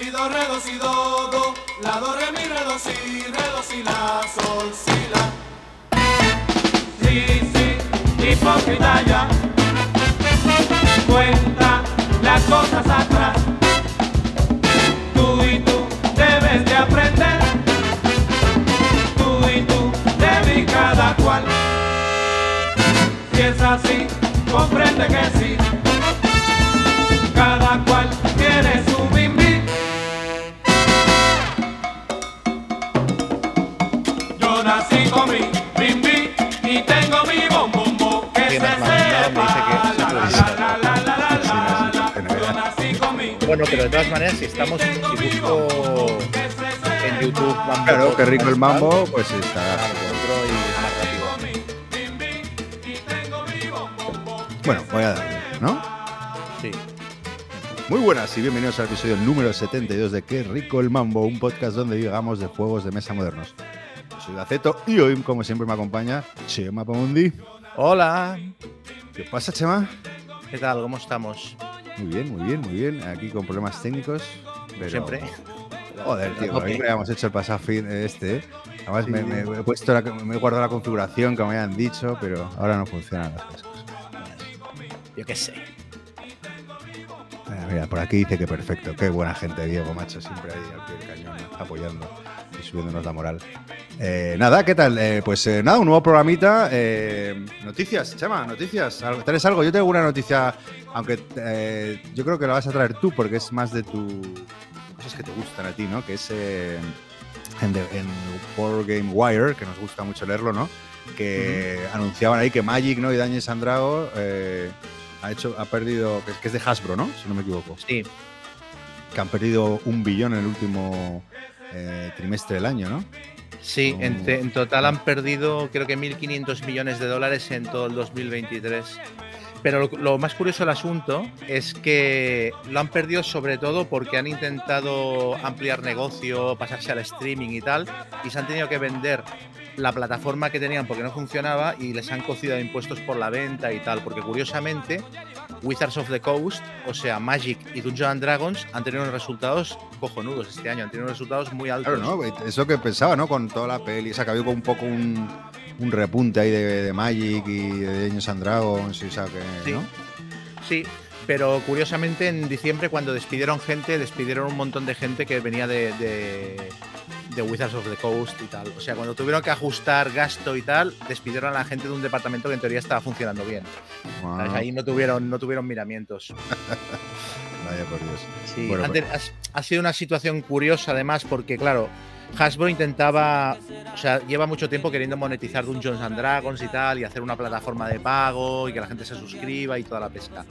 si, do, re, do, si, do, do, la, do, re, mi, re, do, si, re, do, si, la, sol, si, la. Sí, sí, hipócrita ya, cuenta las cosas atrás. Tú y tú debes de aprender, tú y tú de cada cual. Si es así, comprende que sí. Bueno, pero de todas maneras, si estamos, si busco en YouTube Mambo Claro, qué rico el mambo, pues está. Bueno, voy a darle, ¿no? Sí. Muy buenas y bienvenidos al episodio número 72 de Qué rico el mambo, un podcast donde digamos de juegos de mesa modernos. Yo soy Gaceto y hoy, como siempre, me acompaña Chema Pamundi. Hola, ¿Qué pasa, Chema? ¿qué tal? ¿Cómo estamos? Muy bien, muy bien, muy bien. Aquí con problemas técnicos. Pero... Siempre. Joder, tío, Ok. lo habíamos hecho el pasado fin este. ¿eh? Además, Sí. me, me he puesto la- me he guardado la configuración que me habían dicho, pero ahora no funcionan las cosas. Yo qué sé. Mira, por aquí dice que perfecto. Qué buena gente, Diego, macho. Siempre ahí al pie del cañón, apoyando y subiéndonos la moral. Eh, nada, ¿qué tal? Eh, pues eh, nada, un nuevo programita. noticias, Chema, noticias. ¿Traes algo? Yo tengo una noticia, aunque yo creo que la vas a traer tú porque es más de tu cosas que te gustan a ti, ¿no? Que es en, en Board Game Wire, que nos gusta mucho leerlo, ¿no? Que anunciaban ahí que Magic, ¿no? Y Daniel Sandrago ha hecho, ha perdido, que es de Hasbro, ¿no? Si no me equivoco Sí, que han perdido un billón en el último eh, trimestre del año, ¿no? sí. Oh. En, total han perdido creo que 1.500 millones de dólares en todo el 2023. Pero lo, lo más curioso del asunto es que lo han perdido sobre todo porque han intentado ampliar negocio, pasarse al streaming y tal, y se han tenido que vender la plataforma que tenían porque no funcionaba y les han cocido impuestos por la venta y tal, porque curiosamente Wizards of the Coast, o sea, Magic y Dungeons and Dragons han tenido unos resultados cojonudos este año, han tenido unos resultados muy altos. Claro, ¿no? Eso que pensaba, ¿no? Con toda la peli, o sea, que había como un poco un, un repunte ahí de, de Magic y de Dungeons and Dragons, y, o sea, que, Sí. ¿no? Sí, pero curiosamente en diciembre cuando despidieron gente, despidieron un montón de gente que venía de, de, de Wizards of the Coast y tal. O sea, cuando tuvieron que ajustar gasto y tal, despidieron a la gente de un departamento que en teoría estaba funcionando bien. ¿Sabes? Ahí no tuvieron, no tuvieron miramientos. vaya por Dios. Sí, Bueno, han ten- ha, ha sido una situación curiosa además porque, claro, Hasbro intentaba, o sea, lleva mucho tiempo queriendo monetizar Dungeons and Dragons y tal, y hacer una plataforma de pago y que la gente se suscriba y toda la pesca.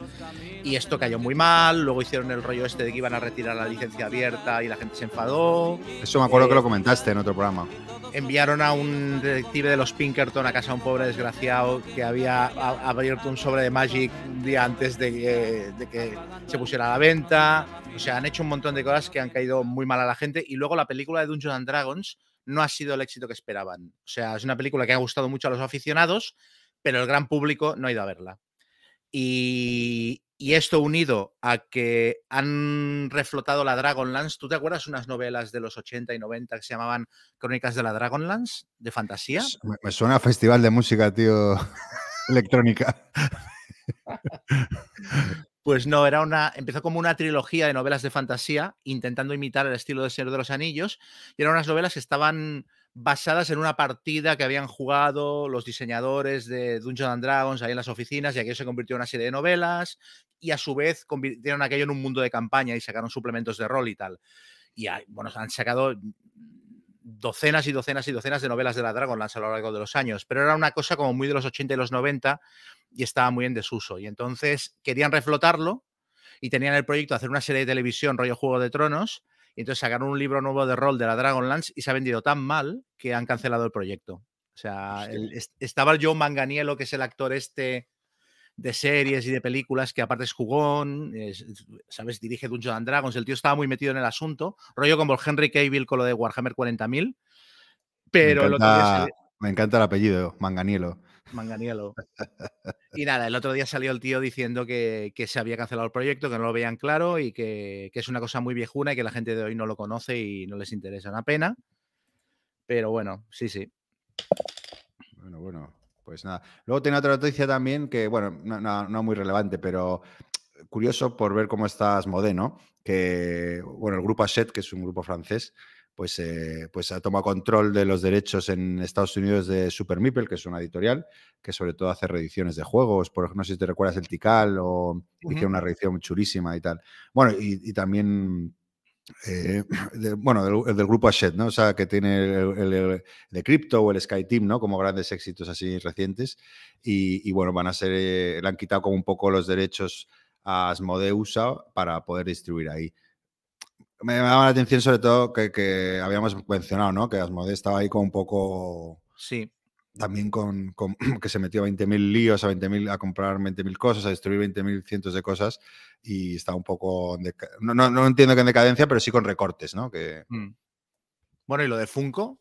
Y esto cayó muy mal, luego hicieron el rollo este de que iban a retirar la licencia abierta y la gente se enfadó. Eso me acuerdo Eh, que lo comentaste en otro programa. Enviaron a un detective de los Pinkerton a casa de un pobre desgraciado que había a- abierto un sobre de Magic un día antes de que, de que se pusiera a la venta. O sea, han hecho un montón de cosas que han caído muy mal a la gente. Y luego la película de Dungeons and Dragons no ha sido el éxito que esperaban. O sea, es una película que ha gustado mucho a los aficionados, pero el gran público no ha ido a verla. Y, y esto unido a que han reflotado la Dragonlance. ¿Tú te acuerdas unas novelas de los 80 y 90 que se llamaban Crónicas de la Dragonlance, de fantasía? Me, me suena a festival de música, tío, electrónica. Pues no, era una. Empezó como una trilogía de novelas de fantasía, intentando imitar el estilo de Señor de los Anillos. Y eran unas novelas que estaban basadas en una partida que habían jugado los diseñadores de Dungeons and Dragons ahí en las oficinas, y aquello se convirtió en una serie de novelas. Y a su vez convirtieron aquello en un mundo de campaña y sacaron suplementos de rol y tal. Y hay- bueno, han sacado docenas y docenas y docenas de novelas de la Dragonlance a lo largo de los años, pero era una cosa como muy de los 80 y los 90 y estaba muy en desuso. Y entonces querían reflotarlo y tenían el proyecto de hacer una serie de televisión rollo Juego de Tronos. Y entonces sacaron un libro nuevo de rol de la Dragonlance y se ha vendido tan mal que han cancelado el proyecto. O sea, el- estaba el Joe Manganiello, que es el actor este de series y de películas, que aparte es jugón, es- es- ¿sabes? Dirige Dungeons and Dragons. El tío estaba muy metido en el asunto, rollo como el Henry Cavill con lo de Warhammer 40.000. Pero me, el otro día encanta, salió- me encanta el apellido, Manganielo. Manganiello. Y nada, el otro día salió el tío diciendo que, que se había cancelado el proyecto, que no lo veían claro y que, que, es una cosa muy viejuna y que la gente de hoy no lo conoce y no les interesa. Una pena. Pero bueno, sí, sí. Bueno, bueno, pues nada. Luego tiene otra noticia también que, bueno, no, no, no muy relevante, pero curioso por ver cómo está Asmodee, ¿no? Que, bueno, el grupo Asset, que es un grupo francés, pues, eh, pues ha tomado control de los derechos en Estados Unidos de Super Meeple, que es una editorial que sobre todo hace reediciones de juegos. Por ejemplo, no sé si te recuerdas el Tikal o uh -huh. hicieron una reedición chulísima y tal. Bueno, y, y también eh, de, bueno, del, del, grupo Ashet, ¿no? O sea, que tiene el, el, el de Crypto o el Sky Team, ¿no? Como grandes éxitos así recientes. Y, y, bueno, van a ser, eh, le han quitado como un poco los derechos a Asmodeusa para poder distribuir ahí. Me llama la atención sobre todo que, que habíamos mencionado, ¿no? Que Asmodee estaba ahí con un poco... Sí. También con, con que se metió a 20.000 líos, a 20.000 a comprar 20.000 cosas, a destruir 20.000 cientos de cosas y está un poco... No, no, no, entiendo que en decadencia, pero sí con recortes, ¿no? Que... Mm. Bueno, ¿y lo de Funko?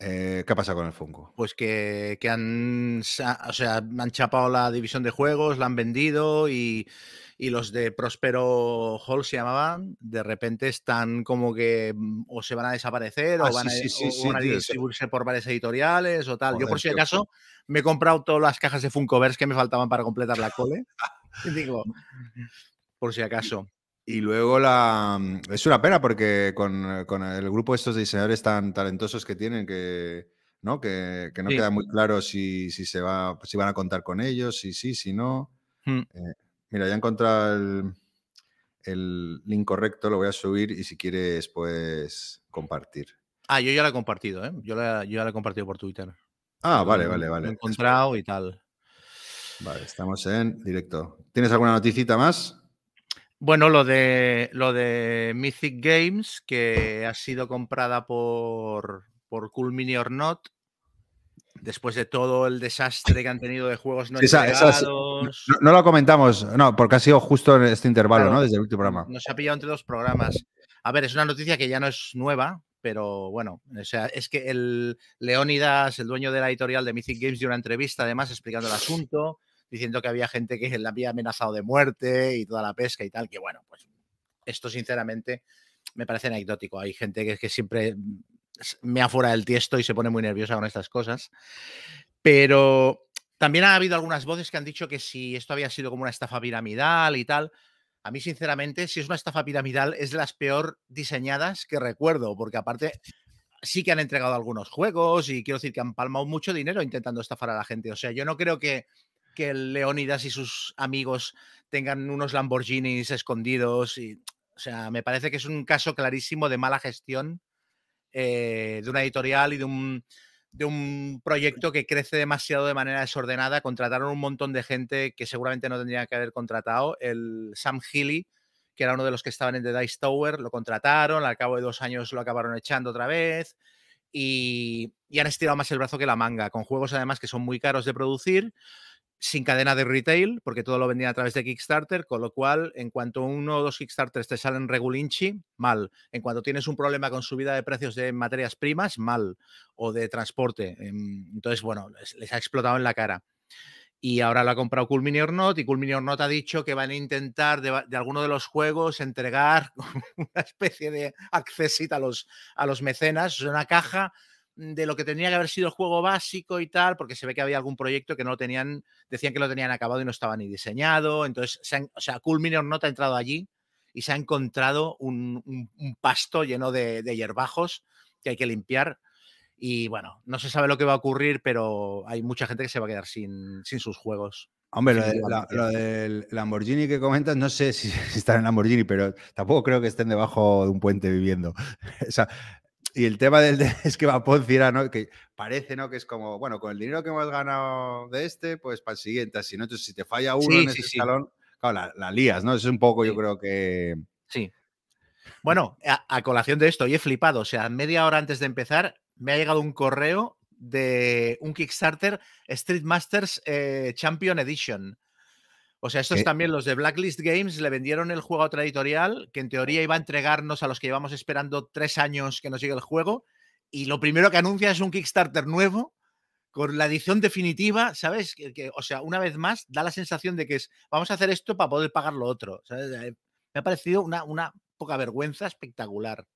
Eh, ¿Qué pasa con el Funko? Pues que, que, han, o sea, han chapado la división de juegos, la han vendido y, y, los de Prospero Hall se llamaban, de repente están como que mm, o se van a desaparecer ah, o van, sí, a, sí, sí, o van a distribuirse por varias editoriales o tal. Joder, Yo por si acaso me he comprado todas las cajas de Funkoverse que me faltaban para completar la cole. digo, por si acaso. Y luego la. Es una pena porque con, con el grupo de estos diseñadores tan talentosos que tienen que. ¿no? Que, que no sí. queda muy claro si, si, se va, si van a contar con ellos, si sí, si no. Hmm. Eh, mira, ya he encontrado el, el, link correcto, lo voy a subir y si quieres, pues compartir. Ah, yo ya lo he compartido, ¿eh? Yo, la, yo ya lo he compartido por Twitter. Ah, vale, vale, vale. Lo he encontrado y tal. Vale, estamos en directo. ¿Tienes alguna noticita más? Bueno, lo de, lo de Mythic Games, que ha sido comprada por, por Cool Mini or Not, después de todo el desastre que han tenido de juegos no esa, esa, no, no, lo comentamos, no, porque ha sido justo en este intervalo, claro, ¿no? Desde el último programa. Nos ha pillado entre dos programas. A ver, es una noticia que ya no es nueva, pero bueno, o sea, es que el Leónidas, el dueño de la editorial de Mythic Games, dio una entrevista además explicando el asunto diciendo que había gente que le había amenazado de muerte y toda la pesca y tal, que bueno, pues esto sinceramente me parece anecdótico. Hay gente que, que siempre me afuera del tiesto y se pone muy nerviosa con estas cosas. Pero también ha habido algunas voces que han dicho que si esto había sido como una estafa piramidal y tal. A mí, sinceramente, si es una estafa piramidal, es de las peor diseñadas que recuerdo, porque aparte sí que han entregado algunos juegos y quiero decir que han palmado mucho dinero intentando estafar a la gente. O sea, yo no creo que que Leónidas y sus amigos tengan unos Lamborghinis escondidos. Y, o sea, me parece que es un caso clarísimo de mala gestión eh, de una editorial y de un, de un proyecto que crece demasiado de manera desordenada. Contrataron un montón de gente que seguramente no tendría que haber contratado. El Sam Healy, que era uno de los que estaban en The Dice Tower, lo contrataron, al cabo de dos años lo acabaron echando otra vez. Y, y han estirado más el brazo que la manga, con juegos además que son muy caros de producir sin cadena de retail, porque todo lo vendían a través de Kickstarter, con lo cual, en cuanto uno o dos Kickstarters te salen regulinchi, mal. En cuanto tienes un problema con subida de precios de materias primas, mal. O de transporte. Em, entonces, bueno, les, ha explotado en la cara. Y ahora lo ha comprado Cool Mini Not y Cool Mini Not ha dicho que van a intentar de, alguno de los juegos entregar una especie de accessit a los, a los mecenas, una caja de lo que tenía que haber sido el juego básico y tal, porque se ve que había algún proyecto que no lo tenían, decían que lo tenían acabado y no estaba ni diseñado. Entonces, se han, o sea, Cool Minion no ha entrado allí y se ha encontrado un, un, un pasto lleno de, de, hierbajos que hay que limpiar. Y bueno, no se sabe lo que va a ocurrir, pero hay mucha gente que se va a quedar sin, sin sus juegos. Hombre, lo, de, la, lo, del Lamborghini que comentas, no sé si, si, están en Lamborghini, pero tampoco creo que estén debajo de un puente viviendo. o sea, y el tema del de, es que va era, ¿no? Que parece, ¿no? Que es como, bueno, con el dinero que hemos ganado de este, pues para el siguiente, así, ¿no? Entonces, si te falla uno sí, en ese sí, escalón, sí. claro, la, la, lías, ¿no? Es un poco, yo creo que. Sí. Bueno, a, a, colación de esto, y he flipado. O sea, media hora antes de empezar, me ha llegado un correo de un Kickstarter Street Masters eh, Champion Edition. O sea, estos ¿Qué? también, los de Blacklist Games, le vendieron el juego a otra editorial que en teoría iba a entregarnos a los que llevamos esperando tres años que nos llegue el juego. Y lo primero que anuncia es un Kickstarter nuevo con la edición definitiva, ¿sabes? Que, que, o sea, una vez más, da la sensación de que es, vamos a hacer esto para poder pagar lo otro. ¿sabes? Eh, Me ha parecido una, una poca vergüenza espectacular.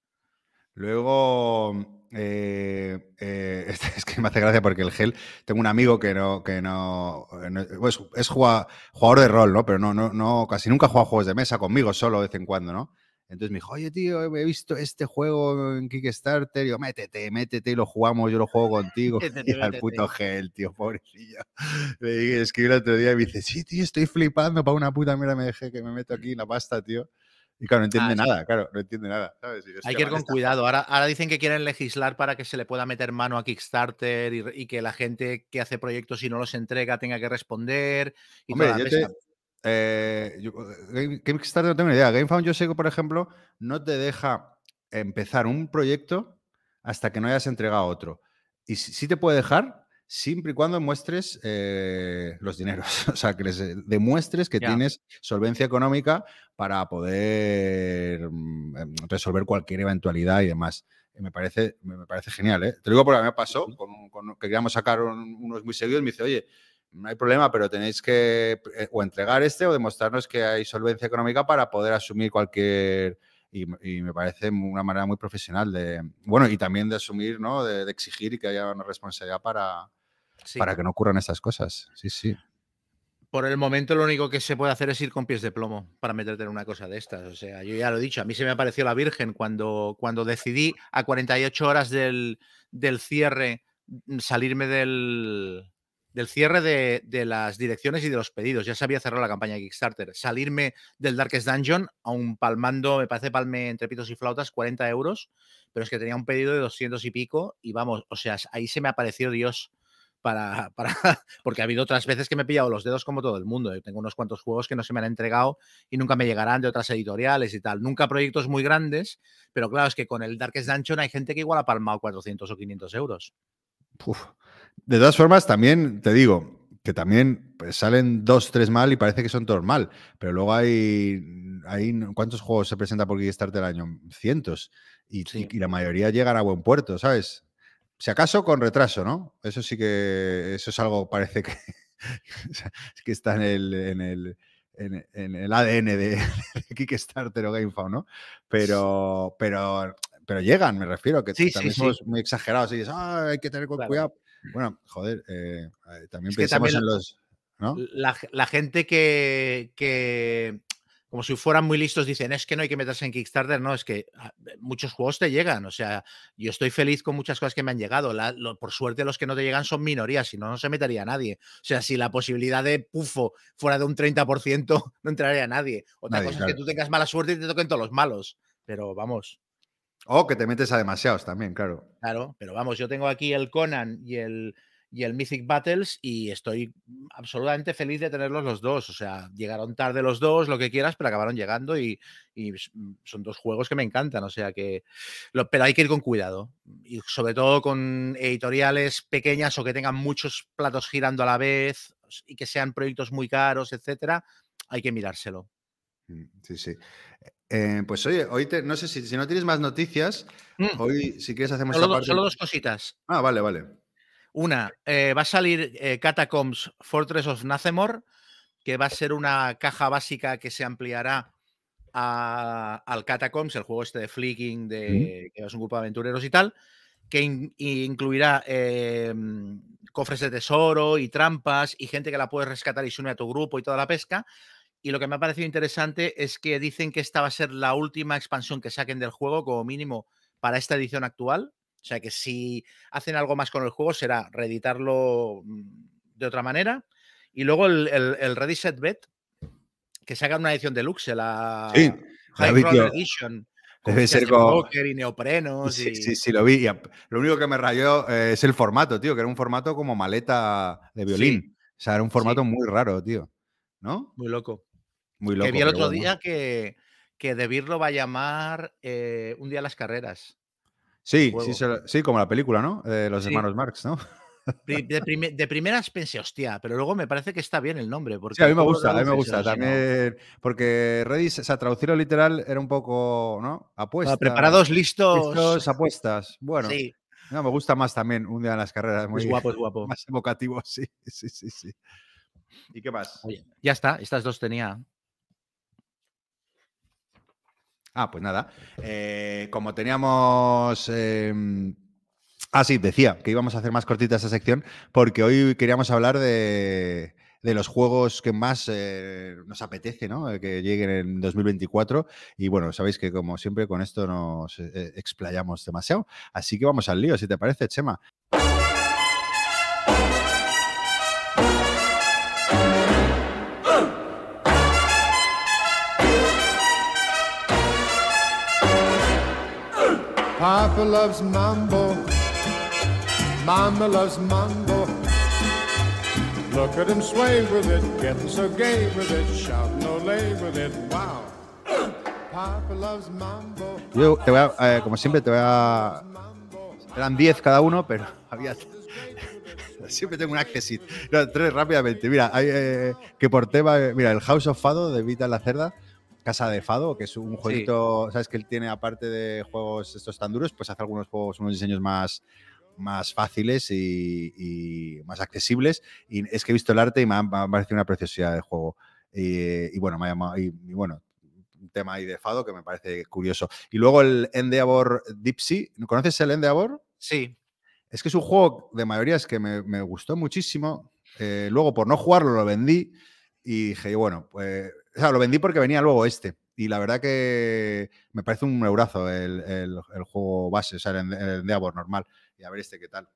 Luego, eh, eh, es, que me hace gracia porque el gel, tengo un amigo que no, que no, no- pues, es jugador de rol, ¿no? Pero no, no, no, casi nunca juega juegos de mesa conmigo, solo de vez en cuando, ¿no? Entonces me dijo, oye, tío, he visto este juego en Kickstarter. Y yo, métete, métete y lo jugamos, yo lo juego contigo. Y al puto gel, tío, pobrecillo. Le dije, escribí el otro día y me dice, sí, tío, estoy flipando para una puta mira me dejé que me meto aquí en la pasta, tío. Y claro, no entiende Ah, sí. nada, claro, no entiende nada, Hay "Hostia, que ir con está- cuidado. Ahora, ahora dicen que quieren legislar para que se le pueda meter mano a Kickstarter y, y que la gente que hace proyectos y no los entrega tenga que responder. Y Hombre, yo te, eh, yo- Kickstarter no tengo ni idea. GameFound yo sé que, por ejemplo, no te deja empezar un proyecto hasta que no hayas entregado otro. Y sí, sí te puede dejar siempre y cuando muestres eh, los dineros. O sea, que les eh, demuestres que tienes solvencia económica para poder mm, em, resolver cualquier eventualidad y demás. Y me parece, me parece genial, ¿eh? Te lo digo porque a mí me pasó, con, que queríamos sacar un- unos muy seguidos, me dice, oye, no hay problema, pero tenéis que eh, o entregar este o demostrarnos que hay solvencia económica para poder asumir cualquier... Y, y me parece una manera muy profesional de... Bueno, y también de asumir, ¿no? De, de exigir y que haya una responsabilidad para, Sí. para que no ocurran estas cosas. Sí, sí. Por el momento lo único que se puede hacer es ir con pies de plomo para meterte en una cosa de estas. O sea, yo ya lo he dicho, a mí se me apareció la Virgen cuando, cuando decidí a 48 horas del, del cierre mm, salirme del, del cierre de, de las direcciones y de los pedidos. Ya se había cerrado la campaña de Kickstarter. Salirme del Darkest Dungeon, aún palmando, me parece palme entre pitos y flautas, 40 euros, pero es que tenía un pedido de 200 y pico y vamos, o sea, ahí se me apareció Dios para, para, porque ha habido otras veces que me he pillado los dedos como todo el mundo. Yo tengo unos cuantos juegos que no se me han entregado y nunca me llegarán de otras editoriales y tal. Nunca proyectos muy grandes, pero claro, es que con el Darkest Dungeon hay gente que igual ha palmado 400 o 500 euros. Uf. De todas formas, también te digo que también pues, salen dos, tres mal y parece que son todos mal. Pero luego hay, hay ¿cuántos juegos se presentan por Kickstarter al año? Cientos. Y, Sí. y- y la mayoría llegan a buen puerto, ¿sabes? Si acaso con retraso, ¿no? Eso sí que, eso es algo, parece que, que está en el, en el, en, en el ADN de, de Kickstarter o GameFound, ¿no? Pero, pero, pero llegan, me refiero, que Sí, también sí. somos muy exagerados y dices, "Ah, hay que tener Claro. cuidado. Bueno, joder, eh, eh, también Es que pensemos también en los. ¿no? La, la gente que, que, como si fueran muy listos, dicen, es que no hay que meterse en Kickstarter. No, es que ah, muchos juegos te llegan. O sea, yo estoy feliz con muchas cosas que me han llegado. La- lo- por suerte, los que no te llegan son minorías, si no, no se metería nadie. O sea, si la posibilidad de pufo fuera de un 30%, no entraría nadie. Otra Nadie, cosa es que tú tengas mala suerte y te toquen todos los malos. Pero vamos, O que te metes a demasiados también, claro. Claro, pero vamos, yo tengo aquí el Conan y el, y el Mythic Battles y estoy absolutamente feliz de tenerlos los dos. O sea, llegaron tarde los dos, lo que quieras, pero acabaron llegando y, mm, son dos juegos que me encantan. O sea que, lo- pero hay que ir con cuidado y sobre todo con editoriales pequeñas o que tengan muchos platos girando a la vez y que sean proyectos muy caros, etcétera. Hay que mirárselo. Mm, Sí, sí. Eh, pues oye, hoy te- no sé si, si no tienes más noticias, Mm, hoy si quieres hacemos Solo, esta parte. solo dos cositas. Ah, vale, vale. Una, eh, va a salir eh, Catacombs Fortress of Nazemore, que va a ser una caja básica que se ampliará a- al Catacombs, el juego este de Flicking, de, que es un grupo de aventureros y tal, que in- incluirá eh, cofres de tesoro y trampas y gente que la puedes rescatar y se une a tu grupo y toda la pesca. Y lo que me ha parecido interesante es que dicen que esta va a ser la última expansión que saquen del juego, como mínimo para esta edición actual. O sea que si hacen algo más con el juego será reeditarlo mm, de otra manera. Y luego el, el, el Ready Set Bet, que sacan una edición deluxe, la Sí, High tío, Edition. Debe ser con- y neoprenos. Sí, y... sí, sí, lo vi. lo único que me rayó eh, es el formato, tío, que era un formato como maleta de violín. O sea, era un formato muy raro, tío. ¿No? Muy loco. Muy loco. que vi el otro bueno. día que, que De Beer lo va a llamar eh, un día a las carreras. Sí, sí, como la película, ¿no? De los Sí. hermanos Marx, ¿no? De, prime- de primeras pensé, hostia, pero luego me parece que está bien el nombre. Porque Sí, a mí me gusta, a mí me gusta también. Porque Redis, o sea, traducirlo literal era un poco, ¿no? Apuestas. Preparados, listos. listos, apuestas. Bueno, Sí, No, me gusta más también un día en las carreras. Muy Es guapo, es guapo. Más evocativo, sí, sí, sí, sí. ¿Y qué más? Oye, ya está, estas dos tenía. Ah, pues nada. Eh, como teníamos. eh, Ah, sí, decía que íbamos a hacer más cortita esta sección porque hoy queríamos hablar de, de los juegos que más eh, nos apetece, ¿no? Eh, Que lleguen en 2024. Y bueno, sabéis que como siempre con esto nos explayamos demasiado. Así que vamos al lío, si te parece, Chema. Papa loves mambo. Mama loves mambo. Look at him sway with it, getting so gay with it, shouting ole with it. Wow. Papa loves mambo. Yo te voy a, eh, como siempre, te voy a. Eran 10 cada uno, pero había. Siempre tengo un accessit. No, tres rápidamente. Mira, hay, eh, que por tema. Mira, el House of Fado de Vita la Cerda, Casa de Fado, que es un jueguito. ¿Sabes que él tiene, aparte de juegos estos tan duros, pues hace algunos juegos, unos diseños más más fáciles y, y más accesibles. Y es que he visto el arte y me ha, me ha parecido una preciosidad de juego. Y, y bueno, me ha llamado. Y, y bueno, un tema ahí de Fado que me parece curioso. Y luego el Endeavor Deep Sea. ¿Conoces el Endeavor? Sí, Es que es un juego de mayorías que me, me gustó muchísimo. Eh, luego, por no jugarlo, lo vendí y dije, bueno, pues. Lo vendí porque venía luego este. Y la verdad que me parece un eurazo el, el- juego base, o sea, el, el Endeavor normal. Y a ver este qué tal.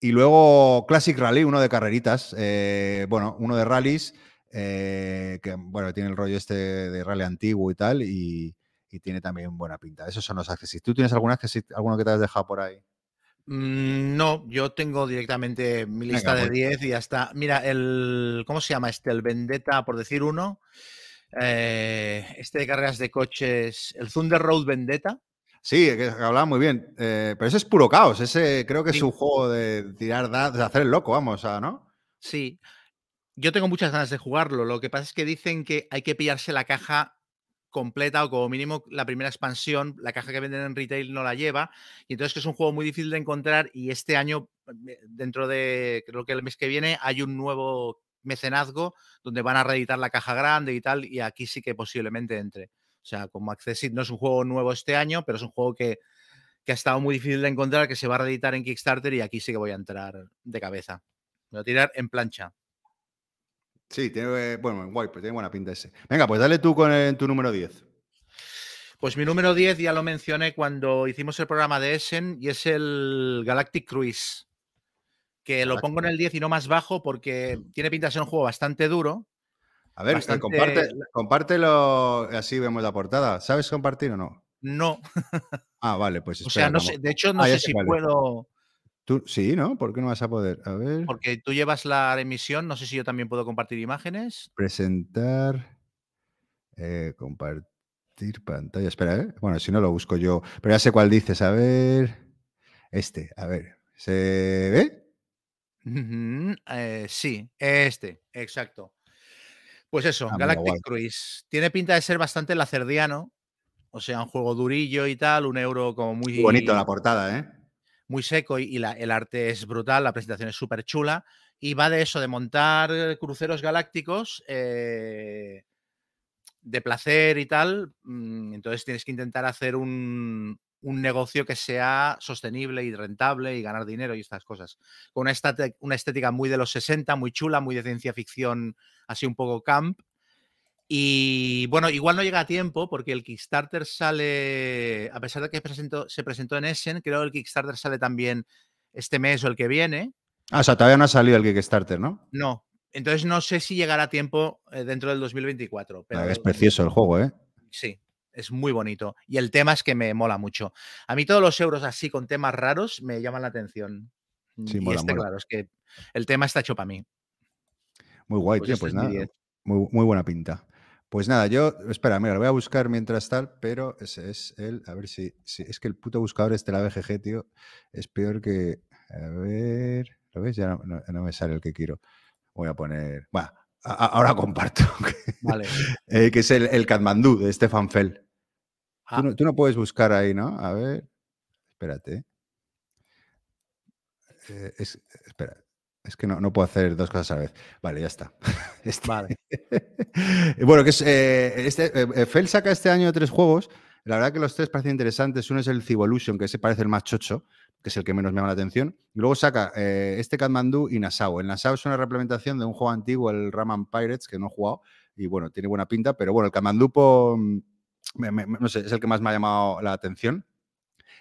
Y luego Classic Rally, uno de carreritas. eh, bueno, uno de rallies, eh, que bueno, tiene el rollo este de rally antiguo y tal. Y, y tiene también buena pinta. Esos son los accessit. ¿Tú tienes algún accessit, alguno que te has dejado por ahí? Mm, No, yo tengo directamente mi lista Venga, de pues. 10 y ya está. Mira, el. ¿Cómo se llama este? El Vendetta, por decir uno. Eh, este de carreras de coches. El Thunder Road Vendetta. Sí, que hablaba muy bien. eh, pero ese es puro caos. Ese creo que es un juego de tirar dados, de hacer el loco, vamos, a, ¿no? Sí. Yo tengo muchas ganas de jugarlo. Lo que pasa es que dicen que hay que pillarse la caja completa o como mínimo la primera expansión, la caja que venden en retail no la lleva. Y entonces que es un juego muy difícil de encontrar y este año, eh, dentro de, creo que el mes que viene, hay un nuevo mecenazgo donde van a reeditar la caja grande y tal, y aquí sí que posiblemente entre. O sea, como Accessit no es un juego nuevo este año, pero es un juego que, que ha estado muy difícil de encontrar, que se va a reeditar en Kickstarter y aquí sí que voy a entrar de cabeza. Voy a tirar en plancha. Sí, tiene, eh, bueno, guay, pues tiene buena pinta ese. Venga, pues dale tú con el- tu número 10. Pues mi número 10 ya lo mencioné cuando hicimos el programa de Essen y es el Galactic Cruise. Que lo pongo en el 10 y no más bajo porque tiene pinta de ser un juego bastante duro. A ver, eh, Bastante- comparte, compártelo, así vemos la portada. ¿Sabes compartir o no? No, Ah, vale, pues o sea, espera, no sé, de hecho no Ah, sé si puedo, Tú, sí, ¿no? ¿Por qué no vas a poder? A ver, porque tú llevas la emisión, no sé si yo también puedo compartir imágenes. presentar, eh, compartir pantalla. Espera, ¿eh? Bueno, si no lo busco yo. Pero ya sé cuál dices. A ver, este, a ver. ¿Se ve? Eh, sí, este, exacto. Pues eso, Ah, Galactic guay. Cruise. Tiene pinta de ser bastante lacerdiano. O sea, un juego durillo y tal, un euro como muy, Muy bonito la portada, ¿eh? Muy seco y, el arte es brutal, la presentación es súper chula. Y va de eso, de montar eh, cruceros galácticos eh, de placer y tal. mm, Entonces tienes que intentar hacer un, negocio que sea sostenible y rentable y ganar dinero y estas cosas. Con una, una estética muy de los 60, muy chula, muy de ciencia ficción, así un poco camp. Y bueno, igual no llega a tiempo porque el Kickstarter sale, a pesar de que presentó- se presentó en Essen, creo que el Kickstarter sale también este mes o el que viene. Ah, o sea, todavía no ha salido el Kickstarter, ¿no? No. Entonces no sé si llegará a tiempo eh, dentro del 2024. Pero Ah, es precioso el juego, ¿eh? Sí, es muy bonito. Y el tema es que me mola mucho. A mí todos los euros así con temas raros me llaman la atención. Sí, y mola, este, mola. claro, es que el tema está hecho para mí. Muy guay, Pues tío. este Pues nada. 10. Muy, muy buena pinta. Pues nada, yo, espera, mira, lo voy a buscar mientras tal, pero ese es el, a ver si, si- es que el puto buscador este de la BGG, tío, es peor que, a ver, ¿lo ves? Ya no, no- no me sale el que quiero. Voy a poner, bueno, a- ahora comparto, Vale. eh, que es el, el Katmandú de Stefan Fell. Ah, Tú, no, tú no puedes buscar ahí, ¿no? A ver, espérate. eh, es- espera, es que no, no puedo hacer dos cosas a la vez. Vale, ya está. Este- Vale. bueno, que es, eh, este, eh, eh, Fel saca este año tres juegos. La verdad que los tres parecen interesantes. Uno es el Civolution, que se parece el más chocho, que es el que menos me llama la atención. Y luego saca eh, este Kathmandu y Nassau. El Nassau es una reimplementación de un juego antiguo, el Raman Pirates, que no he jugado. Y bueno, tiene buena pinta, pero bueno, el Kathmandu, po, mm, me- me- no sé, es el que más me ha llamado la atención.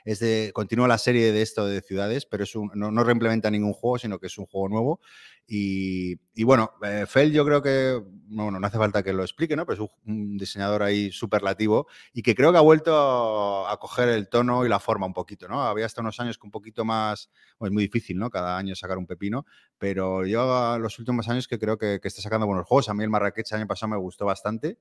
Es de, continúa la serie de esto de ciudades, pero es un, no, no reimplementa ningún juego, sino que es un juego nuevo. Y, y bueno, eh, yo creo que, bueno, no hace falta que lo explique, ¿no? Pero es un, diseñador ahí superlativo y que creo que ha vuelto a coger el tono y la forma un poquito, ¿no? Había hasta unos años que un poquito más, es muy difícil, ¿no? Cada año sacar un pepino, pero yo los últimos años que creo que, que está sacando buenos juegos. A mí el Marrakech el año pasado me gustó bastante.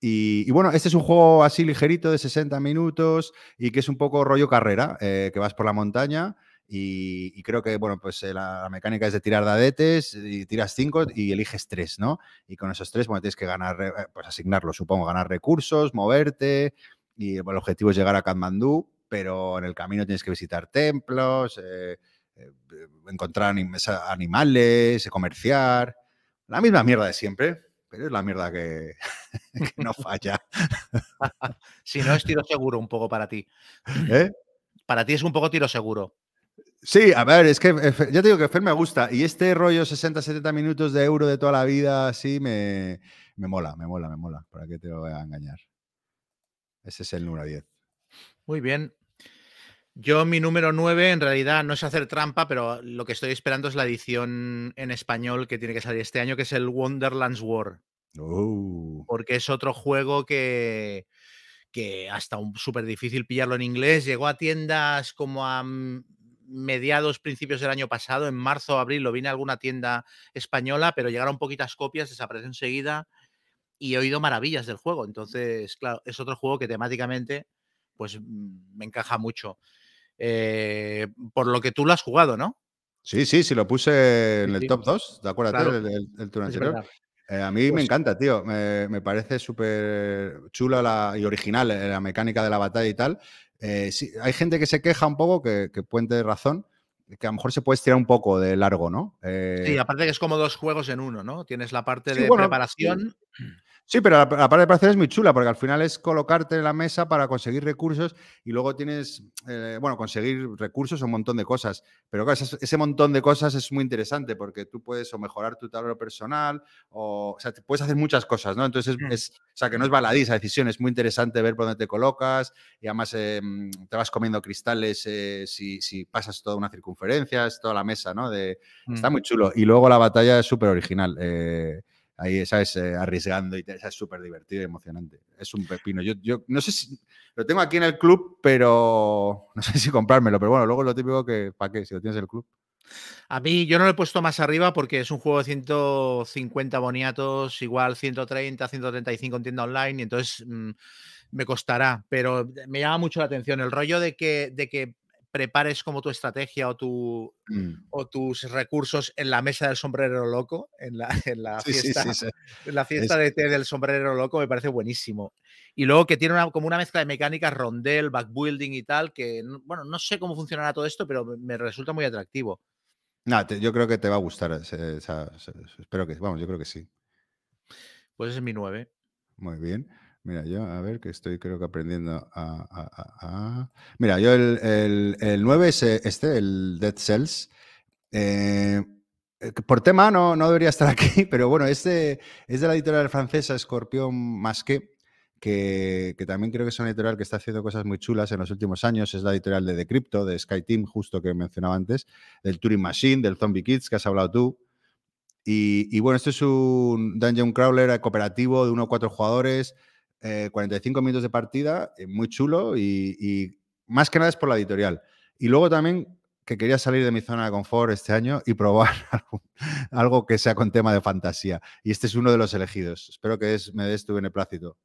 Y, bueno, este es un juego así ligerito de 60 minutos y que es un poco rollo carrera, eh, que vas por la montaña y, creo que, bueno, pues eh, la, mecánica es de tirar dadetes y tiras cinco y eliges tres, ¿no? Y con esos tres, bueno, tienes que ganar, eh, pues asignarlo, supongo, ganar recursos, moverte y bueno, el objetivo es llegar a Katmandú, pero en el camino tienes que visitar templos, encontrar animales, comerciar, la misma mierda de siempre, pero es la mierda que, que no falla. Si no es tiro seguro un poco para ti. ¿eh? Para ti es un poco tiro seguro. Sí, a ver, es que ya te digo que Fer me gusta. Y este rollo 60-70 minutos de euro de toda la vida, sí, me, me mola, me mola, me mola. ¿Para qué te voy a engañar? Ese es el número 10. Muy bien. Yo, mi número 9, en realidad no es hacer trampa, pero lo que estoy esperando es la edición en español que tiene que salir este año, que es el Wonderlands War. Uh, porque es otro juego que, que hasta un súper difícil pillarlo en inglés. Llegó a tiendas como a mediados, principios del año pasado, en marzo o abril, lo vine a alguna tienda española, pero llegaron poquitas copias, desapareció enseguida y he oído maravillas del juego. Entonces, claro, es otro juego que temáticamente pues me encaja mucho. Eh, por lo que tú lo has jugado, ¿no? Sí, sí, sí, lo puse en Sí, el sí. top 2, ¿de acuerdo? Claro. El, el- el turno Es anterior. Eh, a mí me Pues- encanta, tío. Me, me parece súper chula la, y original eh, la mecánica de la batalla y tal. Eh, sí, hay gente que se queja un poco, que, que puede tener razón, que a lo mejor se puede estirar un poco de largo, ¿no? Eh, Sí, aparte que es como dos juegos en uno, ¿no? Tienes la parte Sí, de bueno, preparación. Sí, pero la, la parte de preparación es muy chula, porque al final es colocarte en la mesa para conseguir recursos y luego tienes, eh, bueno, conseguir recursos o un montón de cosas. Pero claro, ese, ese montón de cosas es muy interesante porque tú puedes o mejorar tu tablero personal o, o sea, te puedes hacer muchas cosas, ¿no? Entonces, es, Mm. es- o sea, que no es baladí esa decisión, es muy interesante ver por dónde te colocas y además eh, te vas comiendo cristales eh, si, si pasas toda una circunferencia, es toda la mesa, ¿no? De, Está Mm. muy chulo. Y luego la batalla es súper original. eh, ahí, ¿sabes? Eh, arriesgando y es súper divertido y emocionante. Es un pepino. Yo, yo no sé si. Lo tengo aquí en el club, pero no sé si comprármelo. Pero bueno, luego es lo típico que. ¿Para qué? Si lo tienes en el club. A mí yo no lo he puesto más arriba porque es un juego de 150 boniatos, igual 130, 135 en tienda online, y entonces mm, me costará, pero me llama mucho la atención el rollo de que, de que prepares como tu estrategia o, tu, Mm. o tus recursos en la mesa del sombrero loco, en la, en la Sí, fiesta, sí, sí. en la fiesta de té del sombrero loco, me parece buenísimo. Y luego que tiene una, como una mezcla de mecánicas, rondel, backbuilding y tal, que, no- bueno, no sé cómo funcionará todo esto, pero me- resulta muy atractivo. Nada, yo creo que te va a gustar. ese- esa- esa- espero que. Vamos, yo creo que sí. Pues ese es mi 9. Muy bien. Mira, yo, a ver, que estoy creo que aprendiendo a... Mira, yo el, el, el 9 es eh, este, el Dead Cells. Eh, eh, por tema no, no debería estar aquí, pero bueno, este es de la editorial francesa Scorpion Masque, que, que también creo que es una editorial que está haciendo cosas muy chulas en los últimos años. Es la editorial de Decrypto, de Sky Team, justo que mencionaba antes, del Turing Machine, del Zombie Kids, que has hablado tú. Y, y bueno, esto es un Dungeon Crawler cooperativo de 1 a 4 jugadores, eh, 45 minutos de partida, eh, muy chulo y, y más que nada es por la editorial. Y luego también que quería salir de mi zona de confort este año y probar algo, algo que sea con tema de fantasía. Y este es uno de los elegidos. Espero que es- me des tu beneplácito.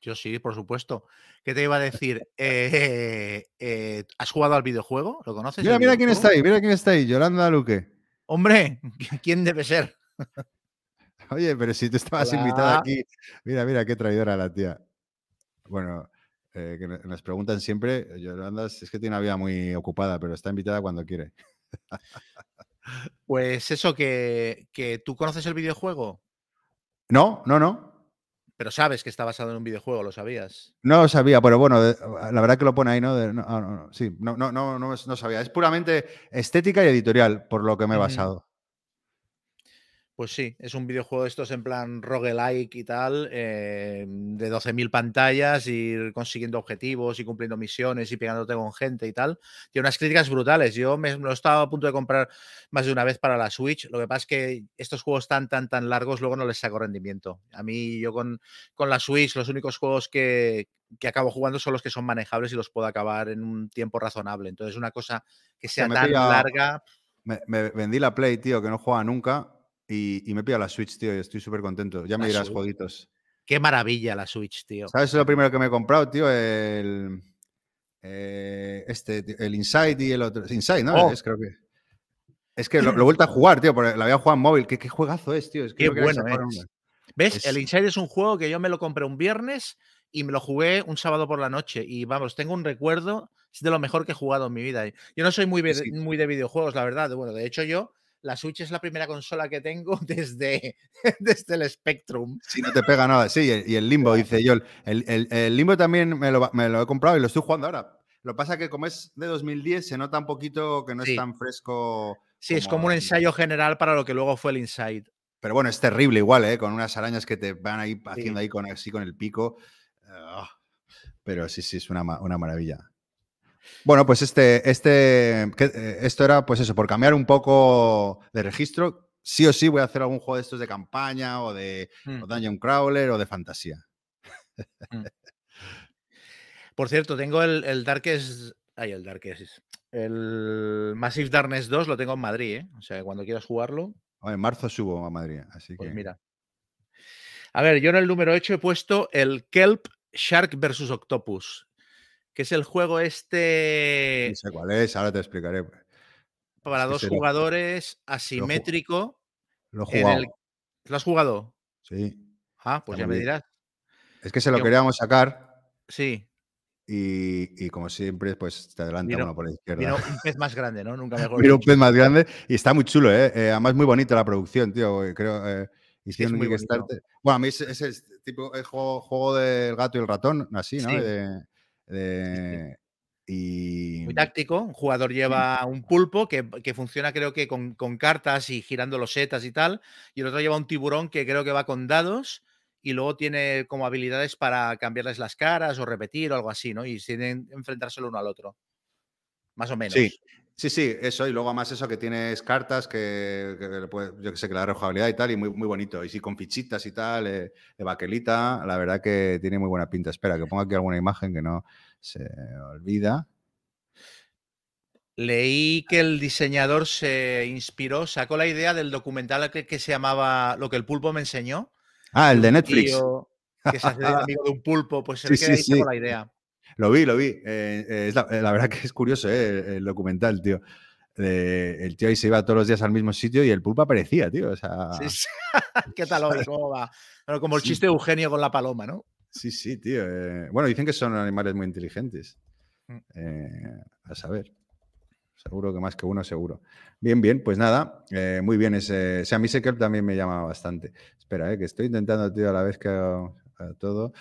Yo sí, por supuesto. ¿Qué te iba a decir? Eh, eh, ¿Has jugado al videojuego? ¿Lo conoces? Mira, mira quién está ahí, mira quién está ahí, Yolanda Luque. Hombre, ¿quién debe ser? Oye, pero si tú estabas invitada aquí. Mira, mira, qué traidora la tía. Bueno, eh, que no- nos preguntan siempre, Yolanda es que tiene una vida muy ocupada, pero está invitada cuando quiere. Pues eso, que, que tú conoces el videojuego, No, no, no. pero sabes que está basado en un videojuego, ¿lo sabías? No lo sabía, pero bueno, de- la verdad que lo pone ahí, ¿no? De- no, ah, no, no, sí, no, no, no, no, no sabía. Es puramente estética y editorial, por lo que me he basado. Pues sí, es un videojuego de estos en plan roguelike y tal, eh, de 12.000 pantallas, ir consiguiendo objetivos y cumpliendo misiones y pegándote con gente y tal. Tiene unas críticas brutales. Yo me, lo estaba a punto de comprar más de una vez para la Switch. Lo que pasa es que estos juegos tan, tan, tan largos luego no les saco rendimiento. A mí, yo con, con la Switch, los únicos juegos que, que acabo jugando son los que son manejables y los puedo acabar en un tiempo razonable. Entonces, una cosa que sea tan larga. Me, me vendí la Play, tío, que no juega nunca, y, y me pilla la Switch, tío, y estoy súper contento. Ya me dirás Switch. jueguitos. Qué maravilla la Switch, tío. ¿Sabes lo primero que me he comprado, tío? El. eh, este, tío, el Inside y el otro. Inside, ¿no? Oh. Es, creo que. Es que lo, lo he vuelto a jugar, tío, porque la había jugado en móvil. ¿Qué, qué juegazo es, tío? Es que Qué que bueno es. ¿Ves? Es- El Inside es un juego que yo me lo compré un viernes y me lo jugué un sábado por la noche. Y vamos, tengo un recuerdo, es de lo mejor que he jugado en mi vida. Yo no soy muy, sí. muy de videojuegos, la verdad. Bueno, de hecho, yo, la Switch es la primera consola que tengo desde, desde el Spectrum. Sí, no te pega nada. Sí, y el, Limbo, dice yo. El, el- el Limbo también me lo, me lo he comprado y lo estoy jugando ahora. Lo que pasa es que como es de 2010, se nota un poquito que no Sí. es tan fresco. Sí, es Como un ensayo general para lo que luego fue el Inside. Pero bueno, es terrible igual, ¿eh? Con unas arañas que te van ahí haciendo ahí con, así con el pico. Ah, pero sí, sí, es una, una maravilla. Bueno, pues este, este, que- eh, esto era, pues eso, por cambiar un poco de registro, sí o sí voy a hacer algún juego de estos de campaña o de Mm. o Dungeon Crawler o de fantasía. Por cierto, tengo el, el Darkest. Ay, el Darkest. El Massive Darkness 2 lo tengo en Madrid, ¿eh? O sea, cuando quieras jugarlo, en marzo subo a Madrid, así Pues que mira. A ver, yo en el número 8 he puesto el Kelp Shark vs. Octopus, que es el juego este no sé cuál es, ahora te explicaré. para que dos jugadores asimétrico. Lo he en jugado. el- ¿Lo has jugado? Sí. Ah, pues ya muy me dirás. Es que se lo Yo- queríamos sacar Sí, y, y como siempre, pues te adelanta uno por la izquierda. vino un pez más grande, ¿no? Nunca mejor Mira un pez más grande y está muy chulo, ¿eh? Eh, además, muy bonita la producción, tío. eh, Creo. Eh, hicieron un muy bonito. Kickstarter. Bueno, a mí es, es el tipo el juego, juego del gato y el ratón, así, ¿no? Sí. De, y. Muy táctico. Un jugador lleva un pulpo que, que funciona, creo que con, con cartas y girando los setas y tal. Y el otro lleva un tiburón que creo que va con dados. Y luego tiene como habilidades para cambiarles las caras o repetir o algo así, ¿no? Y tienen que enfrentárselo uno al otro. Más o menos. Sí, sí, sí, eso. Y luego más eso que tienes cartas que, que yo que sé, que le da rejugabilidad y tal, y muy, muy bonito. Y sí, con fichitas y tal, eh, de baquelita, la verdad que tiene muy buena pinta. Espera, que ponga aquí alguna imagen que no se olvida. Leí que el diseñador se inspiró, sacó la idea del documental que, que se llamaba Lo que el pulpo me enseñó. Ah, el de Netflix. Que se hace amigo de un pulpo, pues se Sí, ve que ahí sí. la idea. Lo vi, lo vi. Eh, eh, es la, la verdad que es curioso, eh, el, documental, tío. El tío ahí se iba todos los días al mismo sitio y el pulpo aparecía, tío. O sea, Sí, sí. ¿Qué tal hoy? ¿Cómo va? Bueno, como el Sí. chiste de Eugenio con la paloma, ¿no? sí, sí, tío. bueno, dicen que son animales muy inteligentes. Mm. A saber. Seguro que más que uno, seguro. Bien, bien, pues nada, eh, muy bien. Ese, o sea, a mí ese también me llama bastante. Espera, eh, que estoy intentando, tío, a la vez que hago eh, todo.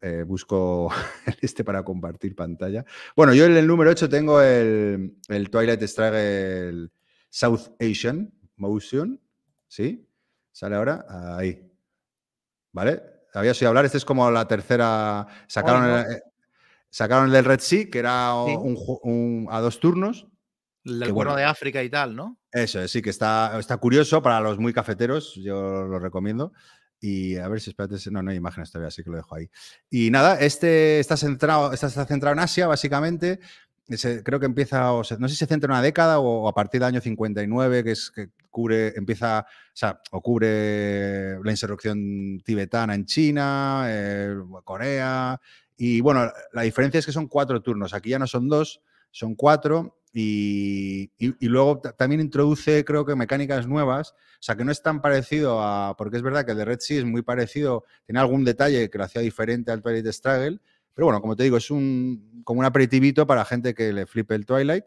Eh, busco este para compartir pantalla. Bueno, yo en el número 8 tengo el, el Twilight Struggle el South Asian Motion. ¿Sí? ¿Sale ahora? Ahí. ¿Vale? Habías oído hablar. Este es como la tercera. Sacaron, Oh, no. el, eh, sacaron el del Red Sea, que era Sí. un, ju- un- a dos turnos. El del bueno. de África y tal, ¿no? Eso, es, sí, que está, está curioso para los muy cafeteros, yo lo recomiendo. Y a ver si espérate, no, no hay imágenes todavía, así que lo dejo ahí. Y nada, este está centrado, está, centrado en Asia, básicamente. Creo que empieza, no sé si se centra en una década o a partir del año 59, que es que cubre, empieza, o sea, o cubre la insurrección tibetana en China, eh, Corea. Y bueno, la diferencia es que son cuatro turnos. Aquí ya no son dos, son cuatro. Y, y- y luego ta- también introduce, creo que, mecánicas nuevas. O sea, que no es tan parecido a. Porque es verdad que el de Red Sea es muy parecido, tiene algún detalle que lo hacía diferente al Twilight Struggle. Pero bueno, como te digo, es un como un aperitivito para gente que le flipe el Twilight.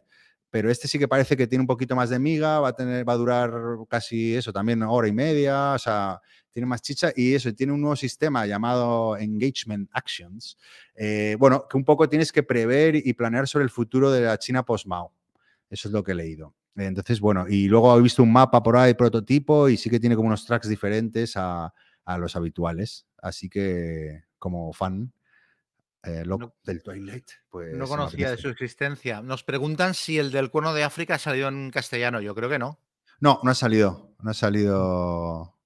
pero este sí que parece que tiene un poquito más de miga, va a, tener, va a durar casi eso, también hora y media, o sea, tiene más chicha y eso, tiene un nuevo sistema llamado Engagement Actions, eh, bueno, que un poco tienes que prever y planear sobre el futuro de la China post-Mao. Eso es lo que he leído. Entonces, bueno, y luego he visto un mapa por ahí, prototipo, y sí que tiene como unos tracks diferentes a, a los habituales. Así que, como fan, eh, No- del Twilight, pues. No conocía de su existencia. Nos preguntan si el del cuerno de África ha salido en castellano. Yo creo que no. No, no ha salido. No ha salido.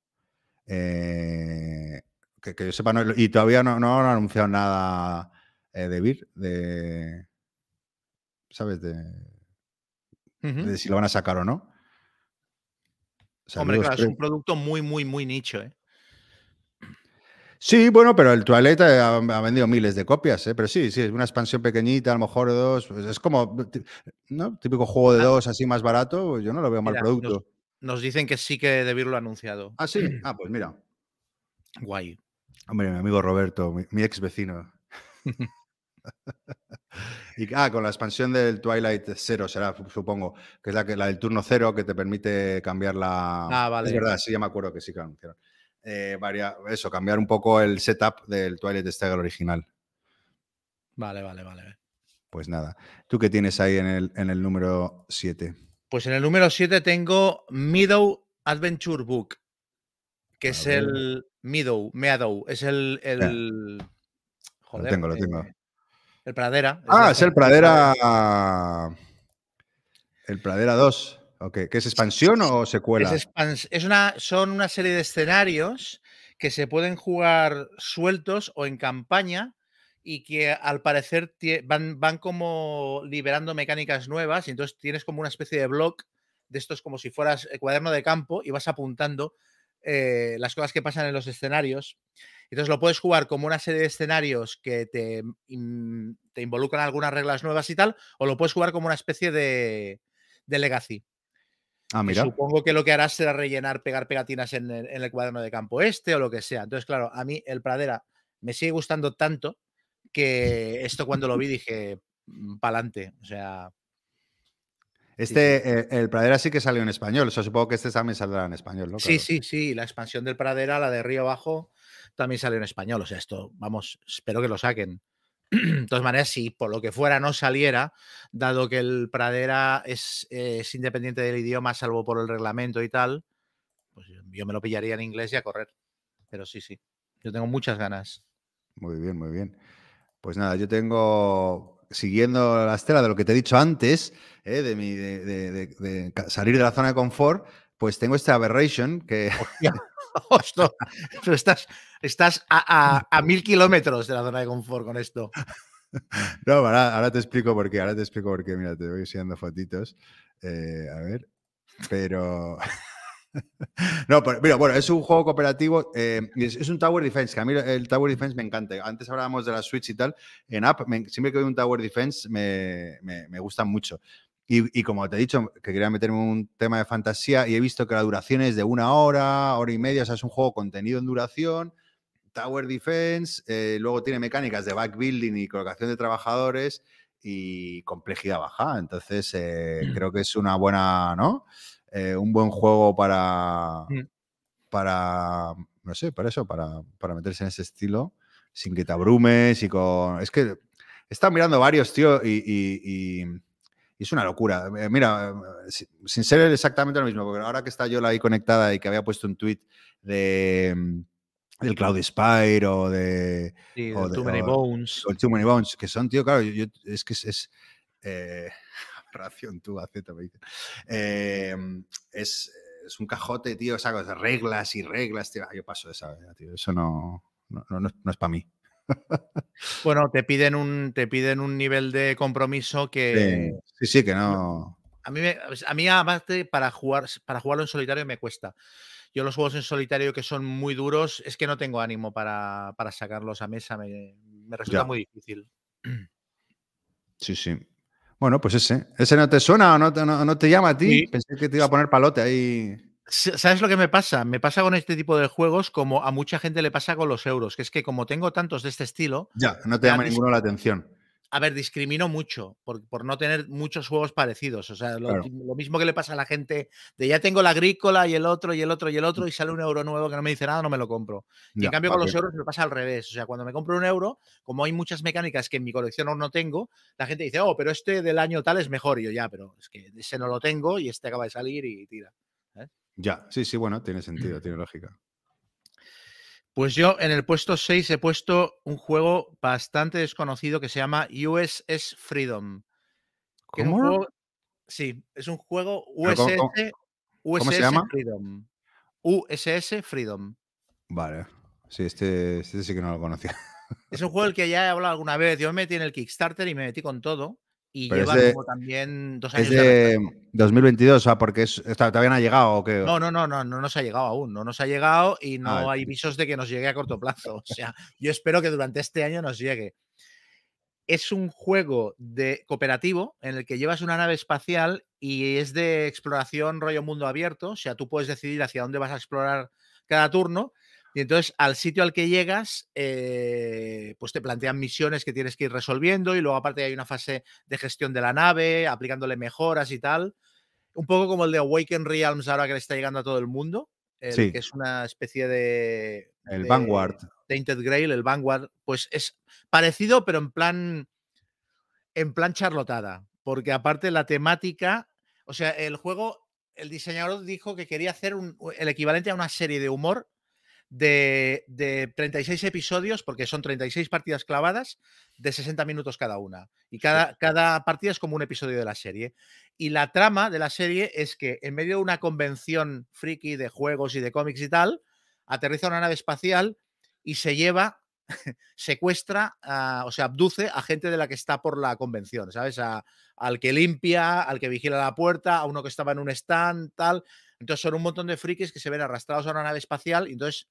eh, que, que yo sepa, no- y todavía no, no han anunciado nada eh, de Vir, de. ¿Sabes? De, De si lo van a sacar o no. Hombre, claro, es un producto muy, muy, muy nicho. ¿eh? Sí, bueno, pero el Twilight eh, ha, ha vendido miles de copias, ¿eh? pero sí, sí, es una expansión pequeñita, a lo mejor dos. pues es como, ¿no? Típico juego de dos así más barato, pues yo no lo veo mal producto. Nos dicen que sí que Debir lo ha anunciado. Ah, sí. Ah, pues mira. Guay. Hombre, mi amigo Roberto, mi, mi ex vecino. y, ah, con la expansión del Twilight Zero será, supongo, que es la, que, la del turno cero que te permite cambiar la... Ah, vale. Es verdad, sí, ya me acuerdo que sí que lo anunciaron. Eh, varia- eso, cambiar un poco el setup del Twilight Stagger original. Vale, vale, vale. Pues nada. ¿Tú qué tienes ahí en el, en el número 7? Pues en el número 7 tengo Meadow Adventure Book, que A es ver. el Meadow, Meadow, es el. el joder, tengo, lo tengo. eh, el Pradera. Ah, es el Frank Pradera... El Pradera 2. Ok. ¿Qué es expansión o secuela? Es, expans- es una, son una serie de escenarios que se pueden jugar sueltos o en campaña y que al parecer van, van como liberando mecánicas nuevas y entonces tienes como una especie de blog de estos como si fueras el cuaderno de campo y vas apuntando eh, las cosas que pasan en los escenarios. Entonces lo puedes jugar como una serie de escenarios que te, in- te involucran algunas reglas nuevas y tal, o lo puedes jugar como una especie de, de legacy. Ah, mira. Supongo que lo que harás será rellenar, pegar pegatinas en el, en el cuaderno de campo este o lo que sea. Entonces, claro, a mí el Pradera me sigue gustando tanto que esto cuando lo vi dije, pa'lante. O sea, Este, eh, el Pradera sí que salió en español. O sea, supongo que este también saldrá en español, ¿no? sí, Claro. sí, sí, la expansión del Pradera, la de Río Abajo, también salió en español. O sea, esto, vamos, espero que lo saquen. De todas maneras, si por lo que fuera no saliera, dado que el Pradera es, eh, es independiente del idioma, salvo por el reglamento y tal, pues yo- me lo pillaría en inglés y a correr. Pero sí, sí, yo tengo muchas ganas. Muy bien, muy bien. Pues nada, yo tengo, siguiendo la estela de lo que te he dicho antes, eh, de, mi, de, salir de la zona de confort, pues tengo este Aberration que... Ostras, pero estás, estás a, a- a mil kilómetros de la zona de confort con esto. No, ahora, ahora te explico por qué, ahora te explico por qué. Mira, te voy enseñando fotitos. Eh, a ver, pero... No, pero mira, bueno, es un juego cooperativo, eh, es, es un Tower Defense, que a mí el Tower Defense me encanta. Antes hablábamos de la Switch y tal, en app, me- siempre que veo un Tower Defense me, me, me gustan mucho. Y, y como te he dicho, que quería meterme un tema de fantasía y he visto que la duración es de una hora, hora y media, o sea, es un juego contenido en duración, Tower Defense, eh, luego tiene mecánicas de backbuilding y colocación de trabajadores y complejidad baja. Entonces, eh, creo que es una buena, ¿no? Eh, un buen juego para, Mm. para, no sé, para eso, para, para meterse en ese estilo, sin que te abrumes y con... Es que he estado mirando varios, tío, y, y- y- y es una locura. Eh, Mira, eh, si- sin ser exactamente lo mismo, porque ahora que está Yola ahí conectada y que había puesto un tweet de, mm, del Cloud Spire o de Sí, O de- Too Many o- Bones. o el Too Many Bones, que son, tío, claro, yo- es que es... es eh, ración tú, Z, me dice. Eh, es, es un cajote, tío, sacos de reglas y reglas, tío. Ah, Yo paso de esa, tío. Eso no, no, no- no es para mí. Bueno, te piden un, te piden un nivel de compromiso que Sí, sí, que no. a mí, me- a mí aparte para jugar, para jugarlo en solitario me cuesta. Yo los juegos en solitario que son muy duros es que no tengo ánimo para, para sacarlos a mesa, me, me resulta Ya. muy difícil. Sí, sí. Bueno, pues ese. ¿Ese no te suena o no te, no, no te llama a ti? Sí. Pensé que te iba a poner palote ahí. ¿Sabes lo que me pasa? Me pasa con este tipo de juegos como a mucha gente le pasa con los euros, que es que como tengo tantos de este estilo, Ya, no te llama ninguno la atención. a ver, discrimino mucho por, por no tener muchos juegos parecidos. O sea, lo, Claro. lo mismo que le pasa a la gente de ya tengo la agrícola y el otro y el otro y el otro y sale un euro nuevo que no me dice nada, no me lo compro. Y Ya, en cambio con los euros me pasa al revés. O sea, cuando me compro un euro, como hay muchas mecánicas que en mi colección aún no tengo, la gente dice, oh, pero este del año tal es mejor. Y yo ya, pero es que ese no lo tengo y este acaba de salir y tira. Ya, sí, sí, bueno, tiene sentido, tiene lógica. Pues yo en el puesto 6 he puesto un juego bastante desconocido que se llama USS Freedom. ¿Cómo? juego- sí, es un juego ¿cómo- USS, cómo- USS se llama? Freedom. USS Freedom. Vale. Sí, este, este sí que no lo conocía. Es un juego del que ya he hablado alguna vez. Yo me metí en el Kickstarter y me metí con todo. Y Pero lleva como también dos años Es de de retraso. 2022, o sea, porque es, está- todavía no ha llegado o qué. No, no, no, no, no nos ha llegado aún. No nos ha llegado y no Ah, hay visos de que nos llegue a corto plazo. O sea, yo espero que durante este año nos llegue. Es un juego de cooperativo en el que llevas una nave espacial y es de exploración rollo mundo abierto. O sea, tú puedes decidir hacia dónde vas a explorar cada turno. Y entonces al sitio al que llegas, eh, pues te plantean misiones que tienes que ir resolviendo y luego aparte hay una fase de gestión de la nave, aplicándole mejoras y tal. Un poco como el de Awaken Realms ahora que le está llegando a todo el mundo, el Sí. que es una especie de... El de Vanguard. Tainted Grail, el Vanguard, pues es parecido, pero en plan, en plan charlotada, porque aparte la temática, o sea, el juego, el diseñador dijo que quería hacer un- el equivalente a una serie de humor de, de 36 episodios, porque son 36 partidas clavadas de 60 minutos cada una. Y cada, cada partida es como un episodio de la serie. Y la trama de la serie es que en medio de una convención friki de juegos y de cómics y tal, aterriza una nave espacial y se lleva, secuestra, a- o sea, abduce a gente de la que está por la convención, ¿sabes? A- al que limpia, al que vigila la puerta, a uno que estaba en un stand, tal. Entonces son un montón de frikis que se ven arrastrados a una nave espacial y entonces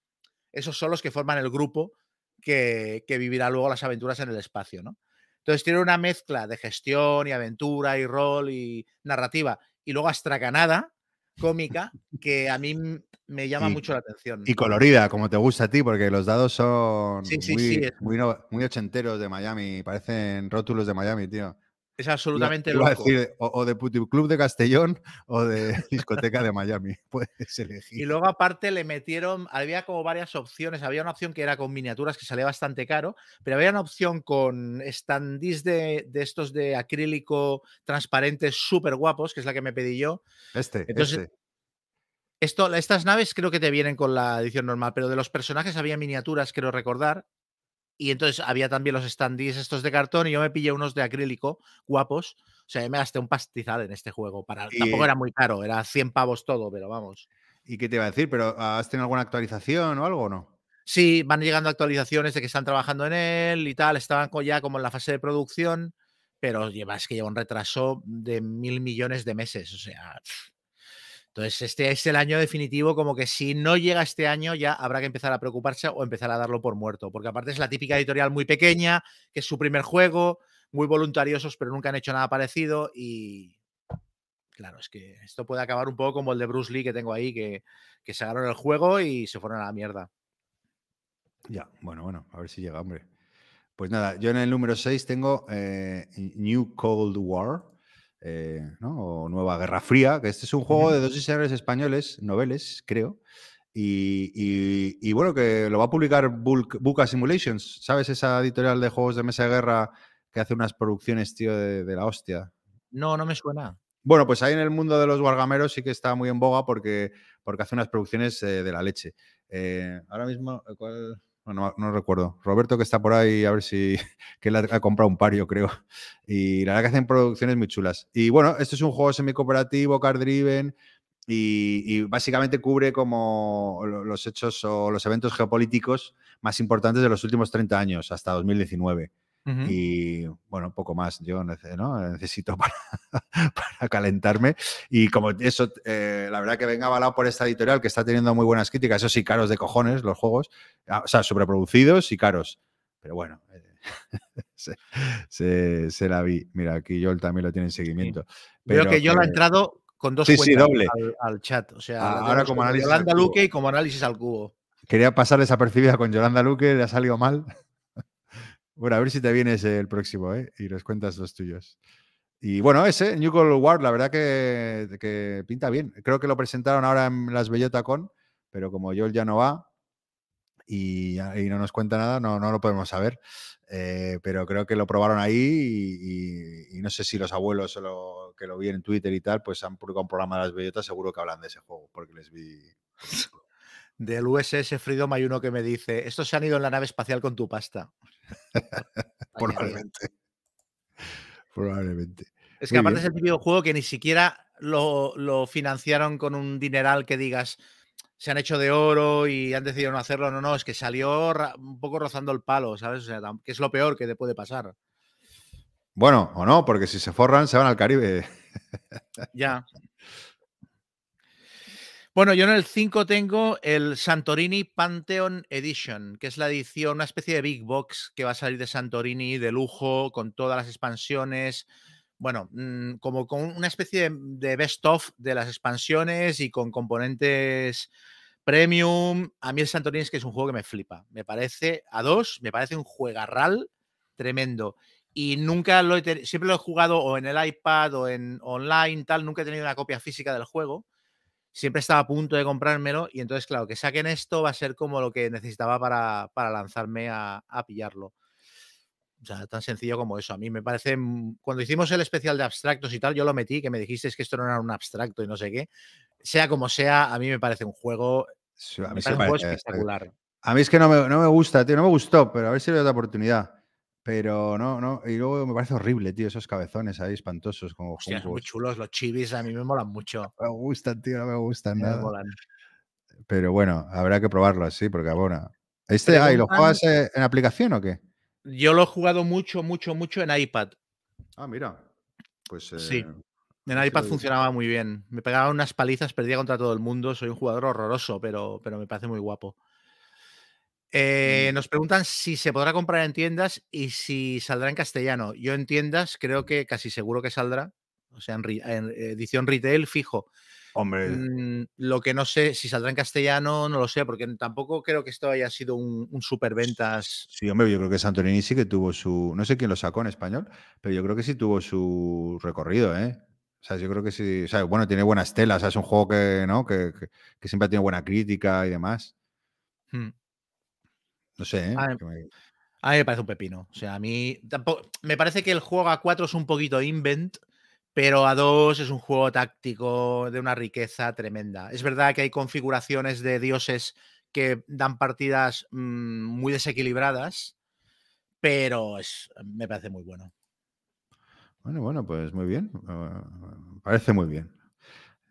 esos son los que forman el grupo que, que vivirá luego las aventuras en el espacio, ¿no? Entonces tiene una mezcla de gestión y aventura y rol y narrativa y luego astracanada, cómica, que a mí me llama Y- mucho la atención. Y colorida, como te gusta a ti, porque los dados son Sí, sí, muy, sí, es- muy, no- muy ochenteros de Miami. Parecen rótulos de Miami, tío. Es absolutamente loco. decir, o, o de Puticlub de Castellón o de discoteca de Miami. Puedes elegir. Y luego aparte le metieron, había como varias opciones, había una opción que era con miniaturas que salía bastante caro, pero había una opción con standees de, de estos de acrílico transparentes súper guapos, que es la que me pedí yo. Este, Entonces, este. Esto, estas naves creo que te vienen con la edición normal, pero de los personajes había miniaturas, quiero recordar. Y entonces había también los standees estos de cartón y yo me pillé unos de acrílico guapos. O sea, me gasté un pastizal en este juego. Para, Y- Tampoco era muy caro, era 100 pavos todo, pero vamos. ¿Y qué te iba a decir? ¿Pero has tenido alguna actualización o algo o no? Sí, van llegando actualizaciones de que están trabajando en él y tal. Estaban ya como en la fase de producción, pero lleva, es que lleva un retraso de mil millones de meses. O sea. Entonces este es el año definitivo, como que si no llega este año ya habrá que empezar a preocuparse o empezar a darlo por muerto, porque aparte es la típica editorial muy pequeña, que es su primer juego, muy voluntariosos, pero nunca han hecho nada parecido y claro, es que esto puede acabar un poco como el de Bruce Lee que tengo ahí, que, que sacaron el juego y se fueron a la mierda. Ya, bueno, bueno, a ver si llega, hombre. Pues nada, yo en el número 6 tengo eh, New Cold War, eh, ¿no? O Nueva Guerra Fría, que este es un juego de dos diseñadores españoles, noveles, creo. Y, y- y bueno, que lo va a publicar Bulk- Buca Simulations, ¿sabes? Esa editorial de juegos de mesa de guerra que hace unas producciones, tío, de, de la hostia. No, no me suena. Bueno, pues ahí en el mundo de los wargameros sí que está muy en boga porque, porque hace unas producciones eh, de la leche. Eh, ahora mismo, ¿cuál? No, no, recuerdo. Roberto que está por ahí, a ver si que él ha, comprado un par, yo creo. Y la verdad que hacen producciones muy chulas. Y bueno, este es un juego semi-cooperativo, card driven. Y, básicamente cubre como lo- los hechos o los eventos geopolíticos más importantes de los últimos 30 años, hasta 2019. Ujú. Y bueno, poco más yo ¿no? necesito para, para calentarme. Y como eso, eh, la verdad que venga avalado por esta editorial que está teniendo muy buenas críticas, eso sí, caros de cojones los juegos, ah, o sea, sobreproducidos y caros. Pero bueno, eh, se, se- se la vi. Mira, aquí Joel también lo tiene en seguimiento. Veo Pero que yo la he que- entrado con dos Sí, sí, cuentas doble. Al, al chat. O sea, Ah, ahora como análisis Yolanda. Luque y como análisis al cubo. Quería pasar desapercibida con Yolanda Luque, le ha salido mal. Bueno, a ver si te vienes el próximo, ¿eh? Y nos cuentas los tuyos. Y bueno, ese, New Cold War, la verdad que, que pinta bien. Creo que lo presentaron ahora en las Bellota Con, pero como Joel ya no va y, y no nos cuenta nada, no, no lo podemos saber. Eh, pero creo que lo probaron ahí y, no sé si los abuelos que lo vi en Twitter y tal, pues han publicado un programa de las bellotas, seguro que hablan de ese juego, porque les vi. Del USS Freedom hay uno que me dice, estos se han ido en la nave espacial con tu pasta. Probablemente. Probablemente. Es que Muy aparte bien. es el típico juego que ni siquiera lo, lo financiaron con un dineral que digas se han hecho de oro y han decidido no hacerlo. No, no, es que salió un poco rozando el palo, ¿sabes? O sea, que es lo peor que te puede pasar. Bueno, o no, porque si se forran, se van al Caribe. Ya. Bueno, yo en el 5 tengo el Santorini Pantheon Edition, que es la edición, una especie de Big Box que va a salir de Santorini de lujo, con todas las expansiones. Bueno, mm, como con una especie de, best of de las expansiones y con componentes premium. A mí el Santorini es que es un juego que me flipa. Me parece, a dos, me parece un juegarral tremendo. Y nunca lo he siempre lo he jugado o en el iPad o en online, tal, nunca he tenido una copia física del juego. Siempre estaba a punto de comprármelo y entonces, claro, que saquen esto va a ser como lo que necesitaba para, para lanzarme a, a pillarlo. O sea, tan sencillo como eso. A mí me parece, mm, cuando hicimos el especial de abstractos y tal, yo lo metí, que me dijisteis que esto no era un abstracto y no sé qué. Sea como sea, a mí me parece un juego, Sí, A me mí, parece sí un me juego parece- espectacular. a mí es que no me, no me gusta, tío. No me gustó, pero a ver si le doy otra oportunidad. Pero no, no. Y luego me parece horrible, tío, esos cabezones ahí espantosos como Hostia, son muy chulos los chivis, a mí me molan mucho. No me gustan, tío, no me gustan nada. molan. Pero bueno, habrá que probarlo así, porque bueno. Este, ah, ¿y lo juegas eh, en aplicación o qué? Yo lo he jugado mucho, mucho, mucho en iPad. Ah, mira. Pues Sí. eh, En Ese iPad funcionaba muy bien. Me pegaba unas palizas, perdía contra todo el mundo. Soy un jugador horroroso, pero, pero me parece muy guapo. Eh, nos preguntan si se podrá comprar en tiendas y si saldrá en castellano. Yo en tiendas creo que casi seguro que saldrá. O sea, en, edición retail fijo. Hombre, Mm, lo que no sé, si saldrá en castellano, no lo sé, porque tampoco creo que esto haya sido un, un superventas. sí, hombre, yo creo que Santorini sí que tuvo su. No sé quién lo sacó en español, pero yo creo que sí tuvo su recorrido, ¿eh? O sea, yo creo que sí. O sea, bueno, tiene buenas telas. O sea, es un juego que, ¿no? que, que- que siempre ha tenido buena crítica y demás. Hmm. No sé, ¿eh? Que me- A mí me parece un pepino. O sea, a mí tampoco. Me parece que el juego a 4 es un poquito invent, pero a 2 es un juego táctico de una riqueza tremenda. Es verdad que hay configuraciones de dioses que dan partidas mm, muy desequilibradas, pero es, me parece muy bueno. Bueno, bueno, pues muy bien. parece muy bien.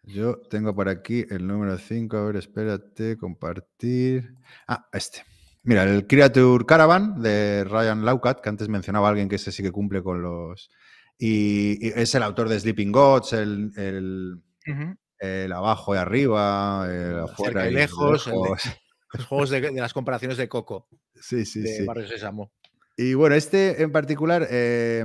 Yo tengo por aquí el número 5. A ver, espérate, compartir. Ah, este. Mira, el Creature Caravan de Ryan Laukat, que antes mencionaba a alguien que ese sí que cumple con los. Y, y es el autor de Sleeping Gods, el, el- el abajo y arriba, el afuera y lejos, el de- lejos. Los juegos de, de las comparaciones de Coco, Sí, sí, de sí. Barrio Sésamo. Y bueno, este en particular, eh,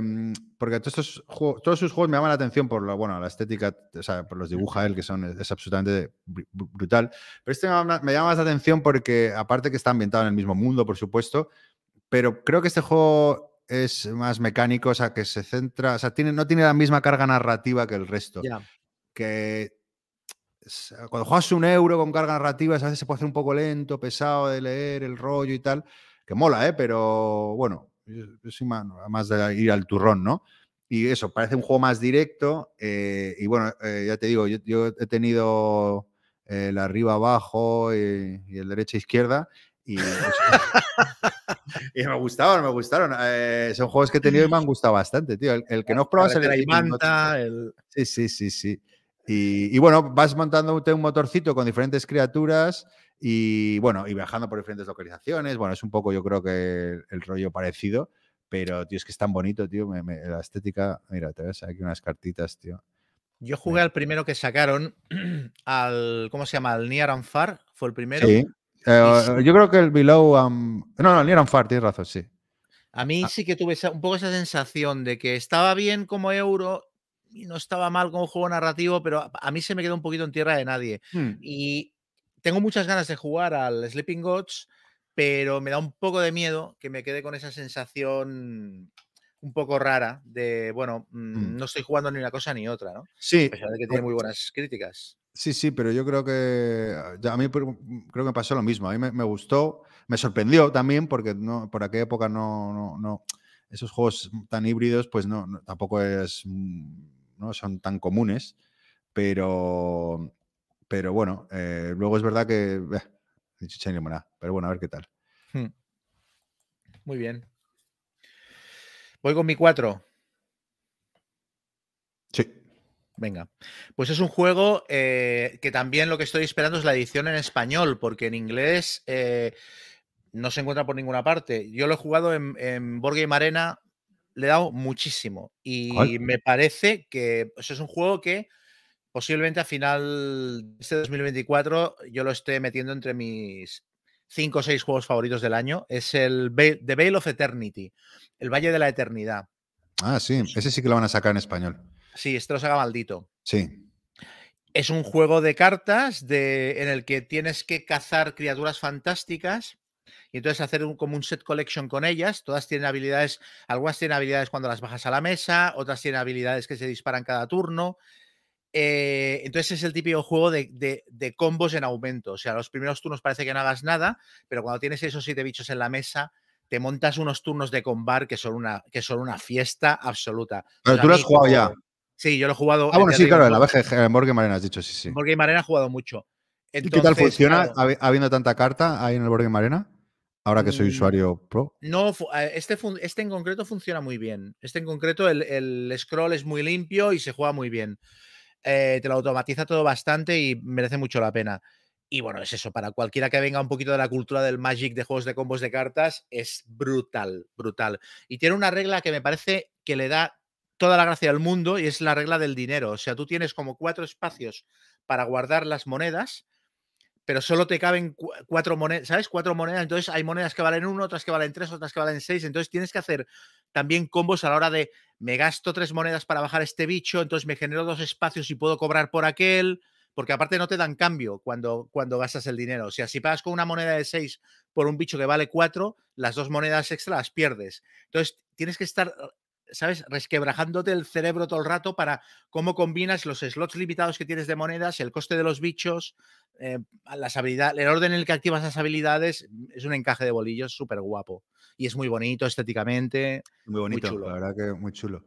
porque todos, estos juegos, todos sus juegos me llaman la atención por la, bueno, la estética, o sea, por los dibuja él, que son, es absolutamente br- br- brutal. Pero este me llama, me llama más la atención porque, aparte que está ambientado en el mismo mundo, por supuesto, pero creo que este juego es más mecánico, o sea, que se centra, o sea, tiene, no tiene la misma carga narrativa que el resto. Ya. Que cuando juegas un euro con carga narrativa, a veces se puede hacer un poco lento, pesado de leer el rollo y tal que mola, ¿eh? Pero bueno, soy más, de ir al turrón, ¿no? Y eso, parece un juego más directo. eh, y bueno, eh, ya te digo, yo, yo he tenido el arriba, abajo y, y el derecha, izquierda. Y, y me gustaron, me gustaron. Eh, son juegos que he tenido y me han gustado bastante, tío. El, el que no has probado es el Dogs. manta, el- Sí, sí, sí, sí. Y, y bueno, vas montando un motorcito con diferentes criaturas y bueno, y viajando por diferentes localizaciones. Bueno, es un poco, yo creo que el, el rollo parecido, pero tío, es que es tan bonito, tío. me- me- la estética, mira, te ves aquí unas cartitas, tío. Yo jugué al primero que sacaron, al. ¿Cómo se llama? Al Near and Far, fue el primero. Sí. Eh, sí. Yo creo que el Below. um, no, no, el Near and Far, tienes razón, sí. A mí Ah. sí que tuve esa- un poco esa sensación de que estaba bien como euro y no estaba mal como juego narrativo, pero a- a mí se me quedó un poquito en tierra de nadie. Hmm. Y tengo muchas ganas de jugar al Sleeping Gods, pero me da un poco de miedo que me quede con esa sensación un poco rara de, bueno, mm, Mm. no estoy jugando ni una cosa ni otra, ¿no? Sí, A pesar de que tiene muy buenas críticas. Sí, sí, pero yo creo que ah, ya a mí por- creo que me pasó lo mismo. A mí me, me gustó, me sorprendió también porque no, por aquella época no, no, no- esos juegos tan híbridos, pues no, no- tampoco es, mm, no son tan comunes. Pero, pero bueno, eh, luego es verdad que ni chicha ni limonada. Pero bueno, a ver qué tal. Hmm. Muy bien. Voy con mi 4. Sí, Venga, pues es un juego eh, que también lo que estoy esperando es la edición en español, porque en inglés eh, no se encuentra por ninguna parte. Yo lo he jugado en, en Board Game Arena, le he dado muchísimo y ¿Cuál? me parece que o sea, es un juego que posiblemente a final de este 2024 yo lo esté metiendo entre mis 5 o 6 juegos favoritos del año. Es el Veil- The Veil of Eternity, el Valle de la Eternidad. ah, sí, ese sí que lo van a sacar en español. Sí, este lo saca maldito. Sí, Es un juego de cartas de, en el que tienes que cazar criaturas fantásticas y entonces hacer un- como un set collection con ellas. Todas tienen habilidades, algunas tienen habilidades cuando las bajas a la mesa, otras tienen habilidades que se disparan cada turno. Eh, entonces es el típico juego de, de- de combos en aumento. O sea, los primeros turnos parece que no hagas nada, pero cuando tienes esos siete bichos en la mesa, te montas unos turnos de combar que son una, que son una fiesta absoluta. Pero tú lo has jugado como- ya. Sí, yo lo he jugado. Ah, bueno, sí, claro, en la no- BGG, en Board Game Arena has dicho, sí, sí. Game Arena he jugado mucho. ¿Y qué tal funciona claro, habiendo tanta carta ahí en el Game Arena? Ahora que soy Mm. usuario pro. No, este, este en concreto funciona muy bien. Este en concreto, el, el scroll es muy limpio y se juega muy bien. Eh, te lo automatiza todo bastante y merece mucho la pena. Y bueno, es eso, para cualquiera que venga un poquito de la cultura del Magic de juegos de combos de cartas, es brutal, brutal. Y tiene una regla que me parece que le da toda la gracia al mundo y es la regla del dinero. O sea, tú tienes como cuatro espacios para guardar las monedas, pero solo te caben cu- cuatro monedas, ¿sabes? Cuatro monedas, entonces hay monedas que valen uno, otras que valen tres, otras que valen seis, entonces tienes que hacer también combos a la hora de me gasto tres monedas para bajar este bicho, entonces me genero dos espacios y puedo cobrar por aquel, porque aparte no te dan cambio cuando, cuando gastas el dinero. O sea, si pagas con una moneda de seis por un bicho que vale cuatro, las dos monedas extra las pierdes. Entonces tienes que estar, ¿sabes? Resquebrajándote el cerebro todo el rato para cómo combinas los slots limitados que tienes de monedas, el coste de los bichos, eh, las habilidades, el orden en el que activas las habilidades, es un encaje de bolillos súper guapo. Y es muy bonito estéticamente. Muy bonito, chulo. la verdad que muy chulo.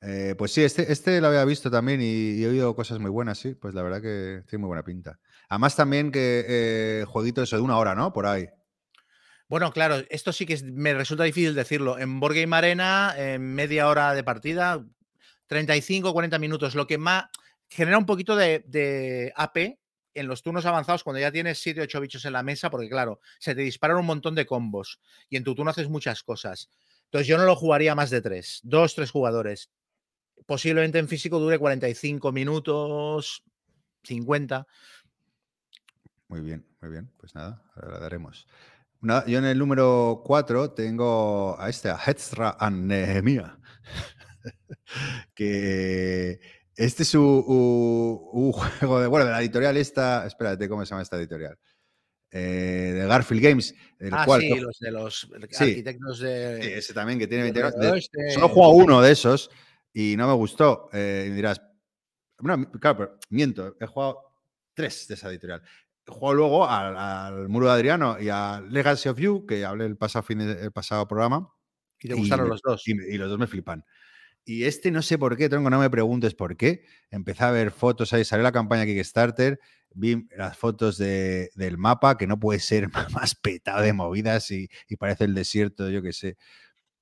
Eh, pues sí, este, este lo había visto también y, y he oído cosas muy buenas, sí. Pues la verdad que tiene muy buena pinta. Además también que eh, jueguito eso de una hora, ¿no? Por ahí. Bueno, claro, esto sí que me resulta difícil decirlo. En Board Game Arena, en media hora de partida, 35, 40 minutos. Lo que más genera un poquito de, de AP en los turnos avanzados cuando ya tienes 7, 8 bichos en la mesa, porque claro, se te disparan un montón de combos y en tu turno haces muchas cosas. Entonces yo no lo jugaría más de 3, 2, 3 jugadores. Posiblemente en físico dure 45 minutos, 50. Muy bien, muy bien. Pues nada, ahora daremos. Yo en el número 4 tengo a este, a Hetsra and Nehemia. que este es un, un- un juego de, bueno, de la editorial esta, espérate, ¿cómo se llama esta editorial? Eh, de Garfield Games, el Ah, cual sí, los de los Sí. arquitectos de... Sí, ese también que tiene de 20 horas. Reino de- Oeste. Solo he jugado uno de esos y no me gustó. Eh, y dirás, mi- claro, pero miento, he jugado tres de esa editorial. Jugado luego al, al Muro de Adriano y a Legacy of You, que hablé el pasado, fin de- el pasado programa. Y te gustaron me- los dos. Y, y los dos me flipan. Y este no sé por qué, tronco, no me preguntes por qué. Empecé a ver fotos ahí, salió la campaña Kickstarter, vi las fotos de- del mapa, que no puede ser más petado de movidas y, y parece el desierto, yo qué sé.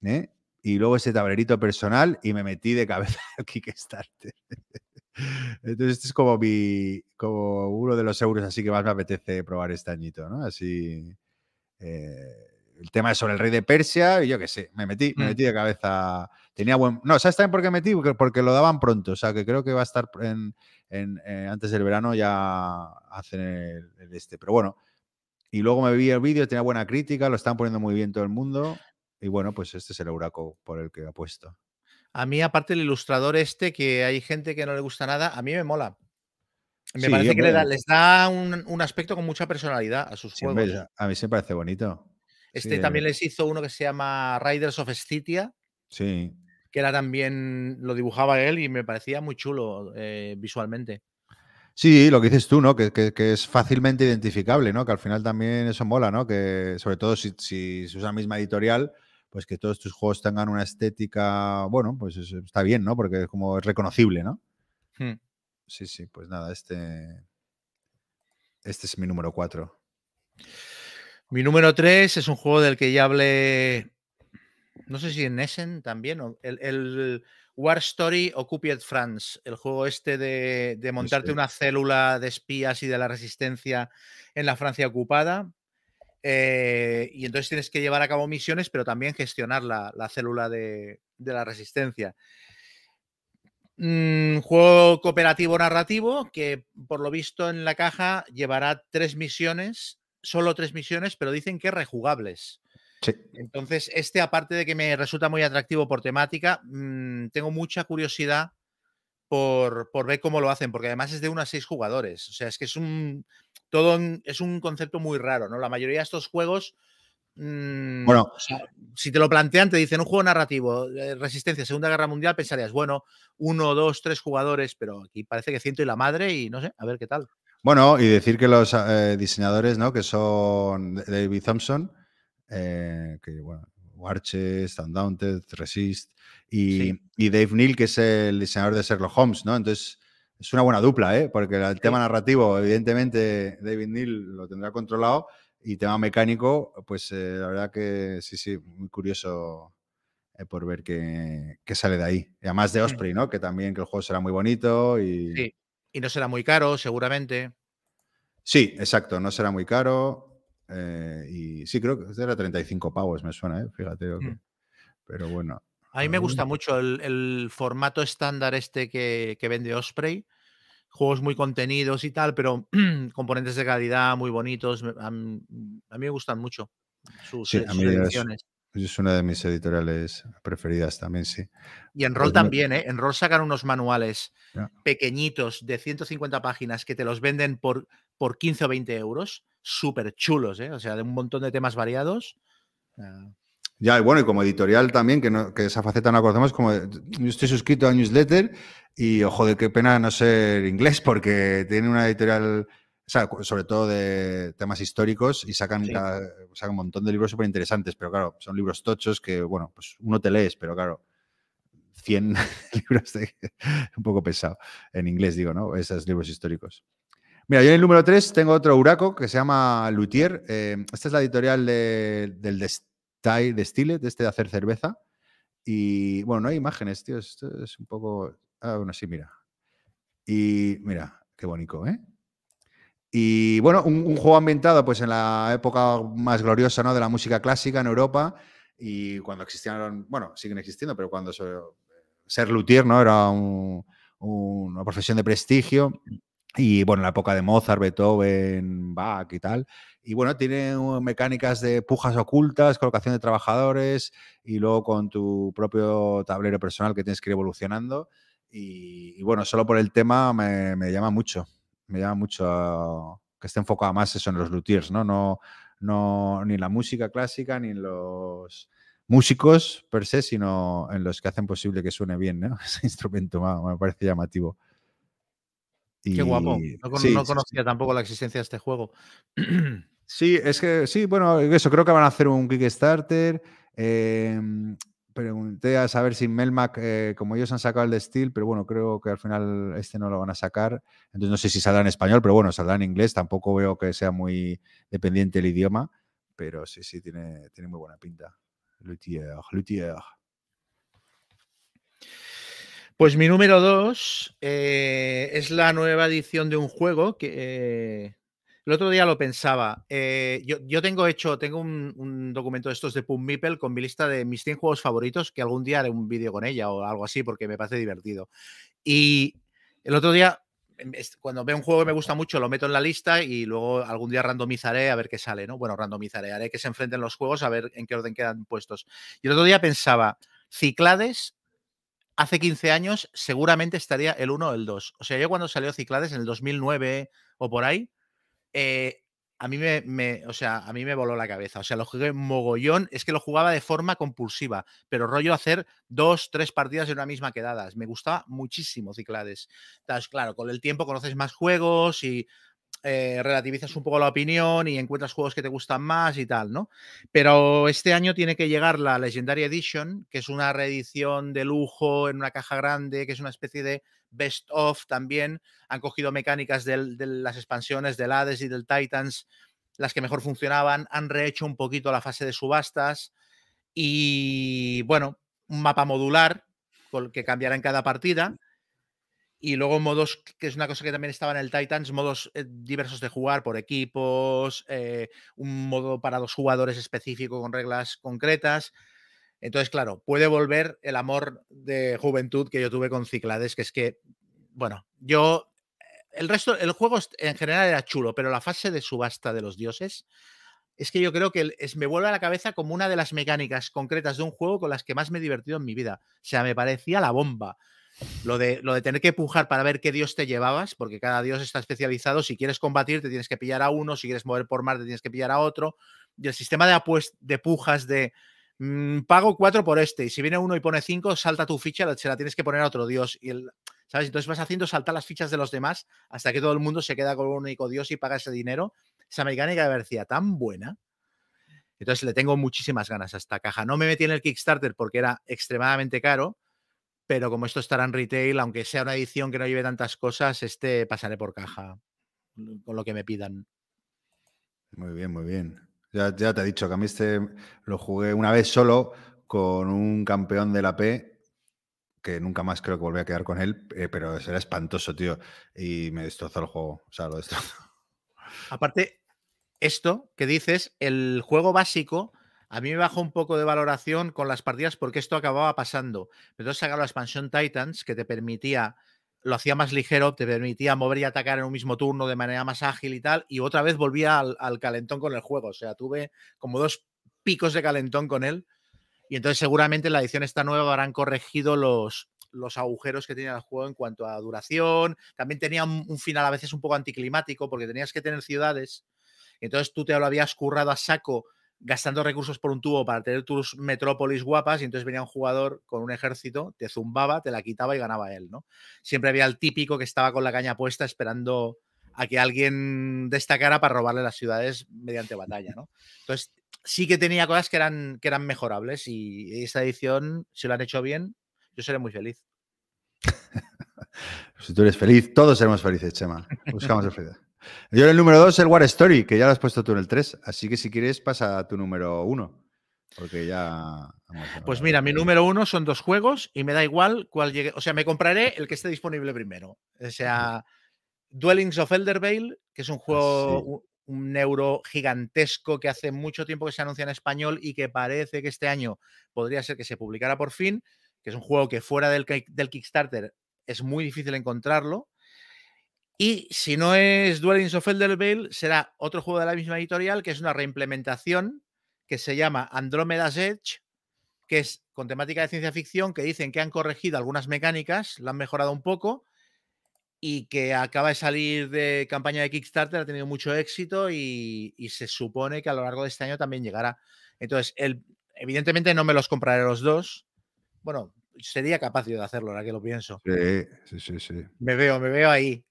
¿eh? Y luego ese tablerito personal y me metí de cabeza al Kickstarter. Entonces, este es como mi, como uno de los euros así que más me apetece probar este añito, ¿no? Así. eh, el tema es sobre el rey de Persia y yo qué sé, me metí, me Mm. metí de cabeza. Tenía buen. No, ¿sabes también por qué metí? Porque, porque lo daban pronto. O sea, que creo que va a estar en, en, eh, antes del verano ya hacen el, el este. Pero bueno. Y luego me vi el vídeo, tenía buena crítica, lo están poniendo muy bien todo el mundo. Y bueno, pues este es el Euraco por el que apuesto. A mí, aparte el ilustrador este, que hay gente que no le gusta nada, a mí me mola. Me Sí, parece que le da- les da un, un aspecto con mucha personalidad a sus Sí, juegos. hombre, a mí se me parece bonito. Este Sí, también eh. les hizo uno que se llama Riders of Stygia, Sí. que era también, lo dibujaba él y me parecía muy chulo eh, visualmente. Sí, lo que dices tú, ¿no? Que, que- que es fácilmente identificable, ¿no? Que al final también eso mola, ¿no? Que sobre todo si, si se usa la misma editorial, pues que todos tus juegos tengan una estética, bueno, pues está bien, ¿no? Porque es como es reconocible, ¿no? Hmm. Sí, sí, pues nada, este. Este es mi número 4. Mi número 3 es un juego del que ya hablé, no sé si en Essen también, o el, el War Story Occupied France, el juego este de, de montarte sí. una célula de espías y de la resistencia en la Francia ocupada. Eh, y entonces tienes que llevar a cabo misiones, pero también gestionar la, la célula de, de la resistencia. Mm, juego cooperativo narrativo que por lo visto en la caja llevará tres misiones, solo tres misiones, pero dicen que rejugables. Sí. Entonces, este, aparte de que me resulta muy atractivo por temática, mm, tengo mucha curiosidad por, por ver cómo lo hacen, porque además es de uno a seis jugadores. O sea, es que es un todo un- es un concepto muy raro, ¿no? La mayoría de estos juegos. mm, Bueno. o sea, si te lo plantean, te dicen un juego narrativo, eh, Resistencia, Segunda Guerra Mundial, pensarías, bueno, uno, dos, tres jugadores, pero aquí parece que ciento y la madre, y no sé, a ver qué tal. Bueno, y decir que los eh, diseñadores, ¿no? Que son David Thompson, eh, que bueno, Warches, Undaunted, Resist, y, Sí. y Dave Neal, que es el diseñador de Sherlock Holmes, ¿no? Entonces, es una buena dupla, ¿eh? Porque el tema narrativo, evidentemente, David Neal lo tendrá controlado, y tema mecánico, pues eh, la verdad que sí, sí, muy curioso eh, por ver qué, qué sale de ahí. Y además de Osprey, ¿no? Que también que el juego será muy bonito y... Sí. Y no será muy caro, seguramente. Sí, exacto, no será muy caro. eh, y sí, creo que era 35 pavos, me suena, ¿eh? fíjate. que- Mm. Pero bueno. A mí me gusta mucho el, el formato estándar este que, que vende Osprey. Juegos muy contenidos y tal, pero componentes de calidad muy bonitos. A, mí me gustan mucho sus, Sí, eh, sus es- ediciones. Es una de mis editoriales preferidas también, sí. Y en pues rol no- también, ¿eh? En rol sacan unos manuales pequeñitos de 150 páginas que te los venden por, por 15 o 20 euros. Súper chulos, ¿eh? O sea, de un montón de temas variados. Ah, Ya, y bueno, y como editorial también, que, no- que esa faceta no la conocemos, como yo estoy suscrito a newsletter y, ojo, de qué pena no ser inglés, porque tiene una editorial, o sea, cu- sobre todo de temas históricos, y sacan, Sí. cada- sacan un montón de libros súper interesantes, pero claro, son libros tochos que, bueno, pues uno te lees, pero claro, 100 libros de, un poco pesado, en inglés digo, ¿no? Esos libros históricos. Mira, yo en el número 3 tengo otro Huraco que se llama Luthier. eh, esta es la editorial de- del Destai- Destile, de este de hacer cerveza. Y bueno, no hay imágenes, tío. Esto es un poco. Ah, bueno, sí, mira. Y mira, qué bonito, ¿eh? Y bueno, un, juego ambientado pues en la época más gloriosa ¿no? de la música clásica en Europa y cuando existieron, bueno, siguen existiendo, pero cuando so- ser luthier ¿no? era un- un- una profesión de prestigio y bueno, en la época de Mozart, Beethoven, Bach y tal. Y bueno, tiene mecánicas de pujas ocultas, colocación de trabajadores y luego con tu propio tablero personal que tienes que ir evolucionando. Y, y bueno, solo por el tema me, llama mucho. Me llama mucho que esté enfocado más eso en los luthiers, ¿no? No, no ni en la música clásica ni en los músicos per se, sino en los que hacen posible que suene bien. Ese instrumento me, me parece llamativo. Qué guapo. No, con- sí, no sí, sí. conocía tampoco la existencia de este juego. Sí, es que sí, bueno, eso creo que van a hacer un Kickstarter. eh, pregunté a saber si Melmac, eh, como ellos han sacado el de Steel, pero bueno, creo que al final este no lo van a sacar. Entonces no sé si saldrá en español, pero bueno, saldrá en inglés. Tampoco veo que sea muy dependiente el idioma, pero sí, sí, tiene, tiene muy buena pinta. Luthier, Luthier. Pues mi número dos eh, es la nueva edición de un juego que eh, el otro día lo pensaba. eh, yo, yo tengo hecho, tengo un, un documento de estos de Pum Meeple con mi lista de mis 100 juegos favoritos, que algún día haré un vídeo con ella o algo así, porque me parece divertido. Y el otro día, em, cuando veo un juego que me gusta mucho, lo meto en la lista y luego algún día randomizaré a ver qué sale, ¿no? Bueno, randomizaré, haré que se enfrenten los juegos a ver en qué orden quedan puestos. Y el otro día pensaba, Ciclades hace 15 años seguramente estaría el 1 o el 2. O sea, yo cuando salió Ciclades en el 2009 o por ahí, eh, a mí me, o sea, a mí me voló la cabeza. O sea, lo jugué mogollón, es que lo jugaba de forma compulsiva, pero rollo hacer dos, tres partidas en una misma quedadas. Me gustaba muchísimo Ciclades. Entonces, claro, con el tiempo conoces más juegos y eh, relativizas un poco la opinión y encuentras juegos que te gustan más y tal, ¿no? Pero este año tiene que llegar la Legendary Edition, que es una reedición de lujo en una caja grande, que es una especie de best of también. Han cogido mecánicas de las expansiones del Hades y del Titans, las que mejor funcionaban, han rehecho un poquito la fase de subastas y, bueno, un mapa modular que cambiará en cada partida. Y luego modos, que es una cosa que también estaba en el Titans, modos eh, diversos de jugar por equipos, eh, un modo para dos jugadores específico con reglas concretas. Entonces, claro, puede volver el amor de juventud que yo tuve con Ciclades, que es que, bueno, yo, el resto, el juego en general era chulo, pero la fase de subasta de los dioses, es que yo creo que es, me vuelve a la cabeza como una de las mecánicas concretas de un juego con las que más me he divertido en mi vida. O sea, me parecía la bomba. Lo de, lo de tener que pujar para ver qué dios te llevabas, porque cada dios está especializado. Si quieres combatir, te tienes que pillar a uno. Si quieres mover por mar, te tienes que pillar a otro. Y el sistema de, de pujas de mm, pago cuatro por este. Y si viene uno y pone cinco, salta tu ficha, se la tienes que poner a otro dios. Y el, ¿Sabes? Entonces vas haciendo saltar las fichas de los demás hasta que todo el mundo se queda con un único dios y paga ese dinero. Esa mecánica me parecía tan buena. Entonces le tengo muchísimas ganas a esta caja. No me metí en el Kickstarter porque era extremadamente caro, pero como esto estará en retail, aunque sea una edición que no lleve tantas cosas, este pasaré por caja con lo que me pidan. Muy bien, muy bien. Ya, ya te he dicho que a mí este lo jugué una vez solo con un campeón de la P que nunca más creo que volví a quedar con él, eh, pero era espantoso, tío. Y me destrozó el juego. O sea, lo destrozó. Aparte, esto que dices, el juego básico, a mí me bajó un poco de valoración con las partidas porque esto acababa pasando. Entonces sacaron la expansión Titans que te permitía, lo hacía más ligero, te permitía mover y atacar en un mismo turno de manera más ágil y tal, y otra vez volvía al, al calentón con el juego. O sea, tuve como dos picos de calentón con él. Y entonces seguramente en la edición esta nueva habrán corregido los, los agujeros que tenía el juego en cuanto a duración. También tenía un, un final a veces un poco anticlimático porque tenías que tener ciudades. Entonces tú te lo habías currado a saco gastando recursos por un tubo para tener tus metrópolis guapas y entonces venía un jugador con un ejército, te zumbaba, te la quitaba y ganaba él, ¿no? Siempre había el típico que estaba con la caña puesta esperando a que alguien destacara para robarle las ciudades mediante batalla, ¿no? Entonces sí que tenía cosas que eran, que eran mejorables y esta edición, si lo han hecho bien, yo seré muy feliz. Si tú eres feliz, todos seremos felices, Chema. Buscamos el feliz. Yo en el número 2, el War Story, que ya lo has puesto tú en el 3. Así que si quieres, pasa a tu número 1. Porque ya. Pues mira, mi número uno son dos juegos y me da igual cuál llegue. O sea, me compraré el que esté disponible primero. O sea, Dwellings of Eldervale, que es un juego, sí. un, euro gigantesco que hace mucho tiempo que se anuncia en español y que parece que este año podría ser que se publicara por fin, que es un juego que fuera del, del Kickstarter es muy difícil encontrarlo. Y si no es Dwellings of Eldervale, será otro juego de la misma editorial, que es una reimplementación que se llama Andromeda's Edge, que es con temática de ciencia ficción, que dicen que han corregido algunas mecánicas, la han mejorado un poco y que acaba de salir de campaña de Kickstarter, ha tenido mucho éxito y, y se supone que a lo largo de este año también llegará. Entonces, el, evidentemente no me los compraré los dos. Bueno, sería capaz yo de hacerlo, ahora que lo pienso. Sí, sí, sí, sí. Me veo, me veo ahí.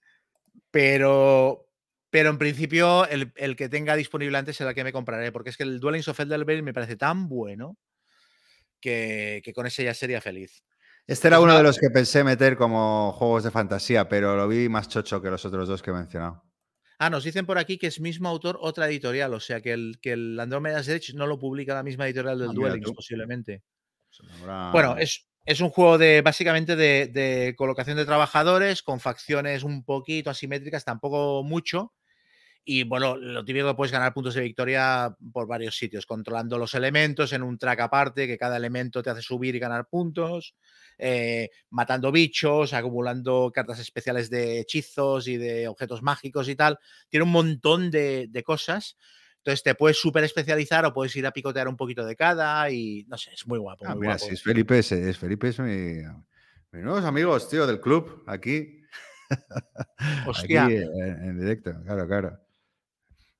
Pero, pero en principio el, el que tenga disponible antes será el que me compraré, porque es que el Dwellings of Eldervale me parece tan bueno que, que con ese ya sería feliz. Este era uno de los que pensé meter como juegos de fantasía, pero lo vi más chocho que los otros dos que he mencionado. Ah, nos dicen por aquí que es mismo autor, otra editorial, o sea que el, que el Andromeda's Edge no lo publica la misma editorial del Ah, posiblemente. Habrá- Bueno, es, es un juego de básicamente de, colocación de trabajadores con facciones un poquito asimétricas, tampoco mucho. Y bueno, lo típico puedes ganar puntos de victoria por varios sitios, controlando los elementos en un track aparte, que cada elemento te hace subir y ganar puntos, eh, matando bichos, acumulando cartas especiales de hechizos y de objetos mágicos y tal. Tiene un montón de, de cosas. Entonces te puedes súper especializar o puedes ir a picotear un poquito de cada y no sé, es muy guapo. Ah, muy mira, guapo. si es Felipe, es, es Felipe, es mi, mis nuevos amigos, tío, del club, aquí. Hostia. Aquí en, en directo, claro, claro.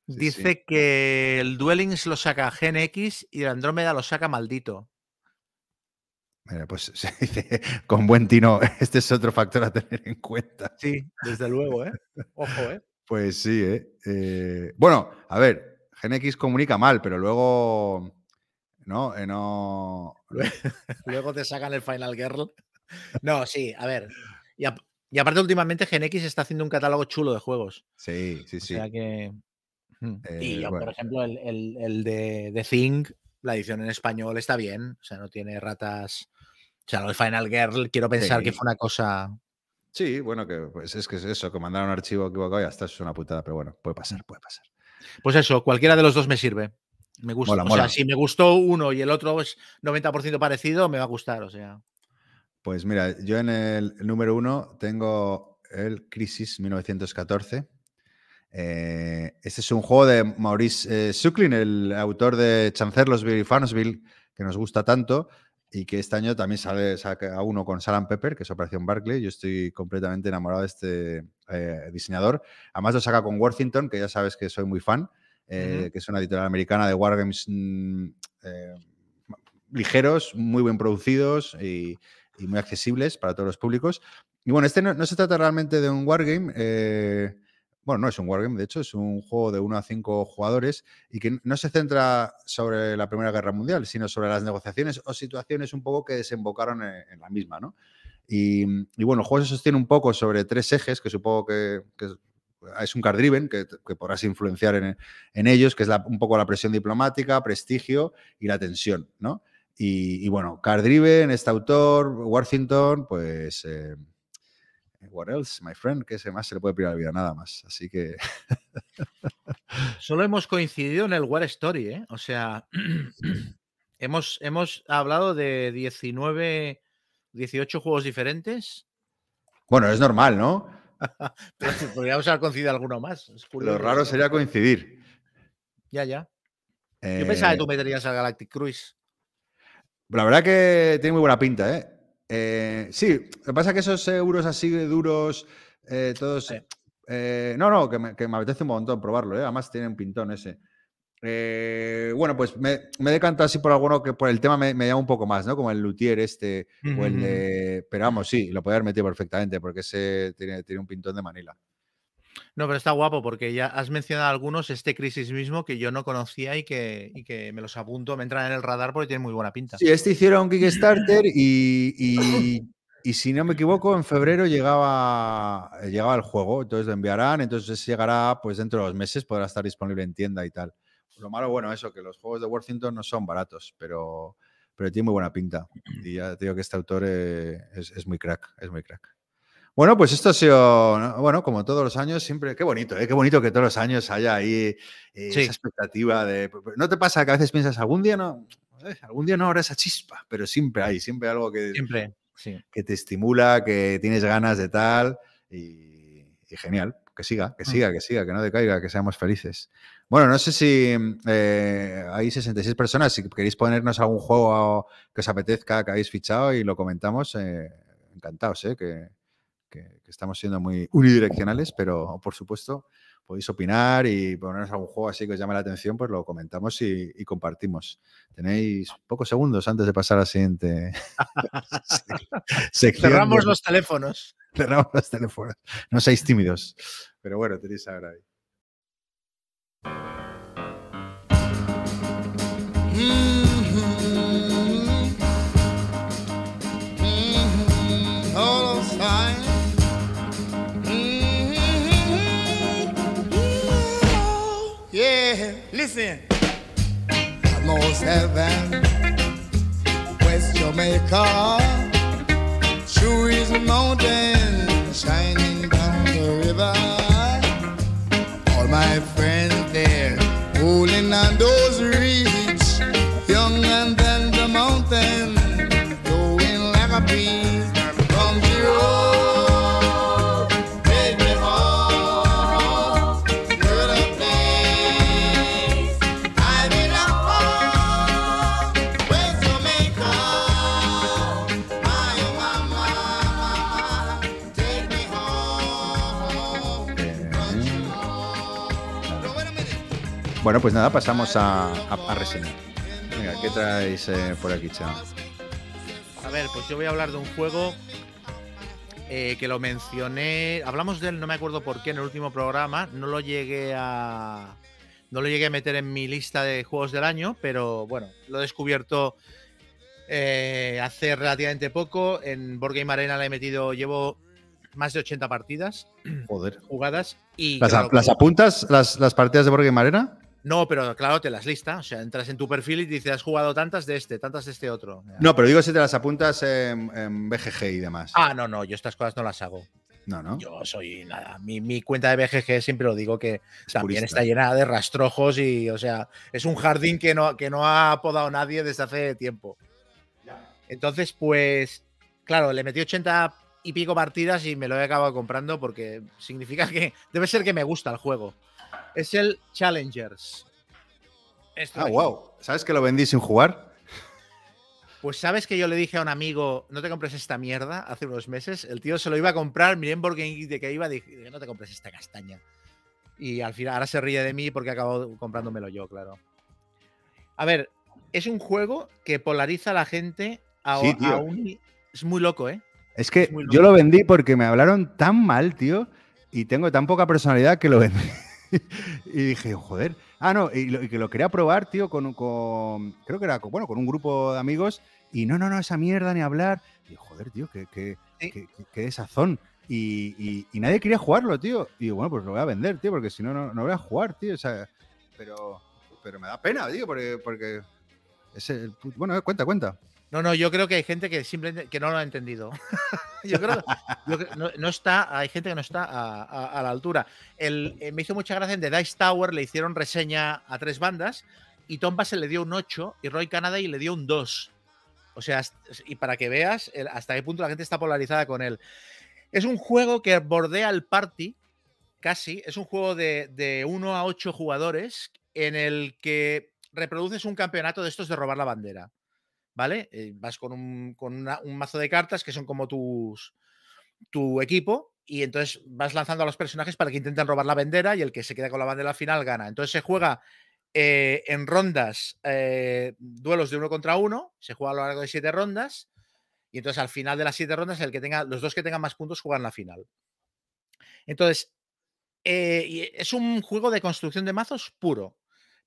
Dice que el Dwellings lo saca Gen X y el Andrómeda lo saca maldito. Mira, pues se dice con buen tino, este es otro factor a tener en cuenta. Sí, desde luego, ¿eh? Ojo, ¿eh? Pues sí, ¿eh? Eh, bueno, a ver, Gen X comunica mal, pero luego. No, eh, no. Luego te sacan el Final Girl. No, sí, a ver. Y, ap- y aparte, últimamente Gen X está haciendo un catálogo chulo de juegos. Sí, sí, O sí. sea que. Mm. y Eh, bueno. por ejemplo, el, el- el de, de Thing, la edición en español está bien. O sea, no tiene ratas. O sea, lo de Final Girl, quiero pensar que fue una cosa. Sí, bueno, que pues es que es eso, que mandaron un archivo equivocado y eso es una putada, pero bueno, puede pasar, puede pasar. Pues eso, cualquiera de los dos me sirve. Me gusta. Mola, o mola. sea, si me gustó uno y el otro es 90% parecido, me va a gustar. O sea. Pues mira, yo en el número uno tengo el Crisis 1914. Eh, este es un juego de Maurice eh, Sucklin, el autor de Chancellorsville y Farmsville, que nos gusta tanto y que este año también sale saca uno con Salam Pepper, que es Operación Barclay. Yo estoy completamente enamorado de este eh, diseñador. Además lo saca con Worthington, que ya sabes que soy muy fan, eh, que es una editorial americana de wargames mm, eh, ligeros, muy bien producidos y, y muy accesibles para todos los públicos. Y bueno, este no, no se trata realmente de un wargame. Bueno, no es un wargame, de hecho, es un juego de 1 a 5 jugadores y que no se centra sobre la Primera Guerra Mundial, sino sobre las negociaciones o situaciones un poco que desembocaron en, en la misma, ¿no? Y, y bueno, el juego se sostiene un poco sobre tres ejes, que supongo que, que es un card driven, que, que podrás influenciar en, en ellos, que es la- un poco la presión diplomática, prestigio y la tensión, ¿no? Y, y bueno, card driven, este autor, Worthington, pues... eh, what else, my friend? ¿Qué más se le puede pedir a la vida? Nada más. Así que Solo hemos coincidido en el War Story, ¿eh? O sea, hemos, hemos hablado de 19, 18 juegos diferentes, Bueno, es normal, ¿no? pero si podríamos haber coincidido alguno más. Lo raro sería coincidir. Ya, ya. Yo pensaba Eh, que tú meterías al Galactic Cruise. La verdad que tiene muy buena pinta, ¿eh? Eh, sí, lo que pasa es que esos euros así de duros, eh, todos... Eh, no, no, que me, que me apetece un montón probarlo. Además tiene un pintón ese. Bueno, pues me, me decanto así por alguno que por el tema me, me llama un poco más, ¿no? Como el Luthier este o el de... Pero vamos, sí, lo podía haber metido perfectamente porque ese tiene, tiene un pintón de Manila. No, pero está guapo porque ya has mencionado algunos, este Crisis mismo, que yo no conocía y que, y que me los apunto, me entran en el radar porque tiene muy buena pinta. Sí, este hicieron Kickstarter y, y, y si no me equivoco, en febrero llegaba, llegaba el juego, entonces lo enviarán, entonces llegará pues dentro de los meses, podrá estar disponible en tienda y tal. Lo malo, bueno, eso, que los juegos de Worthington no son baratos, pero, pero tiene muy buena pinta. Y ya te digo que este autor eh, es, es muy crack, es muy crack. Bueno, pues esto ha sido, ¿no? bueno, como todos los años, siempre, qué bonito, ¿eh? qué bonito que todos los años haya ahí eh, Sí. esa expectativa de, ¿no te pasa que a veces piensas, algún día no, eh, algún día no habrá esa chispa, pero siempre hay, siempre algo que, Siempre, sí. que te estimula, que tienes ganas de tal y, y genial, que siga, que Mm. siga, que siga, que no decaiga, que seamos felices. Bueno, no sé si eh, hay 66 personas, si queréis ponernos algún juego que os apetezca, que habéis fichado y lo comentamos, eh, encantados, eh, que, que- que estamos siendo muy unidireccionales, pero por supuesto podéis opinar y ponernos algún juego así que os llame la atención, pues lo comentamos y, y compartimos. Tenéis pocos segundos antes de pasar a la siguiente sección. Cerramos los teléfonos. cerramos los teléfonos. No seáis tímidos. Pero bueno, tenéis ahora ahí. seven. West Jamaica, true is mountain shining down the river. All my friends there, pulling and doing. Bueno, pues nada, pasamos a, a, a reseñar. Venga, ¿qué traes eh, por aquí, Chao? A ver, pues yo voy a hablar de un juego eh, que lo mencioné. Hablamos de él, no me acuerdo por qué, en el último programa. No lo llegué a. No lo llegué a meter en mi lista de juegos del año, pero bueno, lo he descubierto eh, hace relativamente poco. En Board Game Arena le he metido, llevo más de 80 partidas Joder. jugadas. Y ¿Las, claro, las apuntas, las, las partidas de Board Game Arena? No, pero claro, te las lista. O sea, entras en tu perfil y dices, has jugado tantas de este, tantas de este otro. No, pero digo si te las apuntas en, en BGG y demás. Ah, no, no, yo estas cosas no las hago. No, ¿no? Yo soy nada. Mi, mi cuenta de BGG siempre lo digo que también purista. está llena de rastrojos y, o sea, es un jardín que no, que no ha podado nadie desde hace tiempo. Entonces, pues, claro, le metí 80 y pico partidas y me lo he acabado comprando porque significa que debe ser que me gusta el juego. Es el Challengers. Esto Ah, wow. ¿Sabes que lo vendí sin jugar? Pues sabes que yo le dije a un amigo, no te compres esta mierda, hace unos meses. El tío se lo iba a comprar, miré en Geek de que iba, dije, dije, no te compres esta castaña. Y al final, ahora se ríe de mí porque he acabado comprándomelo yo, claro. A ver, es un juego que polariza a la gente a, Sí, a un... Es muy loco, ¿eh? Es que Es yo lo vendí porque me hablaron tan mal, tío, y tengo tan poca personalidad que lo vendí. y dije, joder. Ah, no, y, lo- y que lo quería probar, tío, con, con- Creo que era con, bueno, con un grupo de amigos. Y no, no, no, esa mierda ni hablar. Y joder, tío, qué, qué, Sí. qué- qué- desazón. Y, y- y nadie quería jugarlo, tío. Y digo, bueno, pues lo voy a vender, tío, porque si no, no, no voy a jugar, tío. O sea, pero, pero me da pena, tío, porque. porque es el bueno, cuenta, cuenta. No, no, yo creo que hay gente que simplemente que no lo ha entendido. yo creo creo- no, está, hay gente que no está a, la altura. Eh, me hizo mucha gracia en The Dice Tower, le hicieron reseña a tres bandas y Tom Basel le dio un 8 y Roy Canada le dio un 2. O sea, y para que veas hasta qué punto la gente está polarizada con él. Es un juego que bordea el party, casi. Es un juego de, de 1 a 8 jugadores en el que reproduces un campeonato de estos de robar la bandera. ¿Vale? Eh, vas con, un, mazo de cartas que son como tus, tu equipo y entonces vas lanzando a los personajes para que intenten robar la bandera y el que se queda con la bandera al final gana. Entonces se juega eh, en rondas, eh, duelos de uno contra uno, se juega a lo largo de siete rondas y entonces al final de las siete rondas el que tenga, los dos que tengan más puntos juegan la final. Entonces, es un juego de construcción de mazos puro.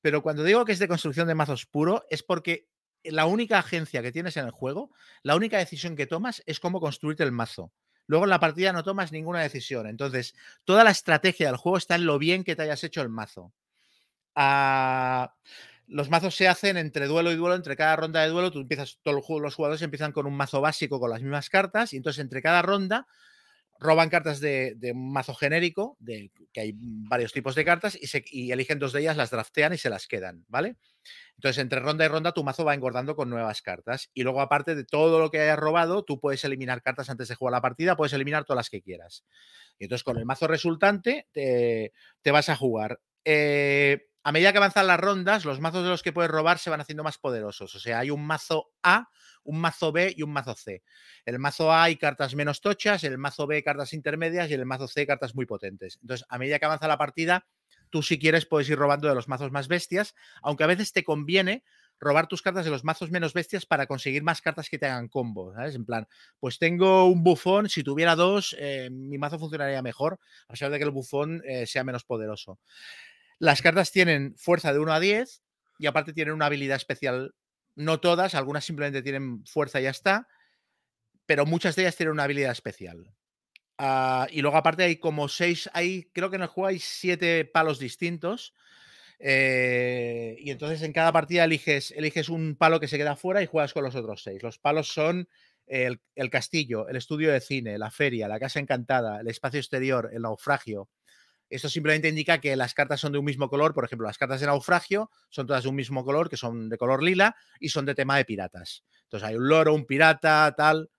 Pero cuando digo que es de construcción de mazos puro, es porque la única agencia que tienes en el juego, la única decisión que tomas es cómo construirte el mazo. Luego en la partida no tomas ninguna decisión. Entonces, toda la estrategia del juego está en lo bien que te hayas hecho el mazo. Ah, los mazos se hacen entre duelo y duelo, entre cada ronda de duelo, tú empiezas, todos los ju- los jugadores empiezan con un mazo básico con las mismas cartas, y entonces entre cada ronda roban cartas de, un mazo genérico, de, que hay varios tipos de cartas, y, eligen dos de ellas, las draftean y se las quedan, ¿vale? Entonces, entre ronda y ronda, tu mazo va engordando con nuevas cartas. Y luego, aparte de todo lo que hayas robado, tú puedes eliminar cartas antes de jugar la partida, puedes eliminar todas las que quieras. Y entonces, con el mazo resultante, te, te vas a jugar. Eh, a medida que avanzan las rondas, los mazos de los que puedes robar se van haciendo más poderosos. O sea, hay un mazo A, un mazo B y un mazo C. El mazo A hay cartas menos tochas, el mazo B cartas intermedias y el mazo C cartas muy potentes. Entonces, a medida que avanza la partida, tú si quieres puedes ir robando de los mazos más bestias, aunque a veces te conviene robar tus cartas de los mazos menos bestias para conseguir más cartas que te hagan combo, ¿sabes? En plan, pues tengo un bufón, si tuviera dos, eh, mi mazo funcionaría mejor, a pesar de que el bufón eh, sea menos poderoso. Las cartas tienen fuerza de 1 a 10 y aparte tienen una habilidad especial. No todas, algunas simplemente tienen fuerza y ya está, pero muchas de ellas tienen una habilidad especial. Ah, y luego aparte hay como seis, hay, creo que en el juego hay siete palos distintos. eh, y entonces en cada partida eliges, eliges un palo que se queda fuera y juegas con los otros seis. Los palos son el, el castillo, el estudio de cine, la feria, la casa encantada, el espacio exterior, el naufragio. Esto simplemente indica que las cartas son de un mismo color. Por ejemplo, las cartas de naufragio son todas de un mismo color, que son de color lila y son de tema de piratas. Entonces hay un loro, un pirata, tal.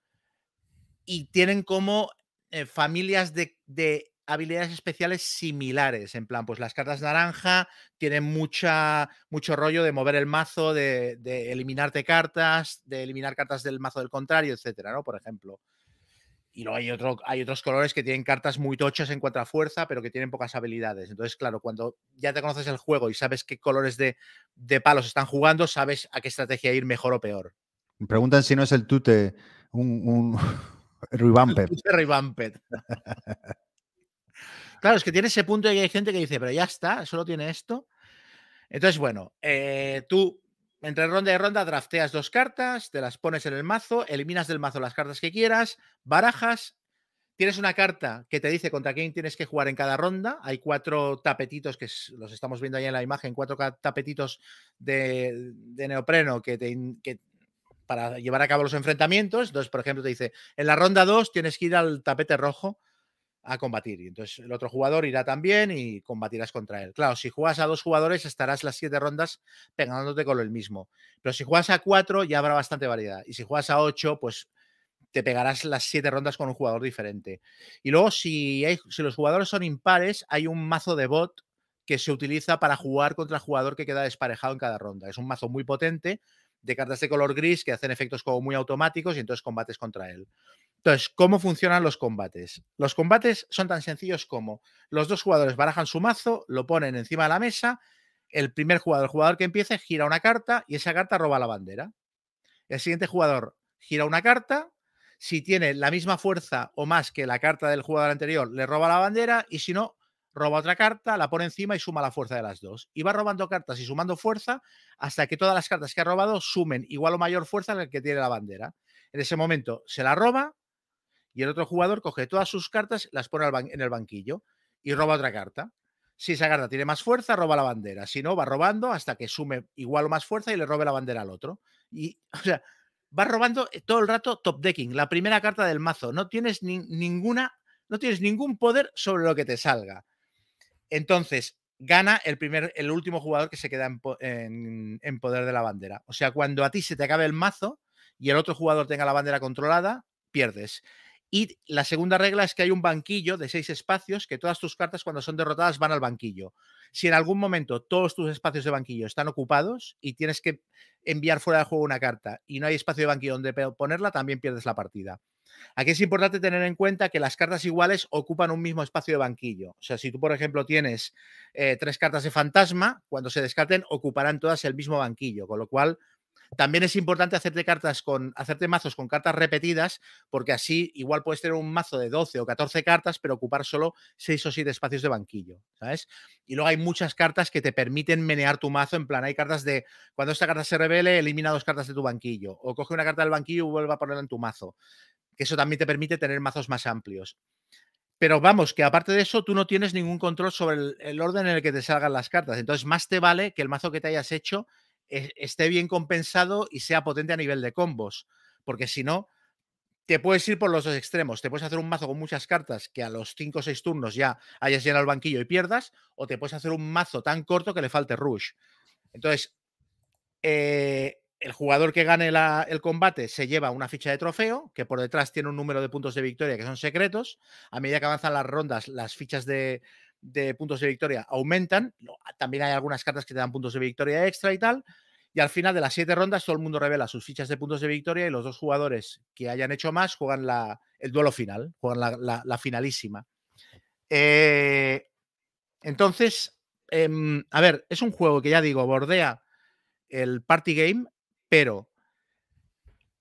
Y tienen como eh, familias de, de habilidades especiales similares. En plan, pues las cartas naranja tienen mucha, mucho rollo de mover el mazo, de, de eliminarte cartas, de eliminar cartas del mazo del contrario, etcétera, ¿no? Por ejemplo. Y luego hay, otro, hay otros colores que tienen cartas muy tochas en cuanto a fuerza, pero que tienen pocas habilidades. Entonces, claro, cuando ya te conoces el juego y sabes qué colores de, de palos están jugando, sabes a qué estrategia ir mejor o peor. Me preguntan si no es el tute un, un revamped. Tute revamped. claro, es que tiene ese punto de que hay gente que dice, pero ya está, solo tiene esto. Entonces, bueno, eh, tú entre ronda y ronda drafteas dos cartas, te las pones en el mazo, eliminas del mazo las cartas que quieras, barajas, tienes una carta que te dice contra quién tienes que jugar en cada ronda. Hay cuatro tapetitos que los estamos viendo ahí en la imagen, cuatro tapetitos de, neopreno que, te, que para llevar a cabo los enfrentamientos. Entonces, por ejemplo, te dice, en la ronda 2 tienes que ir al tapete rojo a combatir. Y entonces el otro jugador irá también y combatirás contra él. Claro, si juegas a dos jugadores estarás las siete rondas pegándote con el mismo. Pero si juegas a cuatro ya habrá bastante variedad. Y si juegas a ocho, pues te pegarás las siete rondas con un jugador diferente. Y luego, si, hay, si los jugadores son impares, hay un mazo de bot que se utiliza para jugar contra el jugador que queda desparejado en cada ronda. Es un mazo muy potente de cartas de color gris que hacen efectos como muy automáticos y entonces combates contra él. Entonces, ¿cómo funcionan los combates? Los combates son tan sencillos como los dos jugadores barajan su mazo, lo ponen encima de la mesa, el primer jugador, el jugador que empiece, gira una carta y esa carta roba la bandera. El siguiente jugador gira una carta, si tiene la misma fuerza o más que la carta del jugador anterior, le roba la bandera y si no, roba otra carta, la pone encima y suma la fuerza de las dos. Y va robando cartas y sumando fuerza hasta que todas las cartas que ha robado sumen igual o mayor fuerza en el que tiene la bandera. En ese momento se la roba, y el otro jugador coge todas sus cartas, las pone en el banquillo y roba otra carta. Si esa carta tiene más fuerza, roba la bandera. Si no, va robando hasta que sume igual o más fuerza y le robe la bandera al otro. Y, o sea, va robando eh, todo el rato top decking, la primera carta del mazo. No tienes ninguna, no tienes ningún poder sobre lo que te salga. Entonces, gana el primer, el último jugador que se queda en, en poder de la bandera. O sea, cuando a ti se te acabe el mazo y el otro jugador tenga la bandera controlada, pierdes. Y la segunda regla es que hay un banquillo de seis espacios que todas tus cartas cuando son derrotadas van al banquillo. Si en algún momento todos tus espacios de banquillo están ocupados y tienes que enviar fuera del juego una carta y no hay espacio de banquillo donde ponerla, también pierdes la partida. Aquí es importante tener en cuenta que las cartas iguales ocupan un mismo espacio de banquillo. O sea, si tú, por ejemplo, tienes eh, tres cartas de fantasma, cuando se descarten, ocuparán todas el mismo banquillo, con lo cual también es importante hacerte cartas con, hacerte mazos con cartas repetidas, porque así igual puedes tener un mazo de 12 o 14 cartas, pero ocupar solo 6 o 7 espacios de banquillo, ¿sabes? Y luego hay muchas cartas que te permiten menear tu mazo, en plan, hay cartas de, cuando esta carta se revele, elimina dos cartas de tu banquillo, o coge una carta del banquillo y vuelve a ponerla en tu mazo, que eso también te permite tener mazos más amplios. Pero vamos, que aparte de eso, tú no tienes ningún control sobre el, el, orden en el que te salgan las cartas. Entonces, más te vale que el mazo que te hayas hecho esté bien compensado y sea potente a nivel de combos. Porque si no, te puedes ir por los dos extremos. Te puedes hacer un mazo con muchas cartas que a los 5 o 6 turnos ya hayas llenado el banquillo y pierdas, o te puedes hacer un mazo tan corto que le falte rush. Entonces, eh, el jugador que gane el combate se lleva una ficha de trofeo, que por detrás tiene un número de puntos de victoria que son secretos. A medida que avanzan las rondas, las fichas de, de puntos de victoria aumentan. También hay algunas cartas que te dan puntos de victoria extra y tal. Y al final de las siete rondas, todo el mundo revela sus fichas de puntos de victoria y los dos jugadores que hayan hecho más juegan la, el duelo final, juegan la, finalísima. Eh, entonces, em, a ver, es un juego que ya digo, bordea el party game, pero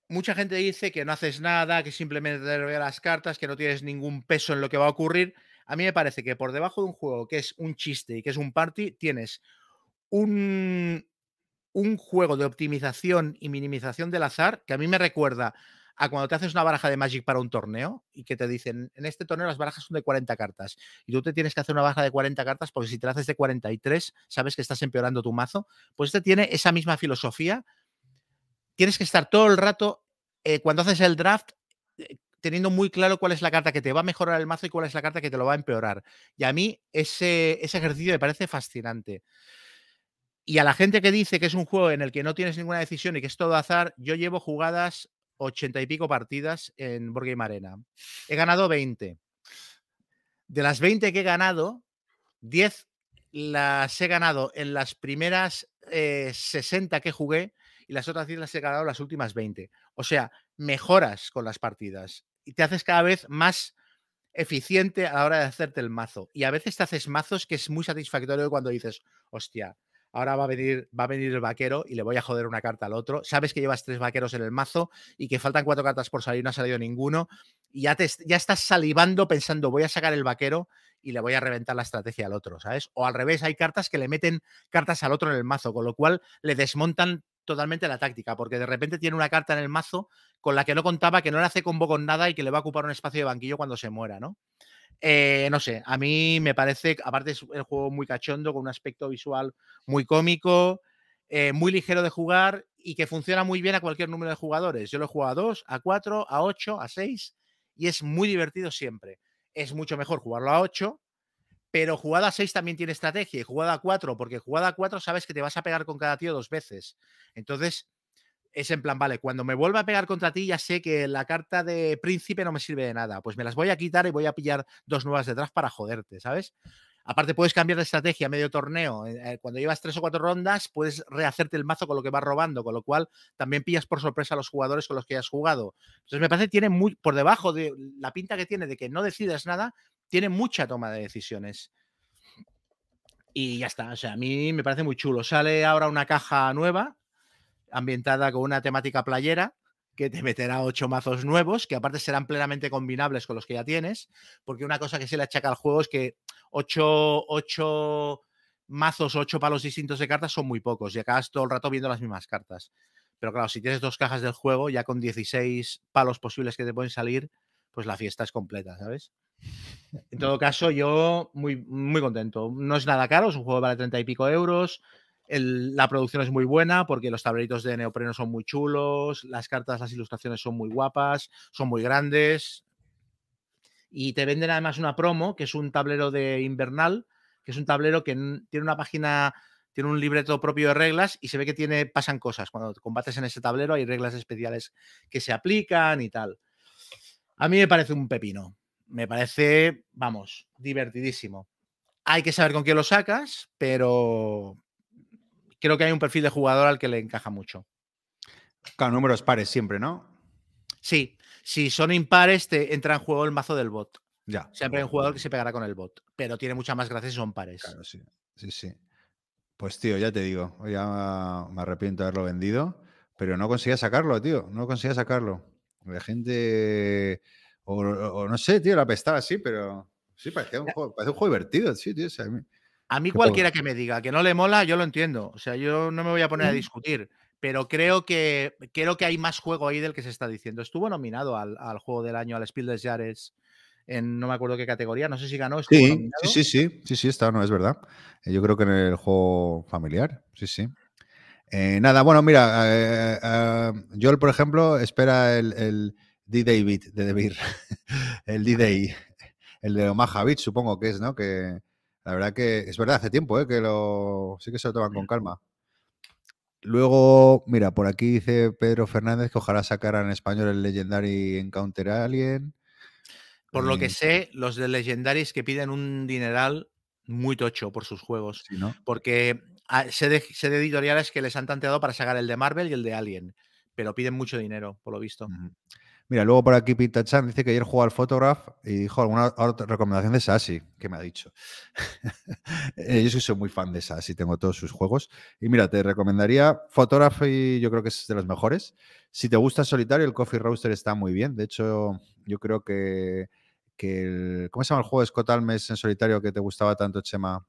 mucha gente dice que no haces nada, que simplemente te las cartas, que no tienes ningún peso en lo que va a ocurrir. A mí me parece que por debajo de un juego que es un chiste y que es un party, tienes un, un juego de optimización y minimización del azar que a mí me recuerda a cuando te haces una baraja de Magic para un torneo y que te dicen, en este torneo las barajas son de 40 cartas y tú te tienes que hacer una baraja de 40 cartas porque si te la haces de 43 sabes que estás empeorando tu mazo, pues este tiene esa misma filosofía. Tienes que estar todo el rato, eh, cuando haces el draft, eh, teniendo muy claro cuál es la carta que te va a mejorar el mazo y cuál es la carta que te lo va a empeorar. Y a mí ese, ese ejercicio me parece fascinante. Y a la gente que dice que es un juego en el que no tienes ninguna decisión y que es todo azar, yo llevo jugadas ochenta y pico partidas en Board Game Arena. He ganado 20. De las 20 que he ganado, 10 las he ganado en las primeras 60 eh, que jugué y las otras 10 las he ganado las últimas 20. O sea, mejoras con las partidas. y te haces cada vez más eficiente a la hora de hacerte el mazo. Y a veces te haces mazos que es muy satisfactorio cuando dices, hostia, ahora va a venir, va a venir el vaquero y le voy a joder una carta al otro. Sabes que llevas tres vaqueros en el mazo y que faltan cuatro cartas por salir, no ha salido ninguno. Y ya, te, ya estás salivando pensando, voy a sacar el vaquero y le voy a reventar la estrategia al otro, ¿sabes? O al revés, hay cartas que le meten cartas al otro en el mazo, con lo cual le desmontan totalmente la táctica, porque de repente tiene una carta en el mazo con la que no contaba, que no le hace combo con nada y que le va a ocupar un espacio de banquillo cuando se muera, ¿no? Eh, no sé, a mí me parece, aparte es el juego muy cachondo, con un aspecto visual muy cómico, eh, muy ligero de jugar y que funciona muy bien a cualquier número de jugadores. Yo lo he jugado a 2, a 4, a 8, a 6 y es muy divertido siempre. Es mucho mejor jugarlo a 8, pero jugada a 6 también tiene estrategia y jugada a 4, porque jugada a 4 sabes que te vas a pegar con cada tío dos veces. Entonces, es en plan, vale, cuando me vuelva a pegar contra ti ya sé que la carta de príncipe no me sirve de nada. Pues me las voy a quitar y voy a pillar dos nuevas detrás para joderte, ¿sabes? Aparte, puedes cambiar de estrategia a medio torneo. Eh, cuando llevas tres o cuatro rondas, puedes rehacerte el mazo con lo que vas robando, con lo cual también pillas por sorpresa a los jugadores con los que has jugado. Entonces, me parece que tiene muy, por debajo de la pinta que tiene de que no decides nada, tiene mucha toma de decisiones. Y ya está. O sea, a mí me parece muy chulo. Sale ahora una caja nueva, ambientada con una temática playera, que te meterá ocho mazos nuevos, que aparte serán plenamente combinables con los que ya tienes, porque una cosa que se le achaca al juego es que ocho, ocho mazos, ocho palos distintos de cartas son muy pocos y acabas todo el rato viendo las mismas cartas. Pero claro, si tienes dos cajas del juego, ya con 16 palos posibles que te pueden salir, pues la fiesta es completa, ¿sabes? En todo caso, yo muy, muy contento. No es nada caro, es un juego que vale 30 y pico euros. La producción es muy buena porque los tableritos de neopreno son muy chulos, las cartas, las ilustraciones son muy guapas, son muy grandes. Y te venden además una promo, que es un tablero de invernal, que es un tablero que tiene una página, tiene un libreto propio de reglas y se ve que tiene, pasan cosas. Cuando combates en ese tablero hay reglas especiales que se aplican y tal. A mí me parece un pepino. Me parece, vamos, divertidísimo. Hay que saber con quién lo sacas, pero creo que hay un perfil de jugador al que le encaja mucho. Claro, números pares siempre, ¿no? Sí, si son impares, te entra en juego el mazo del bot. Ya. Siempre hay un jugador que se pegará con el bot, pero tiene mucha más gracia si son pares. Claro, sí. Sí, sí. Pues tío, ya te digo, ya me arrepiento de haberlo vendido, pero no conseguía sacarlo, tío, no conseguía sacarlo. La gente, o, no sé, tío, la apestaba así, pero sí, parecía un juego, parece un juego divertido, sí, tío. a mí, a mí cualquiera que me diga que no le mola, yo lo entiendo. O sea, yo no me voy a poner a discutir, pero creo que, creo que hay más juego ahí del que se está diciendo. Estuvo nominado al, juego del año, al Spiel des Jahres, en no me acuerdo qué categoría, no sé si ganó. Sí, sí, sí, sí, sí, sí, está, no, es verdad. Eh, yo creo que en el juego familiar, sí, sí. Eh, nada, bueno, mira, eh, Joel, por ejemplo, espera el, el D-David de Debir, el D-Day, el de Omaha Beach, supongo que es, ¿no? Que la verdad que es verdad, hace tiempo, ¿eh? Que lo, sí que se lo toman con calma. Luego, mira, por aquí dice Pedro Fernández que ojalá sacaran en español el Legendary Encounter Alien. Por lo que sé, los de Legendaries que piden un dineral muy tocho por sus juegos. Porque ah, sé de, editoriales que les han tanteado para sacar el de Marvel y el de Alien, pero piden mucho dinero, por lo visto. Mira, luego por aquí Pinta Chan dice que ayer jugó al Photograph y dijo alguna recomendación de Sassy, que me ha dicho. Yo soy muy fan de Sassy, tengo todos sus juegos. Y mira, te recomendaría Photograph y yo creo que es de los mejores. Si te gusta solitario, el Coffee Roaster está muy bien. De hecho, yo creo que, el, ¿Cómo se llama el juego de Scott Almes en solitario que te gustaba tanto, Chema?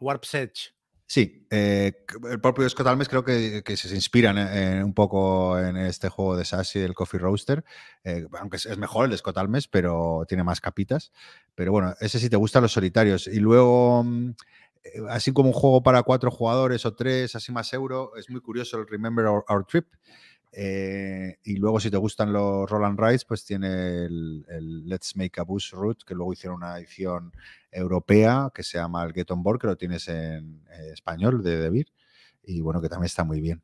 Warp's Edge. Sí, eh, el propio Scott Almes creo que, se inspiran eh, un poco en este juego de Sassy, el Coffee Roaster, eh, aunque es mejor el de Scott Almes, pero tiene más capitas. Pero bueno, ese sí te gustan los solitarios. Y luego, mm, así como un juego para cuatro jugadores o tres, así más euro, es muy curioso el Remember Our Trip, eh, y luego, si te gustan los Roland Rides, pues tiene el, Let's Make a Bus Route, que luego hicieron una edición europea que se llama el Get On Board, que lo tienes en eh, español de Debir. Y bueno, que también está muy bien.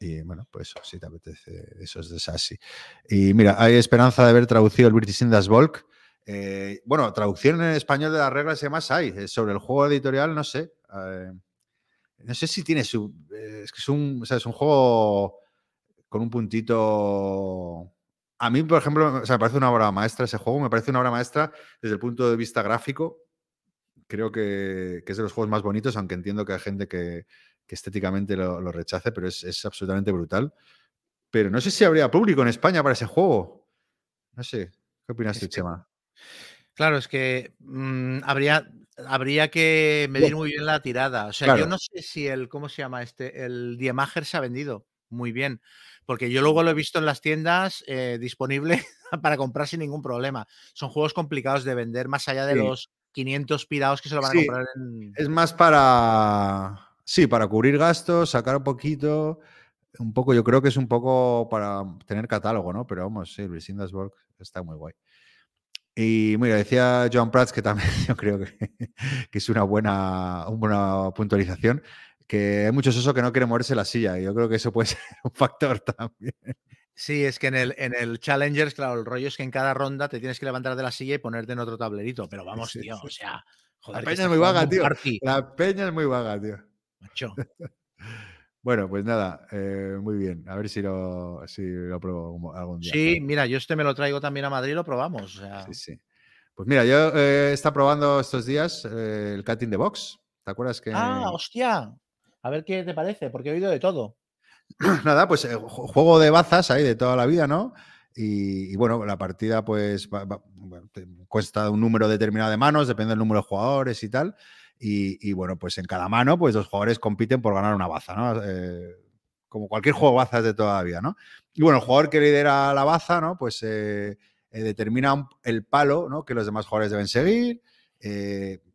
Y bueno, pues eso, si te apetece, eso es de Sassy. Y mira, hay esperanza de haber traducido el British Indas Volk. Eh, bueno, traducción en español de las reglas y demás hay. Sobre el juego editorial, no sé. no sé si tiene su. es que es un, es un juego con un puntito A mí, por ejemplo, o sea, me parece una obra maestra ese juego, me parece una obra maestra desde el punto de vista gráfico. Creo que, que es de los juegos más bonitos, aunque entiendo que hay gente que, que estéticamente lo, lo rechace, pero es, es absolutamente brutal. Pero no sé si habría público en España para ese juego. No sé. ¿Qué opinas tú, Chema? Claro, es que mm, habría, habría que medir muy bien la tirada. O sea, yo no sé si el, ¿cómo se llama este? El Diemager se ha vendido muy bien. Porque yo luego lo he visto en las tiendas eh, disponible para comprar sin ningún problema. Son juegos complicados de vender más allá de Sí. los 500 pirados que se lo van Sí, a comprar en... Es más para. Sí, para cubrir gastos, sacar un poquito. Un poco, yo creo que es un poco para tener catálogo, ¿no? Pero vamos, sí, Luis Indasborg está muy guay. Y mira, decía Joan Prats que también yo creo que, que es una buena, una buena puntualización, que hay muchos osos que no quieren moverse la silla, yo creo que eso puede ser un factor también. Sí, es que en el, en el Challengers, claro, el rollo es que en cada ronda te tienes que levantar de la silla y ponerte en otro tablerito. Pero vamos, Sí, tío, sí. o sea, La joder, que peña es muy vaga, tío. party, La peña es muy vaga, tío. macho. Bueno, pues nada, eh, muy bien. A ver si lo, si lo pruebo algún- día. Sí, mira, yo este me lo traigo también a Madrid y lo probamos. O sea, Sí, sí. Pues mira, yo eh, he estado probando estos días eh, el Cat in the Box. ¿Te acuerdas que.? Ah, hostia. A ver qué te parece, porque he oído de todo. Nada, pues eh, ju- juego de bazas ahí de toda la vida, ¿no? Y, bueno, la partida pues va- cuesta un número determinado de manos, depende del número de jugadores y tal. Y, bueno, pues en cada mano, pues los jugadores compiten por ganar una baza, ¿no? Eh, como cualquier juego de bazas de toda la vida, ¿no? Y bueno, el jugador que lidera la baza, ¿no? Pues eh, determina el palo, ¿no? Que los demás jugadores deben seguir.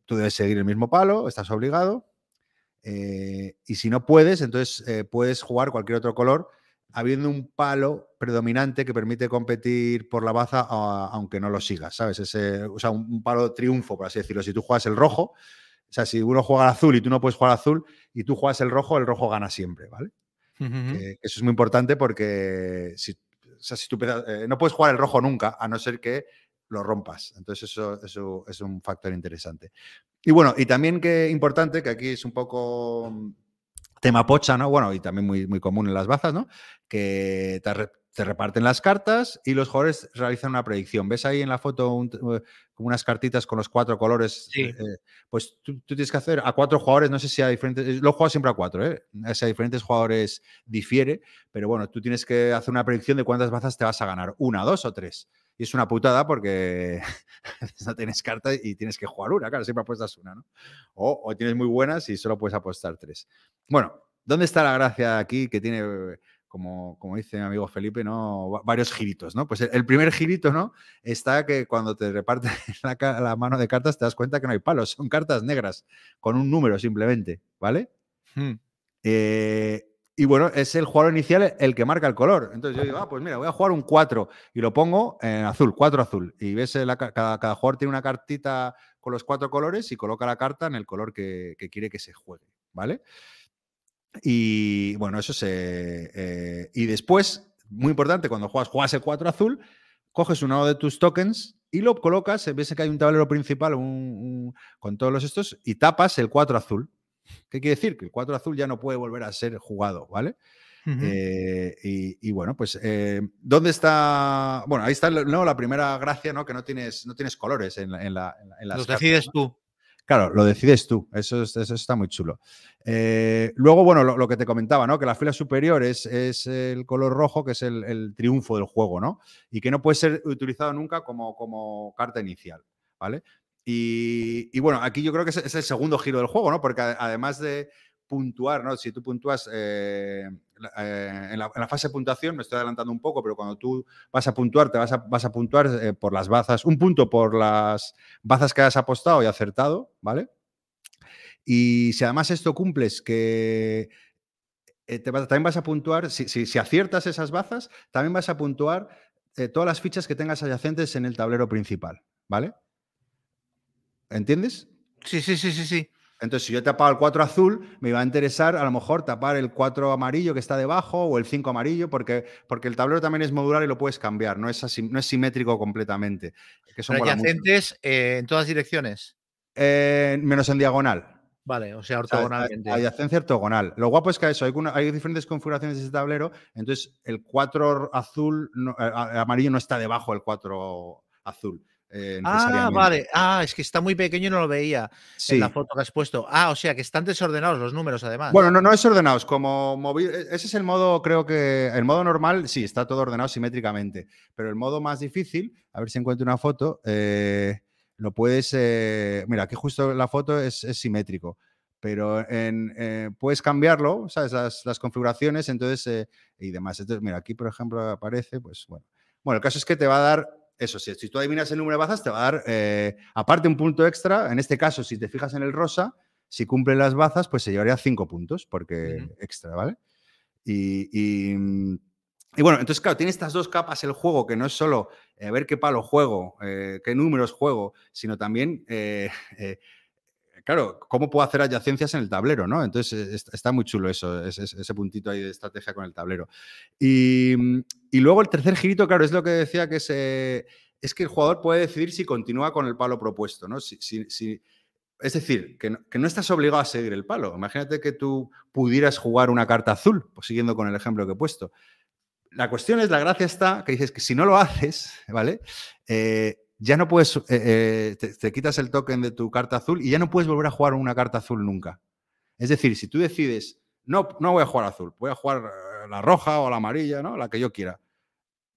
Tú debes seguir el mismo palo, estás obligado. Eh, y si no puedes, entonces eh, puedes jugar cualquier otro color, habiendo un palo predominante que permite competir por la baza a- aunque no lo sigas, ¿sabes? Ese, o sea, un, un palo triunfo, por así decirlo. Si tú juegas el rojo, o sea, si uno juega al azul y tú no puedes jugar al azul y tú juegas el rojo, el rojo gana siempre, ¿vale? Eso es muy importante porque si, o sea, si tú empiezas- eh, no puedes jugar el rojo nunca, a no ser que lo rompas. Entonces, eso, eso es un factor interesante. Y bueno, y también que importante, que aquí es un poco mm, tema pocha, ¿no? Bueno, y también muy, muy común en las bazas, ¿no? Que te, re- te reparten las cartas y los jugadores realizan una predicción. ¿Ves ahí en la foto un- eh, como unas cartitas con los cuatro colores? Sí. Eh, pues tú, tú tienes que hacer a cuatro jugadores, no sé si a diferentes, lo he jugado siempre a cuatro, ¿eh? Si a diferentes jugadores difiere, pero bueno, tú tienes que hacer una predicción de cuántas bazas te vas a ganar, una, dos o tres. Y es una putada porque no tienes carta y tienes que jugar una, claro, siempre apuestas una, ¿no? O, o tienes muy buenas y solo puedes apostar tres. Bueno, ¿dónde está la gracia aquí que tiene, como, como dice mi amigo Felipe, ¿no? Va- varios giritos, ¿no? Pues el, el primer girito, ¿no? Está que cuando te reparten la, ca- la mano de cartas te das cuenta que no hay palos, son cartas negras, con un número simplemente, ¿vale? Hmm. Eh, y bueno, es el jugador inicial el que marca el color. Entonces yo digo, ah, pues mira, voy a jugar un 4 y lo pongo en azul, 4 azul. Y ves, eh, cada, jugador tiene una cartita con los cuatro colores y coloca la carta en el color que, quiere que se juegue, ¿vale? Y bueno, eso se. eh, y después, muy importante, cuando juegas, juegas el 4 azul, coges uno de tus tokens y lo colocas, ves que hay un tablero principal un- con todos los estos y tapas el 4 azul. ¿Qué quiere decir? Que el 4 azul ya no puede volver a ser jugado, ¿vale? Eh, y, y bueno, pues, eh, ¿dónde está? Bueno, ahí está ¿no? la primera gracia, ¿no? Que no tienes, no tienes colores en, la- en la, en la- en las Los cartas, decides ¿no? tú. Claro, lo decides tú. Eso, es- eso está muy chulo. Eh, luego, bueno, lo, lo que te comentaba, ¿no? Que la fila superior es, es el color rojo, que es el, el triunfo del juego, ¿no? Y que no puede ser utilizado nunca como, como carta inicial, ¿vale? Y, bueno, aquí yo creo que es, el segundo giro del juego, ¿no? Porque además de puntuar, ¿no? Si tú puntúas eh, eh, en, la, fase de puntuación, me estoy adelantando un poco, pero cuando tú vas a puntuar, te vas a, vas a puntuar eh, por las bazas, un punto por las bazas que hayas apostado y acertado, ¿vale? Y si además esto cumples que eh, te también vas a puntuar, si, si- si aciertas esas bazas, también vas a puntuar eh, todas las fichas que tengas adyacentes en el tablero principal, ¿vale? ¿Entiendes? Sí, sí, sí, sí, sí. Entonces, si yo he tapado el 4 azul, me va a interesar a lo mejor tapar el 4 amarillo que está debajo o el 5 amarillo, porque, porque el tablero también es modular y lo puedes cambiar, no es, así, no es simétrico completamente. Que adyacentes eh, en todas direcciones. Eh, menos en diagonal. Vale, o sea, O sea, ortogonalmente. Adyacencia ortogonal. Lo guapo es que eso, hay, una- hay diferentes configuraciones de ese tablero, entonces el 4 azul, no- a- a- amarillo no está debajo del 4 azul. Eh, Ah, vale. Ah, es que está muy pequeño y no lo veía Sí. en la foto que has puesto. Ah, o sea, que están desordenados los números, además. Bueno, no, no es ordenados, como movi- e, Ese es el modo, creo que. El modo normal, sí, está todo ordenado simétricamente. Pero el modo más difícil, a ver si encuentro una foto, eh, lo puedes. eh, mira, aquí justo la foto es, es simétrico. Pero en, puedes cambiarlo, ¿sabes? Las, las configuraciones, entonces. y demás. Entonces, mira, aquí, por ejemplo, aparece, pues bueno. Bueno, el caso es que te va a dar. Eso sí, si tú adivinas el número de bazas, te va a dar, eh, aparte, un punto extra. En este caso, si te fijas en el rosa, si cumple las bazas, pues se llevaría cinco puntos, porque extra, ¿vale? Y, y, mm, y bueno, entonces, claro, tiene estas dos capas el juego, que no es solo eh, ver qué palo juego, eh, qué números juego, sino también, claro, cómo puedo hacer adyacencias en el tablero, ¿no? Entonces, est- está muy chulo eso, ese, ese puntito ahí de estrategia con el tablero. Y, mm, y luego el tercer girito, claro, es lo que decía que es, que el jugador puede decidir si continúa con el palo propuesto, ¿no? Es decir, que no, que no estás obligado a seguir el palo. Imagínate que tú pudieras jugar una carta azul, pues siguiendo con el ejemplo que he puesto. La cuestión es, la gracia está, que dices que si no lo haces, ¿vale? Eh, ya no puedes, eh, eh, te, te quitas el token de tu carta azul y ya no puedes volver a jugar una carta azul nunca. Es decir, si tú decides, no, no voy a jugar azul, voy a jugar eh, la roja o la amarilla, ¿no? La que yo quiera,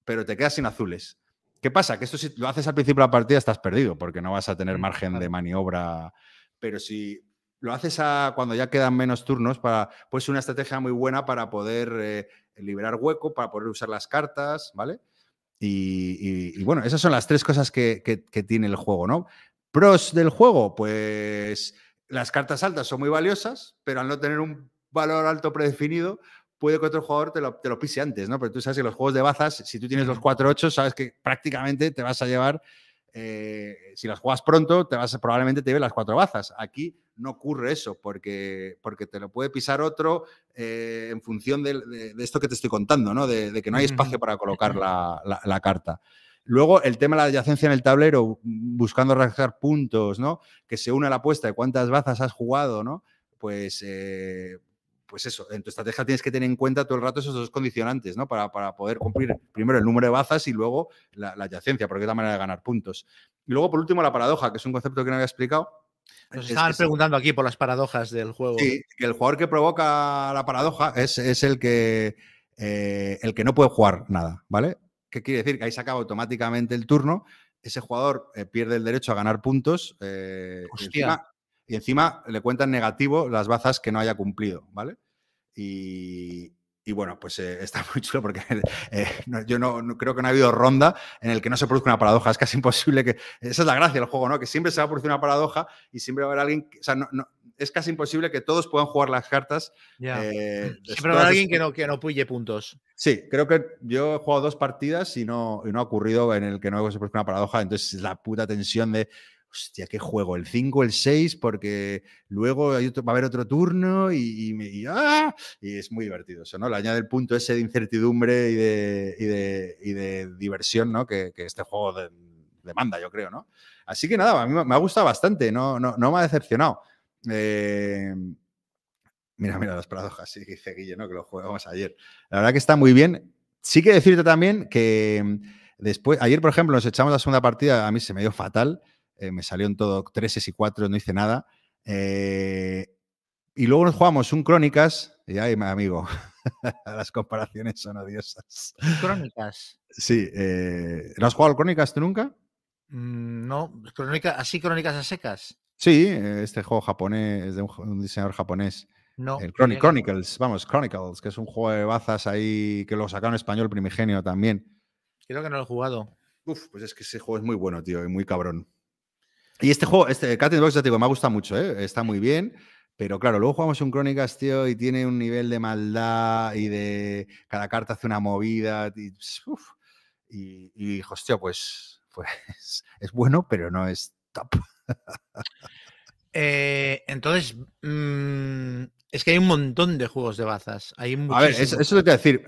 pero te quedas sin azules. ¿Qué pasa? Que esto si lo haces al principio de la partida estás perdido porque no vas a tener Mm, margen de maniobra. Pero si lo haces a, cuando ya quedan menos turnos, para, pues una estrategia muy buena para poder eh, liberar hueco, para poder usar las cartas, ¿vale? Y, y- y bueno, esas son las tres cosas que, que- que tiene el juego, ¿no? Pros del juego, pues las cartas altas son muy valiosas, pero al no tener un valor alto predefinido, puede que otro jugador te lo, te lo pise antes, ¿no? Pero tú sabes que los juegos de bazas, si tú tienes los Ujú. 4-8, sabes que prácticamente te vas a llevar, eh, si las juegas pronto, te vas a- probablemente te lleve las cuatro bazas. Aquí no ocurre eso, porque, porque te lo puede pisar otro eh, en función de, de esto que te estoy contando, ¿no? De, de que no hay espacio para colocar la, la- la carta. Luego, el tema de la adyacencia en el tablero, buscando rascar puntos, ¿no? Que se une a la apuesta de cuántas bazas has jugado, ¿no? Pues, eh, pues eso, en tu estrategia tienes que tener en cuenta todo el rato esos dos condicionantes, ¿no? Para, para poder cumplir primero el número de bazas y luego la, la adyacencia, porque es la manera de ganar puntos. Y luego, por último, la paradoja, que es un concepto que no había explicado. Nos Es estaban sí. preguntando aquí por las paradojas del juego. Sí, que el jugador que provoca la paradoja es, es el, que, eh, el que no puede jugar nada, ¿vale? ¿Qué quiere decir? Que ahí se acaba automáticamente el turno, ese jugador eh, pierde el derecho a ganar puntos eh, y, encima, y encima le cuentan negativo las bazas que no haya cumplido, ¿vale? Y, y bueno, pues eh, está muy chulo porque eh, no- yo no, no- creo que no ha habido ronda en el que no se produzca una paradoja. Es casi imposible que. Esa es la gracia del juego, ¿no? Que siempre se va a producir una paradoja y siempre va a haber alguien. que- o sea, no- no- es casi imposible que todos puedan jugar las cartas. Eh, Siempre habrá todas alguien estas- que no, que no puille puntos. Sí, creo que yo he jugado dos partidas y no, y no ha ocurrido en el que no se produzca una paradoja. Entonces, la puta tensión de. Hostia, qué juego, el 5, el 6, porque luego va a haber otro turno ¡ah! y es muy divertido eso, ¿no? Le añade el punto ese de incertidumbre y de, diversión, ¿no? Que, este juego de- demanda, yo creo, ¿no? Así que nada, a mí me ha gustado bastante, no, no, no me ha decepcionado. Eh, mira, mira las paradojas, sí, dice Guille, ¿no? Que lo jugamos ayer. La verdad que está muy bien. Sí que decirte también que mm, después, ayer, por ejemplo, nos echamos la segunda partida, a mí se me dio fatal, eh, me salió en todo 3 y 4, no hice nada. Eh, y luego nos jugamos un Crónicas, y ay, mi amigo, las comparaciones son odiosas. Crónicas. Sí, eh, ¿no has jugado al Crónicas tú nunca? Mm, no, crónica, así crónicas a secas. Sí, este juego japonés, es de un, un diseñador japonés. No. El Chronicles, vamos, Chronicles, que es un juego de bazas ahí que lo sacaron en español primigenio también. Creo que no lo he jugado. Uf, pues es que ese juego es muy bueno, tío, y muy cabrón. Y este juego, este Cat in the Box, ya te digo, me ha gustado mucho, ¿eh? está muy bien. Pero claro, luego jugamos un Crónicas, tío, y tiene un nivel de maldad y de. Cada carta hace una movida. Y, uf, y, y hostia, pues, pues es bueno, pero no es top. Eh, entonces, mm, es que hay un montón de juegos de bazas. Hay A ver, eso, eso es lo que decir.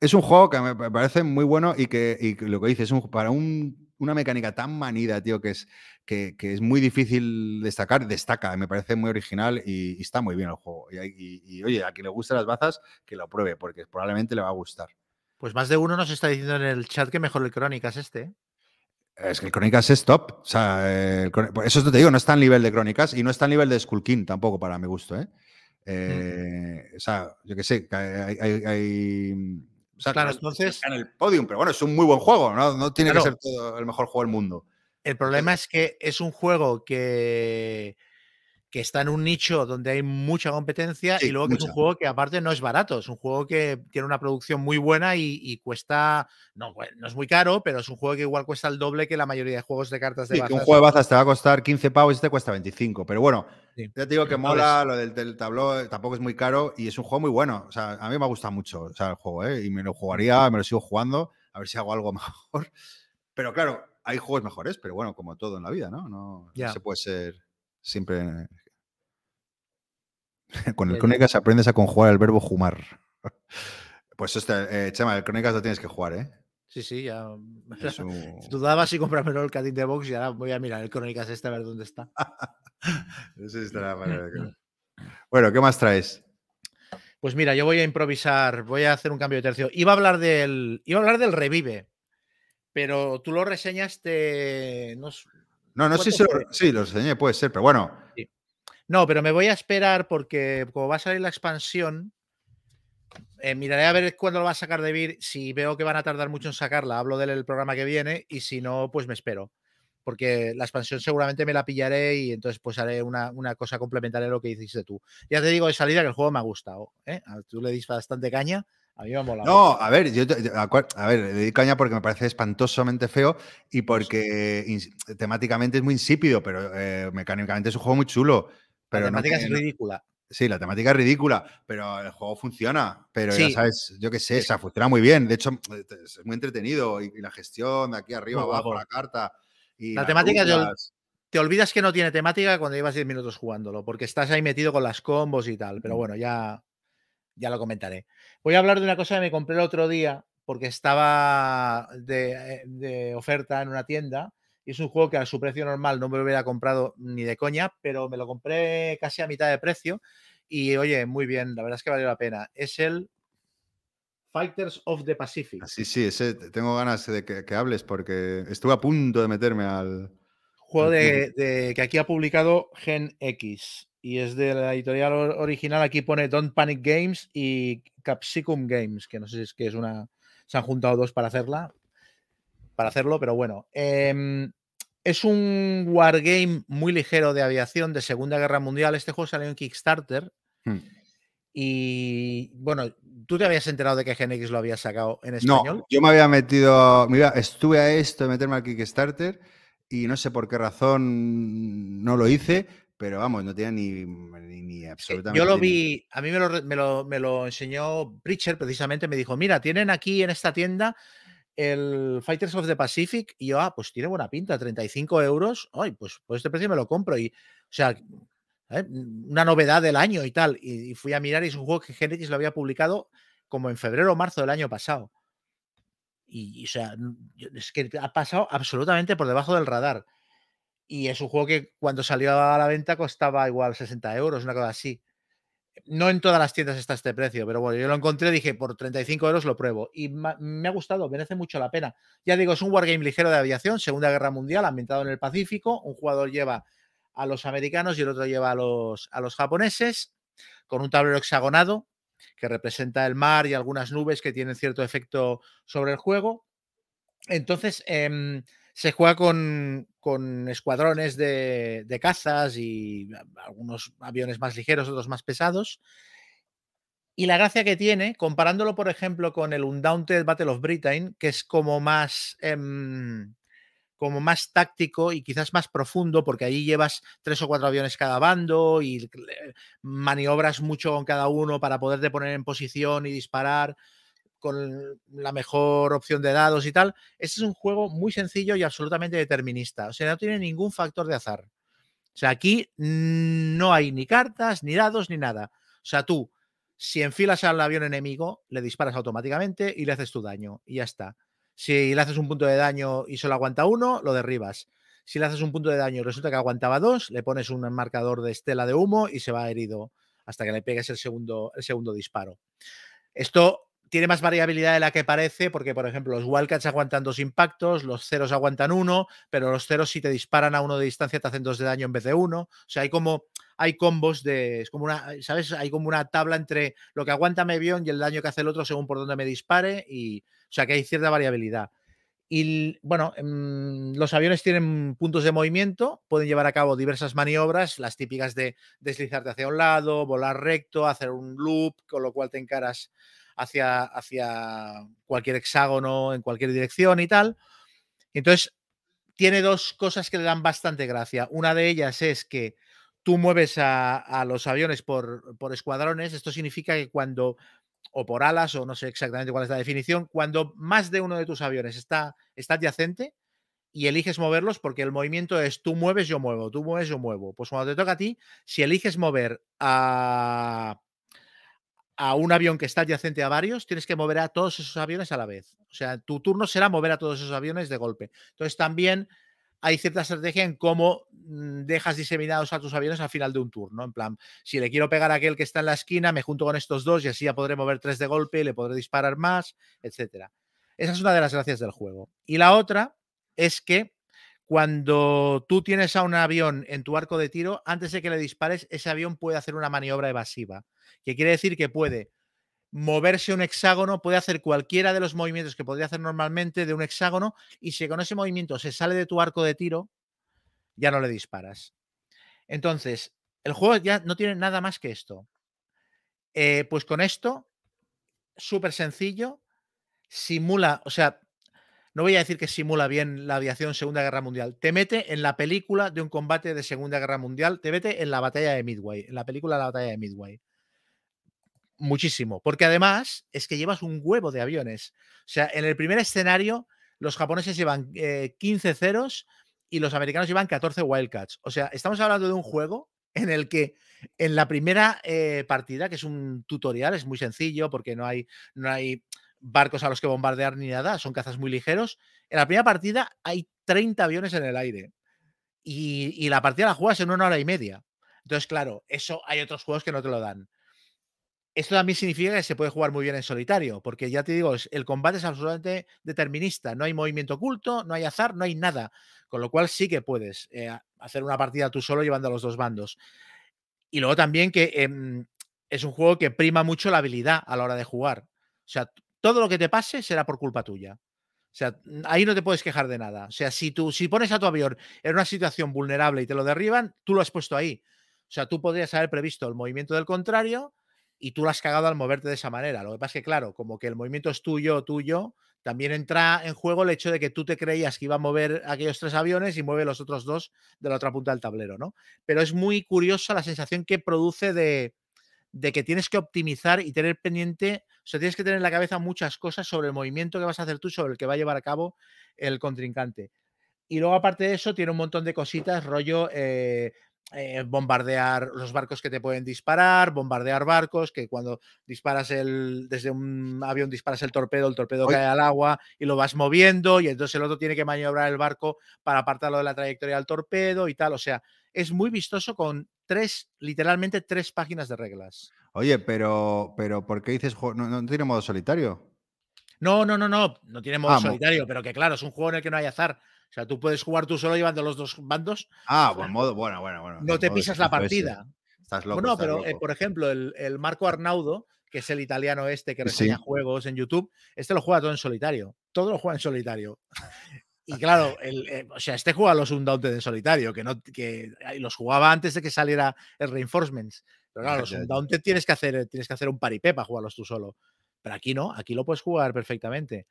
Es un juego que me parece muy bueno y que, y lo que dice es un, para un- una mecánica tan manida, tío, que es, que, que es muy difícil destacar, destaca, me parece muy original y, y está muy bien el juego. Y, y- y, oye, a quien le gusten las bazas, que lo pruebe, porque probablemente le va a gustar. Pues más de uno nos está diciendo en el chat que mejor el Crónicas este. ¿eh? Es que el Crónicas es top. O sea, el eso te digo, no está al nivel de Crónicas y no está al nivel de Skull King tampoco, para mi gusto. ¿eh? Eh, O sea, yo que sé, hay. hay- hay- o sea, Claro, entonces- en el podium, pero bueno, es un muy buen juego, ¿no? No tiene Claro. que ser todo el mejor juego del mundo. El problema es que es un juego que, que está en un nicho donde hay mucha competencia Sí, y luego que es un juego que aparte no es barato, es un juego que tiene una producción muy buena y, y cuesta, no, no es muy caro, pero es un juego que igual cuesta el doble que la mayoría de juegos de cartas de Sí, que un bazas. juego de bazas te va a costar 15 pavos y este cuesta 25. Pero bueno, Sí. ya te digo que mola, lo del, del tabló eh, tampoco es muy caro y es un juego muy bueno. O sea, a mí me gusta mucho o sea, el juego, ¿eh? Y me lo jugaría, me lo sigo jugando, a ver si hago algo mejor. Pero claro, hay juegos mejores, pero bueno, como todo en la vida, ¿no? No, no Ya. se puede ser siempre. Con el. Crónicas aprendes a conjugar el verbo jumar. Pues este, eh, Chema, el Crónicas lo tienes que jugar, ¿eh? Sí, sí, ya. Es un- Dudaba si comprármelo el Catin de Box y ahora voy a mirar el Crónicas este a ver dónde está. Ese estará para- Bueno, ¿qué más traes? Pues mira, yo voy a improvisar, voy a hacer un cambio de tercio. Iba a hablar del, iba a hablar del Revive, pero tú lo reseñaste. No, No, no sé ¿Cuánto si lo, sí, lo enseñé, puede ser, pero bueno. no, pero me voy a esperar porque como va a salir la expansión, eh, miraré a ver cuándo lo va a sacar de Vir. Si veo que van a tardar mucho en sacarla, hablo del programa que viene y si no, pues me espero. Porque la expansión seguramente me la pillaré y entonces pues haré una, una cosa complementaria a lo que hiciste tú. Ya te digo de salida que el juego me ha gustado. ¿eh? Tú le diste bastante caña, a mí me. No, a ver, yo, a, ver, le di caña porque me parece espantosamente feo y porque temáticamente es muy insípido, pero eh, mecánicamente es un juego muy chulo. Pero la temática es ridícula. Sí, la temática es ridícula, pero el juego funciona. Pero ya sabes, yo qué sé, o sea, funciona muy bien. De hecho, es muy entretenido y, y la gestión de aquí arriba, Muy abajo, guapo. la carta. Y La temática rutas. te olvidas que no tiene temática cuando llevas 10 minutos jugándolo, porque estás ahí metido con las combos y tal. Pero bueno, ya, ya lo comentaré. Voy a hablar de una cosa que me compré el otro día, porque estaba de, eh, de oferta en una tienda. Y es un juego que a su precio normal no me lo hubiera comprado ni de coña, pero me lo compré casi a mitad de precio. Y oye, muy bien, la verdad es que valió la pena. Es el Fighters of the Pacific. Sí, sí, ese, tengo ganas de que, que hables porque estuve a punto de meterme al. Juego Al de, de- que aquí ha publicado Gen X y es de la editorial or- original. Aquí pone Don't Panic Games y Capsicum Games, que no sé si es que es una. Se han juntado dos para hacerla, para hacerlo, pero bueno. Em, es un wargame muy ligero de aviación de Segunda Guerra Mundial. Este juego salió en Kickstarter Hmm. y bueno, tú te habías enterado de que Gen X lo había sacado en No, español. yo me había metido, me iba- estuve a esto de meterme al Kickstarter y no sé por qué razón no lo hice, pero vamos, no tenía ni, ni, ni que absolutamente. Yo lo vi, a mí me lo, me lo- me lo enseñó Preacher precisamente, me dijo, mira, tienen aquí en esta tienda el Fighters of the Pacific y yo, ah, pues tiene buena pinta, 35 euros, ay, pues por este precio me lo compro y, o sea, ¿eh? una novedad del año y tal, y, y fui a mirar y es un juego que Genesis lo había publicado como en febrero o marzo del año pasado. Y, y, o sea, es que ha pasado absolutamente por debajo del radar. Y es un juego que cuando salió a la venta costaba igual 60 euros, una cosa así. No en todas las tiendas está este precio, pero bueno, yo lo encontré, dije, por 35 euros lo pruebo. Y me ha gustado, merece mucho la pena. Ya digo, es un wargame ligero de aviación, Segunda Guerra Mundial, ambientado en el Pacífico. Un jugador lleva a los americanos y el otro lleva a los, a los japoneses, con un tablero hexagonado que representa el mar y algunas nubes que tienen cierto efecto sobre el juego. Entonces, em, se juega con, con escuadrones de, de cazas y a- algunos aviones más ligeros, otros más pesados. Y la gracia que tiene, comparándolo, por ejemplo, con el Undaunted Battle of Britain, que es como más, em, como más táctico y quizás más profundo, porque ahí llevas tres o cuatro aviones cada bando y eh, maniobras mucho con cada uno para poderte poner en posición y disparar con la mejor opción de dados y tal. Este es un juego muy sencillo y absolutamente determinista. O sea, no tiene ningún factor de azar. O sea, aquí no hay ni cartas, ni dados, ni nada. O sea, tú, si enfilas al avión enemigo, le disparas automáticamente y le haces tu daño. Y ya está. Si le haces un punto de daño y solo aguanta uno, lo derribas. Si le haces un punto de daño y resulta que aguantaba dos, le pones un marcador de estela de humo y se va herido hasta que le pegues el segundo, el segundo disparo. Esto tiene más variabilidad de la que parece, porque, por ejemplo, los Wildcats aguantan dos impactos, los ceros aguantan uno, pero los ceros, si te disparan a uno de distancia, te hacen dos de daño en vez de uno. O sea, hay como hay combos de. Es como una. ¿Sabes? Hay como una tabla entre lo que aguanta mi avión y el daño que hace el otro según por dónde me dispare. Y. O sea que hay cierta variabilidad. Y bueno, mm, los aviones tienen puntos de movimiento, pueden llevar a cabo diversas maniobras, las típicas de deslizarte hacia un lado, volar recto, hacer un loop, con lo cual te encaras hacia, hacia cualquier hexágono en cualquier dirección y tal. Entonces, tiene dos cosas que le dan bastante gracia. Una de ellas es que tú mueves a, los aviones por, por, escuadrones. Esto significa que cuando o por alas, o no sé exactamente cuál es la definición, cuando más de uno de tus aviones está, está adyacente y eliges moverlos, porque el movimiento es tú mueves, yo muevo, tú mueves, yo muevo. Pues cuando te toca a ti, si eliges mover a, a un avión que está adyacente a varios, tienes que mover a todos esos aviones a la vez. O sea, tu turno será mover a todos esos aviones de golpe. Entonces también hay cierta estrategia en cómo mm, dejas diseminados a tus aviones al final de un turno. En plan, si le quiero pegar a aquel que está en la esquina, me junto con estos dos y así ya podré mover tres de golpe y le podré disparar más, etcétera. Esa es una de las gracias del juego. Y la otra es que cuando tú tienes a un avión en tu arco de tiro, antes de que le dispares, ese avión puede hacer una maniobra evasiva, que quiere decir que puede moverse un hexágono, puede hacer cualquiera de los movimientos que podría hacer normalmente de un hexágono y si con ese movimiento se sale de tu arco de tiro, ya no le disparas. Entonces, el juego ya no tiene nada más que esto. Eh, pues con esto, súper sencillo, simula, o sea, no voy a decir que simula bien la aviación Segunda Guerra Mundial, te mete en la película de un combate de Segunda Guerra Mundial, te mete en la batalla de Midway, en la película de la batalla de Midway muchísimo, porque además es que llevas un huevo de aviones. O sea, en el primer escenario, los japoneses llevan 15 eh, ceros y los americanos llevan 14 Wildcats. O sea, estamos hablando de un juego en el que en la primera eh, partida, que es un tutorial, es muy sencillo porque no hay, no hay barcos a los que bombardear ni nada, son cazas muy ligeros. En la primera partida hay 30 aviones en el aire y, y la partida la juegas en una hora y media. Entonces, claro, eso hay otros juegos que no te lo dan. Esto también significa que se puede jugar muy bien en solitario, porque ya te digo, el combate es absolutamente determinista. No hay movimiento oculto, no hay azar, no hay nada. Con lo cual sí que puedes eh, hacer una partida tú solo llevando a los dos bandos. Y luego también que em, es un juego que prima mucho la habilidad a la hora de jugar. O sea, todo lo que te pase será por culpa tuya. O sea, ahí no te puedes quejar de nada. O sea, si tú si pones a tu avión en una situación vulnerable y te lo derriban, tú lo has puesto ahí. O sea, tú podrías haber previsto el movimiento del contrario y tú lo has cagado al moverte de esa manera. Lo que pasa es que, claro, como que el movimiento es tuyo, tuyo, también entra en juego el hecho de que tú te creías que iba a mover aquellos tres aviones y mueve los otros dos de la otra punta del tablero, ¿no? Pero es muy curiosa la sensación que produce de, de que tienes que optimizar y tener pendiente, o sea, tienes que tener en la cabeza muchas cosas sobre el movimiento que vas a hacer tú, sobre el que va a llevar a cabo el contrincante. Y luego, aparte de eso, tiene un montón de cositas, rollo eh, eh, bombardear los barcos que te pueden disparar, bombardear barcos, que cuando disparas el, desde un avión disparas el torpedo, el torpedo cae al agua y lo vas moviendo y entonces el otro tiene que maniobrar el barco para apartarlo de la trayectoria del torpedo y tal. O sea, es muy vistoso con tres, literalmente tres páginas de reglas. Oye, pero, pero ¿por qué dices no, no tiene modo solitario? No, no, no, no, no tiene modo solitario, pero que claro, es un juego en el que no hay azar. O sea, tú puedes jugar tú solo llevando los dos bandos. Ah, buen modo, bueno, bueno, bueno. No te pisas la partida. Estás loco. No, pero eh, por ejemplo, el, Marco Arnaudo, que es el italiano este que reseña juegos en YouTube, este lo juega todo en solitario. Todo lo juega en solitario. Y claro, el, eh, o sea, este juega los Undaunted en solitario, que no que los jugaba antes de que saliera el Reinforcements. Pero claro, los Undaunted tienes que hacer, tienes que hacer un paripé para jugarlos tú solo. Pero aquí no, aquí lo puedes jugar perfectamente.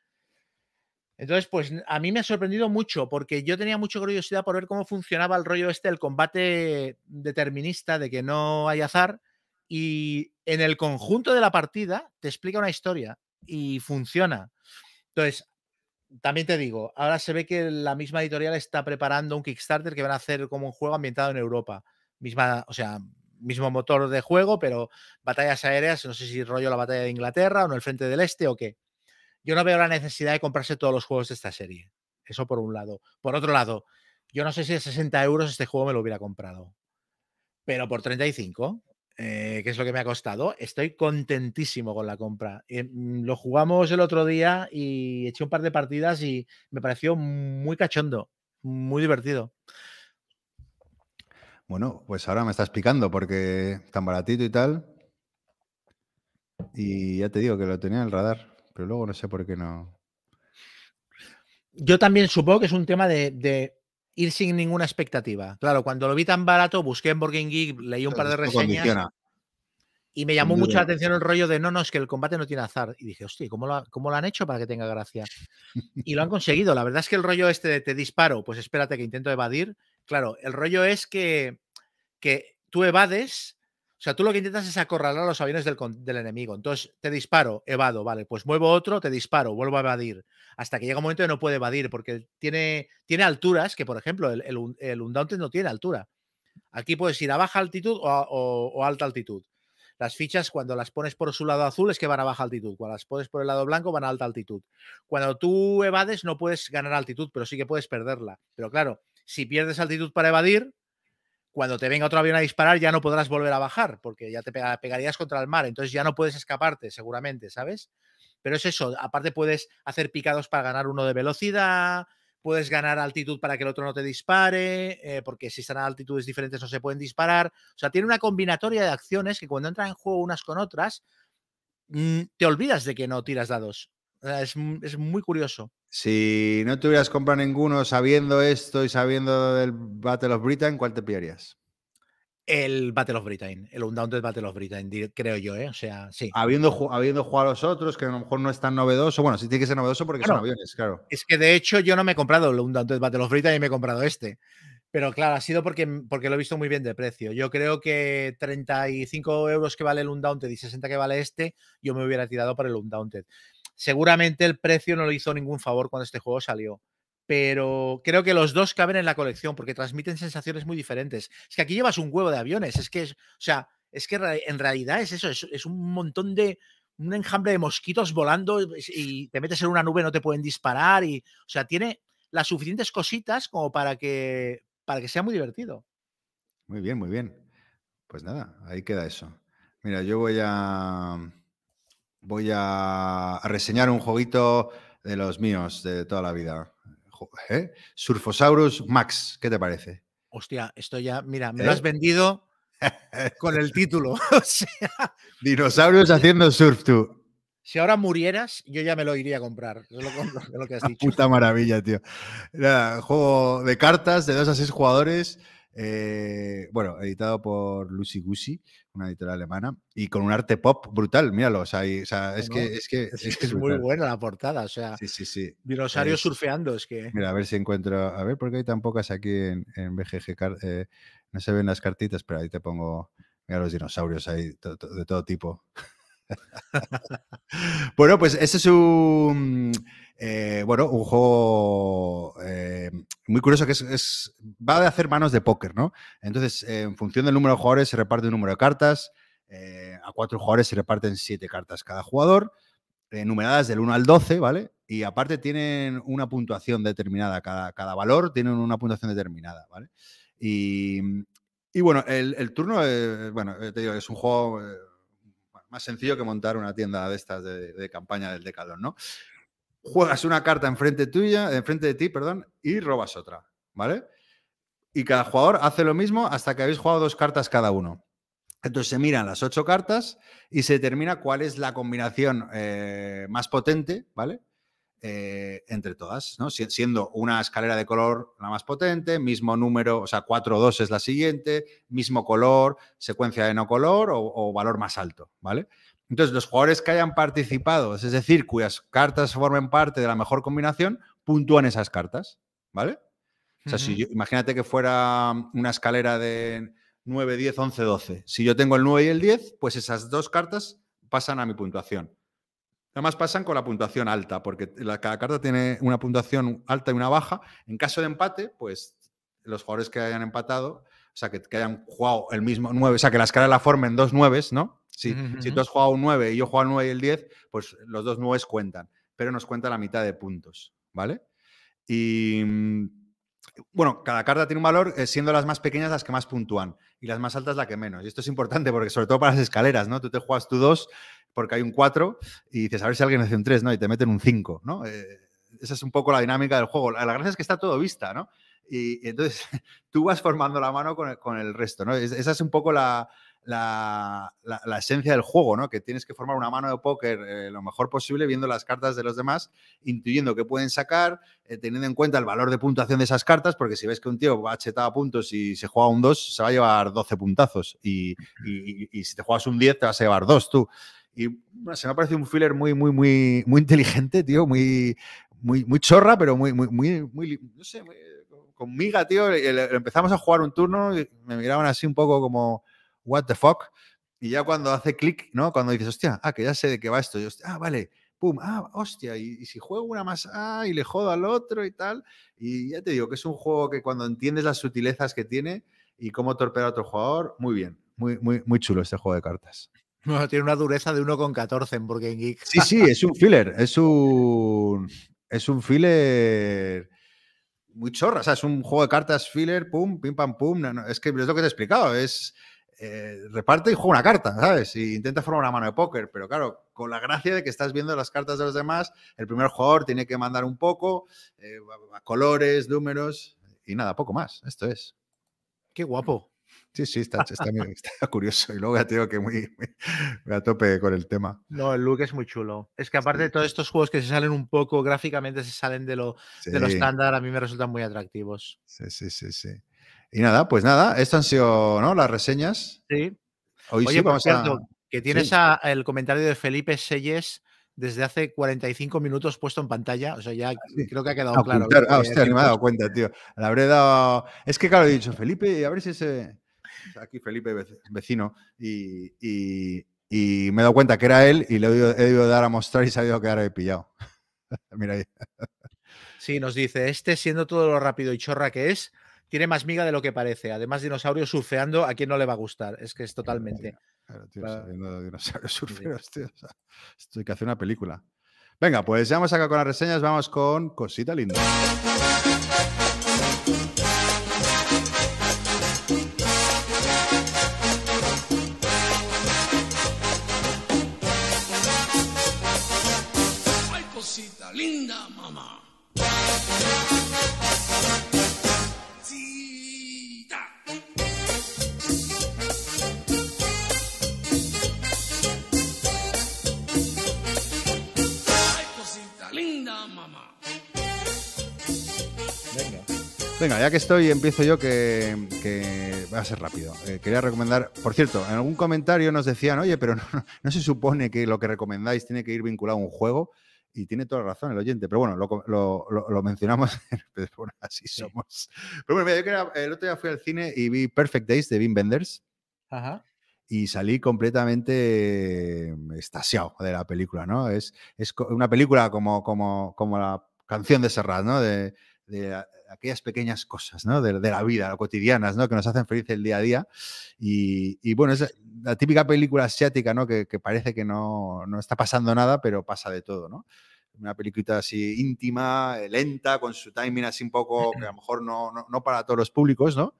Entonces, pues a mí me ha sorprendido mucho porque yo tenía mucha curiosidad por ver cómo funcionaba el rollo este del combate determinista, de que no hay azar. Y en el conjunto de la partida te explica una historia y funciona. Entonces, también te digo, ahora se ve que la misma editorial está preparando un Kickstarter que van a hacer como un juego ambientado en Europa. Misma, o sea, mismo motor de juego, pero batallas aéreas, no sé si rollo la batalla de Inglaterra o no el frente del este o qué yo no veo la necesidad de comprarse todos los juegos de esta serie. Eso por un lado. Por otro lado, yo no sé si a 60 euros este juego me lo hubiera comprado. Pero por 35, eh, que es lo que me ha costado, estoy contentísimo con la compra. Eh, mm, lo jugamos el otro día y eché un par de partidas y me pareció muy cachondo, muy divertido. Bueno, pues ahora me estás picando porque tan baratito y tal. Y ya te digo que lo tenía en el radar, pero luego no sé por qué no. Yo también supongo que es un tema de, de ir sin ninguna expectativa. Claro, cuando lo vi tan barato, busqué en Game Geek, leí un par de reseñas y me llamó mucho la atención el rollo de no, no, es que el combate no tiene azar. Y dije, hostia, ¿cómo lo, ha- cómo lo han hecho para que tenga gracia? Y lo han conseguido. La verdad es que el rollo este de te disparo, pues espérate que intento evadir. Claro, el rollo es que, que tú evades, o sea, tú lo que intentas es acorralar a los aviones del, del enemigo. Entonces, te disparo, evado, vale, pues muevo otro, te disparo, vuelvo a evadir. Hasta que llega un momento que no puede evadir, porque tiene, tiene alturas que, por ejemplo, el, el, el Undaunted no tiene altura. Aquí puedes ir a baja altitud o, a- o- alta altitud. Las fichas, cuando las pones por su lado azul, es que van a baja altitud. Cuando las pones por el lado blanco, van a alta altitud. Cuando tú evades, no puedes ganar altitud, pero sí que puedes perderla. Pero claro, si pierdes altitud para evadir, cuando te venga otro avión a disparar, ya no podrás volver a bajar, porque ya te pega- pegarías contra el mar. Entonces ya no puedes escaparte, seguramente, ¿sabes? Pero es eso. Aparte, puedes hacer picados para ganar uno de velocidad. Puedes ganar altitud para que el otro no te dispare, eh, porque si están a altitudes diferentes no se pueden disparar. O sea, tiene una combinatoria de acciones que cuando entran en juego unas con otras, mm, te olvidas de que no tiras dados. Es, es muy curioso. Si no te hubieras comprado ninguno sabiendo esto y sabiendo del Battle of Britain, ¿cuál te pillarías? El Battle of Britain, el Undaunted Battle of Britain, creo yo, ¿eh? O sea, sí. Habiendo, habiendo jugado a los otros, que a lo mejor no es tan novedoso. Bueno, sí tiene que ser novedoso porque son aviones, claro. Es que de hecho yo no me he comprado el Undaunted Battle of Britain y me he comprado este. Pero claro, ha sido porque, porque lo he visto muy bien de precio. Yo creo que 35 euros que vale el Undaunted y 60 que vale este, yo me hubiera tirado por el Undaunted. Seguramente el precio no le hizo ningún favor cuando este juego salió. Pero creo que los dos caben en la colección porque transmiten sensaciones muy diferentes. Es que aquí llevas un huevo de aviones. Es que, es, o sea, es que en realidad es eso, es, un montón de, un enjambre de mosquitos volando y- y te metes en una nube, no te pueden disparar. Y, o sea, tiene las suficientes cositas como para que, para que sea muy divertido. Muy bien, muy bien. Pues nada, ahí queda eso. Mira, yo voy a. Voy a reseñar un jueguito de los míos de toda la vida. ¿Eh? Surfosaurus Max, ¿qué te parece? Hostia, esto ya, mira, me ¿Eh? lo has vendido con el título. O sea, Dinosaurios haciendo surf, tú. si ahora murieras, yo ya me lo iría a comprar. Es lo, lo- lo que has dicho. Puta maravilla, tío. Nada, juego de cartas de 2 a 6 jugadores. eh, bueno, editado por Lucy Gucci, una editorial alemana, y con un arte pop brutal. Míralo, o sea, y- o sea, es, No, que, es que Es, es que es es muy buena la portada. O sea, Sí, sí, sí. dinosaurios es- surfeando. Es que. Mira, a ver si encuentro. A ver, porque hay tan pocas aquí en, en BGG. eh, no se ven las cartitas, pero ahí te pongo. Mira los dinosaurios ahí, to- to- de todo tipo. bueno, pues ese es un. Eh, bueno, un juego eh, muy curioso que es, va de hacer manos de póker, ¿no? Entonces, en función del número de jugadores se reparte un número de cartas. eh, a cuatro jugadores se reparten siete cartas cada jugador numeradas del 1 al 12, ¿vale? Y aparte tienen una puntuación determinada, cada, cada valor tiene una puntuación determinada, ¿vale? Y, y bueno, el, turno, bueno, te digo, es un juego más sencillo que montar una tienda de estas de, de campaña del Decathlon, ¿no? Juegas una carta enfrente tuya, enfrente de ti, perdón, y robas otra, ¿vale? Y cada jugador hace lo mismo hasta que habéis jugado dos cartas cada uno. Entonces se miran las ocho cartas y se determina cuál es la combinación eh, más potente, ¿vale? Eh, entre todas, ¿no? Si- siendo una escalera de color la más potente, mismo número, o sea, 4 o 2 es la siguiente, mismo color, secuencia de no color o, o valor más alto, ¿vale? Entonces, los jugadores que hayan participado, es decir, cuyas cartas formen parte de la mejor combinación, puntúan esas cartas, ¿vale? O sea, si yo- imagínate que fuera una escalera de 9, 10, 11, 12. Si yo tengo el 9 y el 10, pues esas dos cartas pasan a mi puntuación. Además pasan con la puntuación alta, porque la- cada carta tiene una puntuación alta y una baja. En caso de empate, pues los jugadores que hayan empatado, o sea, que, que hayan jugado el mismo 9, o sea, que la escala la formen dos 9, ¿no? Si, si tú has jugado un 9 y yo he jugado el 9 y el 10, pues los dos 9 cuentan, pero nos cuenta la mitad de puntos, ¿vale? Y mm, bueno, cada carta tiene un valor, eh, siendo las más pequeñas las que más puntúan y las más altas la que menos. Y esto es importante porque, sobre todo para las escaleras, ¿no? Tú te juegas tu 2 porque hay un 4 y dices, a ver si alguien hace un 3, ¿no? Y te meten un 5, ¿no? Eh, esa es un poco la dinámica del juego. La, la gracia es que está todo vista, ¿no? Y, y entonces tú vas formando la mano con el, con el resto, ¿no? Es- esa es un poco la, la, la- la esencia del juego, ¿no? Que tienes que formar una mano de póker eh, lo mejor posible viendo las cartas de los demás, intuyendo qué pueden sacar, eh, teniendo en cuenta el valor de puntuación de esas cartas, porque si ves que un tío va chetado a puntos y se juega un 2, se va a llevar 12 puntazos. Y, y- y- y si te juegas un 10, te vas a llevar 2 tú. Y bueno, se me ha parecido un filler muy, muy, muy, muy inteligente, tío, muy, muy, muy chorra, pero muy, muy, muy, muy, no sé, muy- con miga, tío. le- Empezamos a jugar un turno y me miraban así un poco como, what the fuck. Y ya cuando hace clic, ¿no? Cuando dices, hostia, ah, que ya sé de qué va esto. Y hostia, ah, vale, pum, ah, hostia, y, y si juego una más, ah, y le jodo al otro y tal. Y ya te digo que es un juego que cuando entiendes las sutilezas que tiene y cómo torpear a otro jugador, muy bien. Muy, muy, muy chulo este juego de cartas. Bueno, tiene una dureza de 1,14 en Board Game Geek. Sí, sí, es un filler. Es un. Es un filler muy chorra. O sea, es un juego de cartas filler, pum, pim, pam, pum. no, no, es que es lo que te he explicado. Es. Eh, reparte y juega una carta, ¿sabes? Y intenta formar una mano de póker, pero claro, con la gracia de que estás viendo las cartas de los demás, el primer jugador tiene que mandar un poco, eh, a- colores, números y nada, poco más. Esto es. Qué guapo. Sí, sí, está, está, curioso. Y luego ya te digo que muy, muy- muy a tope con el tema. No, el look es muy chulo. Es que aparte Sí. de todos estos juegos que se salen un poco gráficamente, se salen de lo, de lo estándar, a mí me resultan muy atractivos. Sí, sí, sí, sí. Y nada, pues nada, esto han sido ¿no? las reseñas. Sí. Hoy Oye, sí vamos cierto, a. que tienes sí. a- el comentario de Felipe Selles desde hace 45 minutos puesto en pantalla. O sea, ya sí. creo que ha quedado claro. Ah, hostia, ni me he dado cuenta, tío. Le habré dado. Es que, claro, he dicho, Felipe, a ver si ese. Aquí Felipe, vec- vecino, y, y- y me he dado cuenta que era él y le he debido, he debido dar a mostrar y se ha ido a quedar ahí pillado. Mira ahí. Sí, nos dice, este siendo todo lo rápido y chorra que es, tiene más miga de lo que parece. Además, dinosaurio surfeando, ¿a quién no le va a gustar? Es que es totalmente. Claro, tío, Claro. saliendo de dinosaurios surferos, tío. o sea, esto hay que hacer una película. Venga, pues ya hemos acá con las reseñas, vamos con cosita linda. Ay, cosita linda, mamá. Venga, ya que estoy, empiezo yo que, que va a ser rápido. Eh, quería recomendar, por cierto, en algún comentario nos decían, oye, pero no, no se supone que lo que recomendáis tiene que ir vinculado a un juego. Y tiene toda la razón el oyente, pero bueno, lo, lo- lo- lo mencionamos, pero bueno, así somos. Pero bueno, mira, yo el otro día fui al cine y vi Perfect Days de Wim Wenders Ajá. y salí completamente extasiado de la película, ¿no? Es, es una película como, como, como la canción de Serrat, ¿no? De, de aquellas pequeñas cosas, ¿no? De, de la vida, cotidianas, ¿no? Que nos hacen feliz el día a día. Y, y bueno, es la típica película asiática, ¿no? Que, que parece que no, no está pasando nada, pero pasa de todo, ¿no? Una peliculita así íntima, eh, lenta, con su timing así un poco, que a lo mejor no, no, no para todos los públicos, ¿no?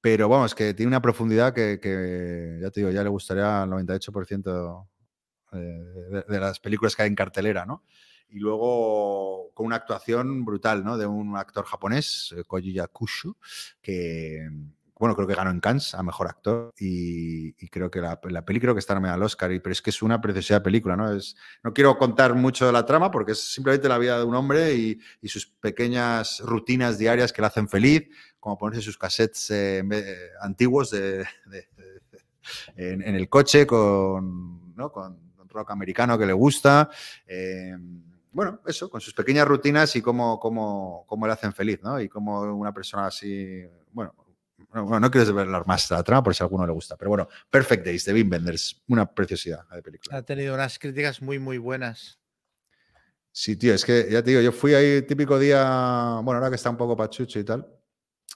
Pero vamos, que tiene una profundidad que, que, ya te digo, ya le gustaría al 98% eh, de, de las películas que hay en cartelera, ¿no? Y luego con una actuación brutal, ¿no? De un actor japonés, eh, Koji Yakusho, que, bueno, creo que ganó en Cannes a Mejor Actor y, creo que la, la peli creo que está nominada al Oscar, pero es que es una preciosidad película, ¿no? Es, no quiero contar mucho de la trama porque es simplemente la vida de un hombre y, sus pequeñas rutinas diarias que le hacen feliz, como ponerse sus cassettes eh, eh, antiguos en, el coche con, ¿no? rock americano que le gusta. Bueno, eso, con sus pequeñas rutinas y cómo, cómo, cómo le hacen feliz, ¿no? Y cómo una persona así, bueno, no, no quiero desvelar más la trama por si a alguno le gusta, pero bueno, Perfect Days de Wim Wenders, una preciosidad de película. Ha tenido unas críticas muy, muy buenas. Sí, tío, es que ya te digo, yo fui ahí típico día, bueno, ahora que está un poco pachucho y tal.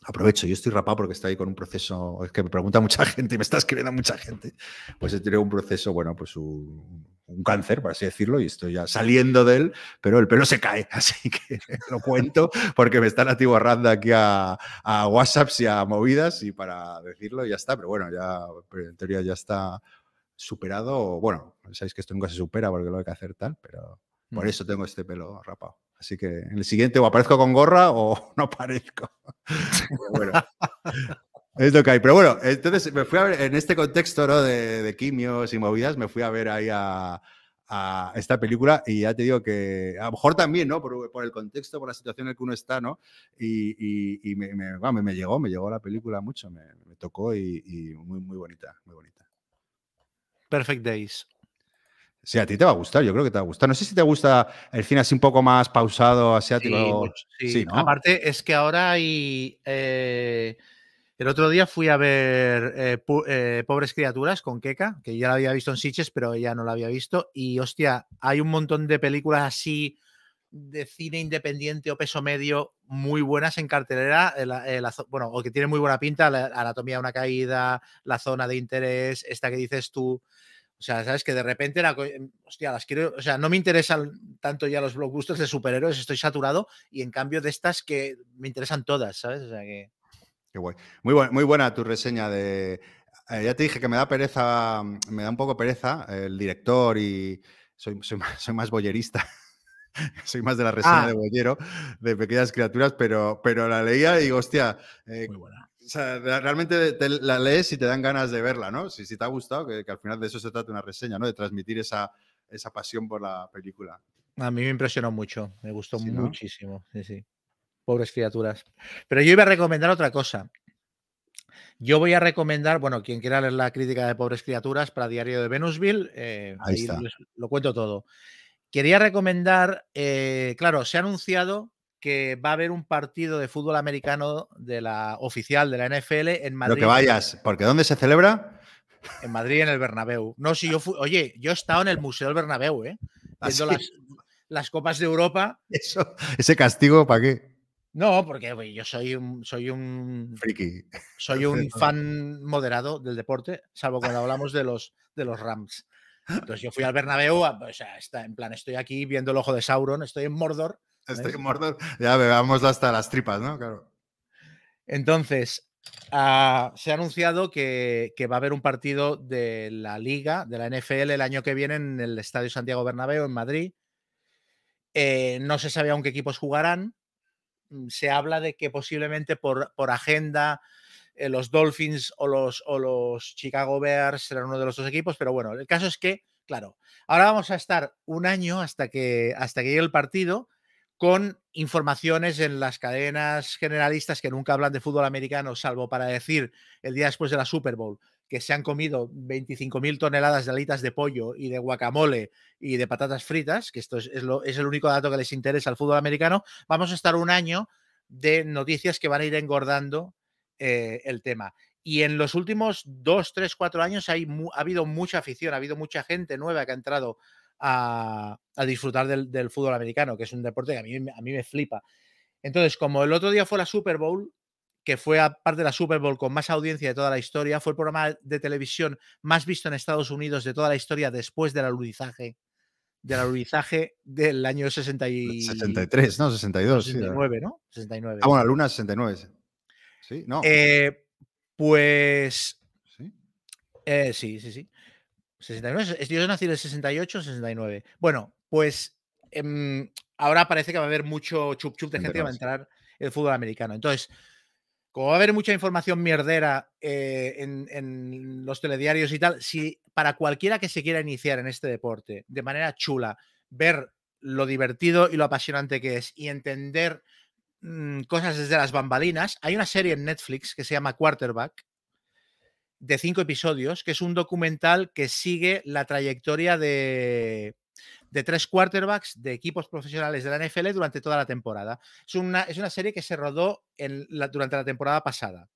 Aprovecho, yo estoy rapado porque estoy ahí con un proceso, es que me pregunta mucha gente y me está escribiendo mucha gente. Pues he tenido un proceso, bueno, pues un, un cáncer, por así decirlo, y estoy ya saliendo de él, pero el pelo se cae, así que lo cuento porque me están atiborrando aquí a, a WhatsApps y a movidas y para decirlo ya está, pero bueno, ya pero en teoría ya está superado, bueno, sabéis que esto nunca se supera porque lo hay que hacer tal, pero por Mm. eso tengo este pelo rapado. Así que en el siguiente o aparezco con gorra o no aparezco. Bueno, es lo que hay. Pero bueno, entonces me fui a ver en este contexto ¿no? de, de quimios y movidas, me fui a ver ahí a, a esta película y ya te digo que a lo mejor también, ¿no? Por, por el contexto, por la situación en la que uno está, ¿no? Y, y- y me, me- vamos, me llegó, me llegó la película mucho, me, me tocó y, y muy, muy bonita, muy bonita. Perfect Days. Sí, a ti te va a gustar, yo creo que te va a gustar. No sé si te gusta el cine así un poco más pausado, asiático. Sí, sí. Sí, ¿no? Aparte, es que ahora hay. eh, el otro día fui a ver eh, eh, Pobres Criaturas con Keka, que ya la había visto en Sitges, pero ella no la había visto. Y hostia, hay un montón de películas así de cine independiente o peso medio muy buenas en cartelera. bueno, o que tienen muy buena pinta, la Anatomía de una caída, La Zona de Interés, esta que dices tú. O sea, sabes que de repente, la em, hostia, las quiero, o sea, no me interesan tanto ya los blockbusters de superhéroes, estoy saturado y en cambio de estas que me interesan todas, ¿sabes? O sea que Qué guay. Muy, buen- muy buena tu reseña de. eh, ya te dije que me da pereza, me da un poco pereza el director y soy, soy, más, soy más boyerista. soy más de la reseña Ah. de boyero, de pequeñas criaturas, pero, pero la leía y digo, hostia, eh, muy buena. o sea, re- realmente te la lees y te dan ganas de verla, ¿no? Si, si te ha gustado, que, que al final de eso se trata una reseña, ¿no? De transmitir esa, esa pasión por la película. A mí me impresionó mucho, me gustó Sí, ¿no? muchísimo. Sí, sí. Pobres criaturas. Pero yo iba a recomendar otra cosa. Yo voy a recomendar, bueno, quien quiera leer la crítica de Pobres Criaturas para Diario de Venusville, eh, Ahí ahí está. lo cuento todo. Quería recomendar, eh, claro, se ha anunciado que va a haber un partido de fútbol americano de la oficial de la NFL en Madrid. que vayas, porque ¿dónde se celebra? En Madrid, en el Bernabéu. No, si yo fui, oye, yo he estado en el Museo del Bernabéu, ¿eh? ¿Ah, Viendo las, las copas de Europa. Eso, ese castigo, ¿para qué? No, porque yo soy un, soy un, Friki. soy un fan moderado del deporte, salvo cuando hablamos de los, de los Rams. Entonces yo fui al Bernabéu, a- o sea, está, en plan, estoy aquí viendo el ojo de Sauron, estoy en Mordor. Estoy en Mordor. Ya bebamos hasta las tripas, ¿no? Claro. Entonces, ah, se ha anunciado que, que va a haber un partido de la Liga, de la NFL, el año que viene en el Estadio Santiago Bernabéu, en Madrid. Eh, no se sabe aún qué equipos jugarán. Mm, Se habla de que posiblemente por, por agenda eh, los Dolphins o los, o los Chicago Bears serán uno de los dos equipos, pero bueno, el caso es que, claro, ahora vamos a estar un año hasta que, hasta que llegue el partido con informaciones en las cadenas generalistas que nunca hablan de fútbol americano, salvo para decir el día después de la Super Bowl que se han comido 25.000 toneladas de alitas de pollo y de guacamole y de patatas fritas, que esto es, es lo- es el único dato que les interesa al fútbol americano, vamos a estar un año de noticias que van a ir engordando eh, el tema. Y en los últimos dos, tres, cuatro años hay ha habido mucha afición, ha habido mucha gente nueva que ha entrado a, a disfrutar del, del fútbol americano, que es un deporte que a mí, a mí me flipa. Entonces, como el otro día fue la Super Bowl, que fue aparte de la Super Bowl con más audiencia de toda la historia, fue el programa de televisión más visto en Estados Unidos de toda la historia después del alunizaje, del alunizaje del año 60 y- 63, ¿no? 62. sí, 69, ¿no? 69. Ah, bueno, la luna 69. Sí, no. Eh, pues sí. Eh, sí, sí, sí. 69, es- yo nací en el 68, 69. Bueno, pues em, ahora parece que va a haber mucho chup chup de gente que va a entrar en el fútbol americano. Entonces, como va a haber mucha información mierdera eh, en, los telediarios y tal, si para cualquiera que se quiera iniciar en este deporte de manera chula, ver lo divertido y lo apasionante que es y entender mm, cosas desde las bambalinas, hay una serie en Netflix que se llama Quarterback de cinco episodios, que es un documental que sigue la trayectoria de, de tres quarterbacks de equipos profesionales de la NFL durante toda la temporada. Es una, es una serie que se rodó durante la temporada pasada.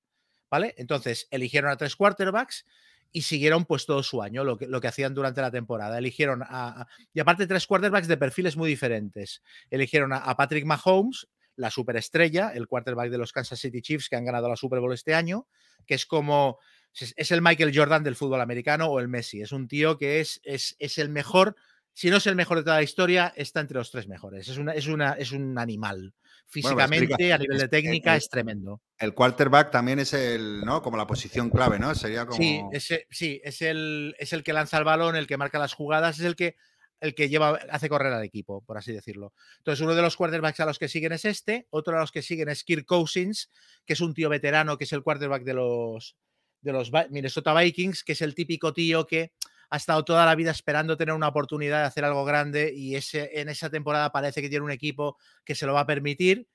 ¿Vale? Entonces, eligieron a tres quarterbacks y siguieron pues todo su año, lo que, lo que hacían durante la temporada. Eligieron a, y aparte tres quarterbacks de perfiles muy diferentes. Eligieron a, a Patrick Mahomes, la superestrella, el quarterback de los Kansas City Chiefs que han ganado la Super Bowl este año, que es como Es, es el Michael Jordan del fútbol americano o el Messi. Es un tío que es, es, es el mejor, si no es el mejor de toda la historia, está entre los tres mejores. Es, una, es, una, es un animal. Físicamente, a nivel de es- técnica, el- es tremendo. El quarterback también es el, ¿no? Como la posición clave, ¿no? Sería como. Sí, ese, sí es, el, es el que lanza el balón, el que marca las jugadas, es el que, el que lleva, hace correr al equipo, por así decirlo. Entonces, uno de los quarterbacks a los que siguen es este, otro de los que siguen es Kirk Cousins, que es un tío veterano, que es el quarterback de los, de los Minnesota Vikings, que es el típico tío que ha estado toda la vida esperando tener una oportunidad de hacer algo grande y ese, en esa temporada parece que tiene un equipo que se lo va a permitir.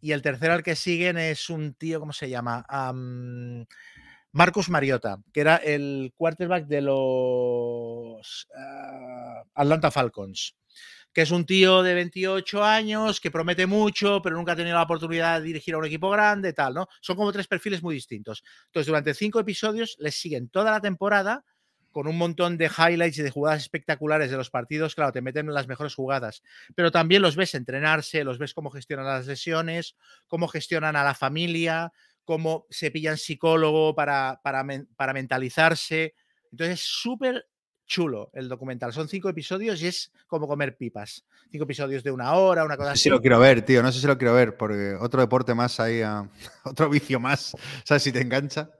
Y el tercero al que siguen es un tío, ¿cómo se llama? Am, Marcus Mariota, que era el quarterback de los ah, Atlanta Falcons, que es un tío de 28 años que promete mucho, pero nunca ha tenido la oportunidad de dirigir a un equipo grande, tal, ¿no? Son como tres perfiles muy distintos. Entonces, durante cinco episodios les siguen toda la temporada con un montón de highlights y de jugadas espectaculares de los partidos, claro, te meten en las mejores jugadas, pero también los ves entrenarse, los ves cómo gestionan las lesiones, cómo gestionan a la familia, cómo se pillan psicólogo para, para, men- para mentalizarse. Entonces es súper chulo el documental. Son cinco episodios y es como comer pipas. Cinco episodios de una hora, una cosa No sé así. si lo quiero ver, tío. No sé si lo quiero ver, porque otro deporte más ahí, a- otro vicio más. ¿Sabes si te engancha?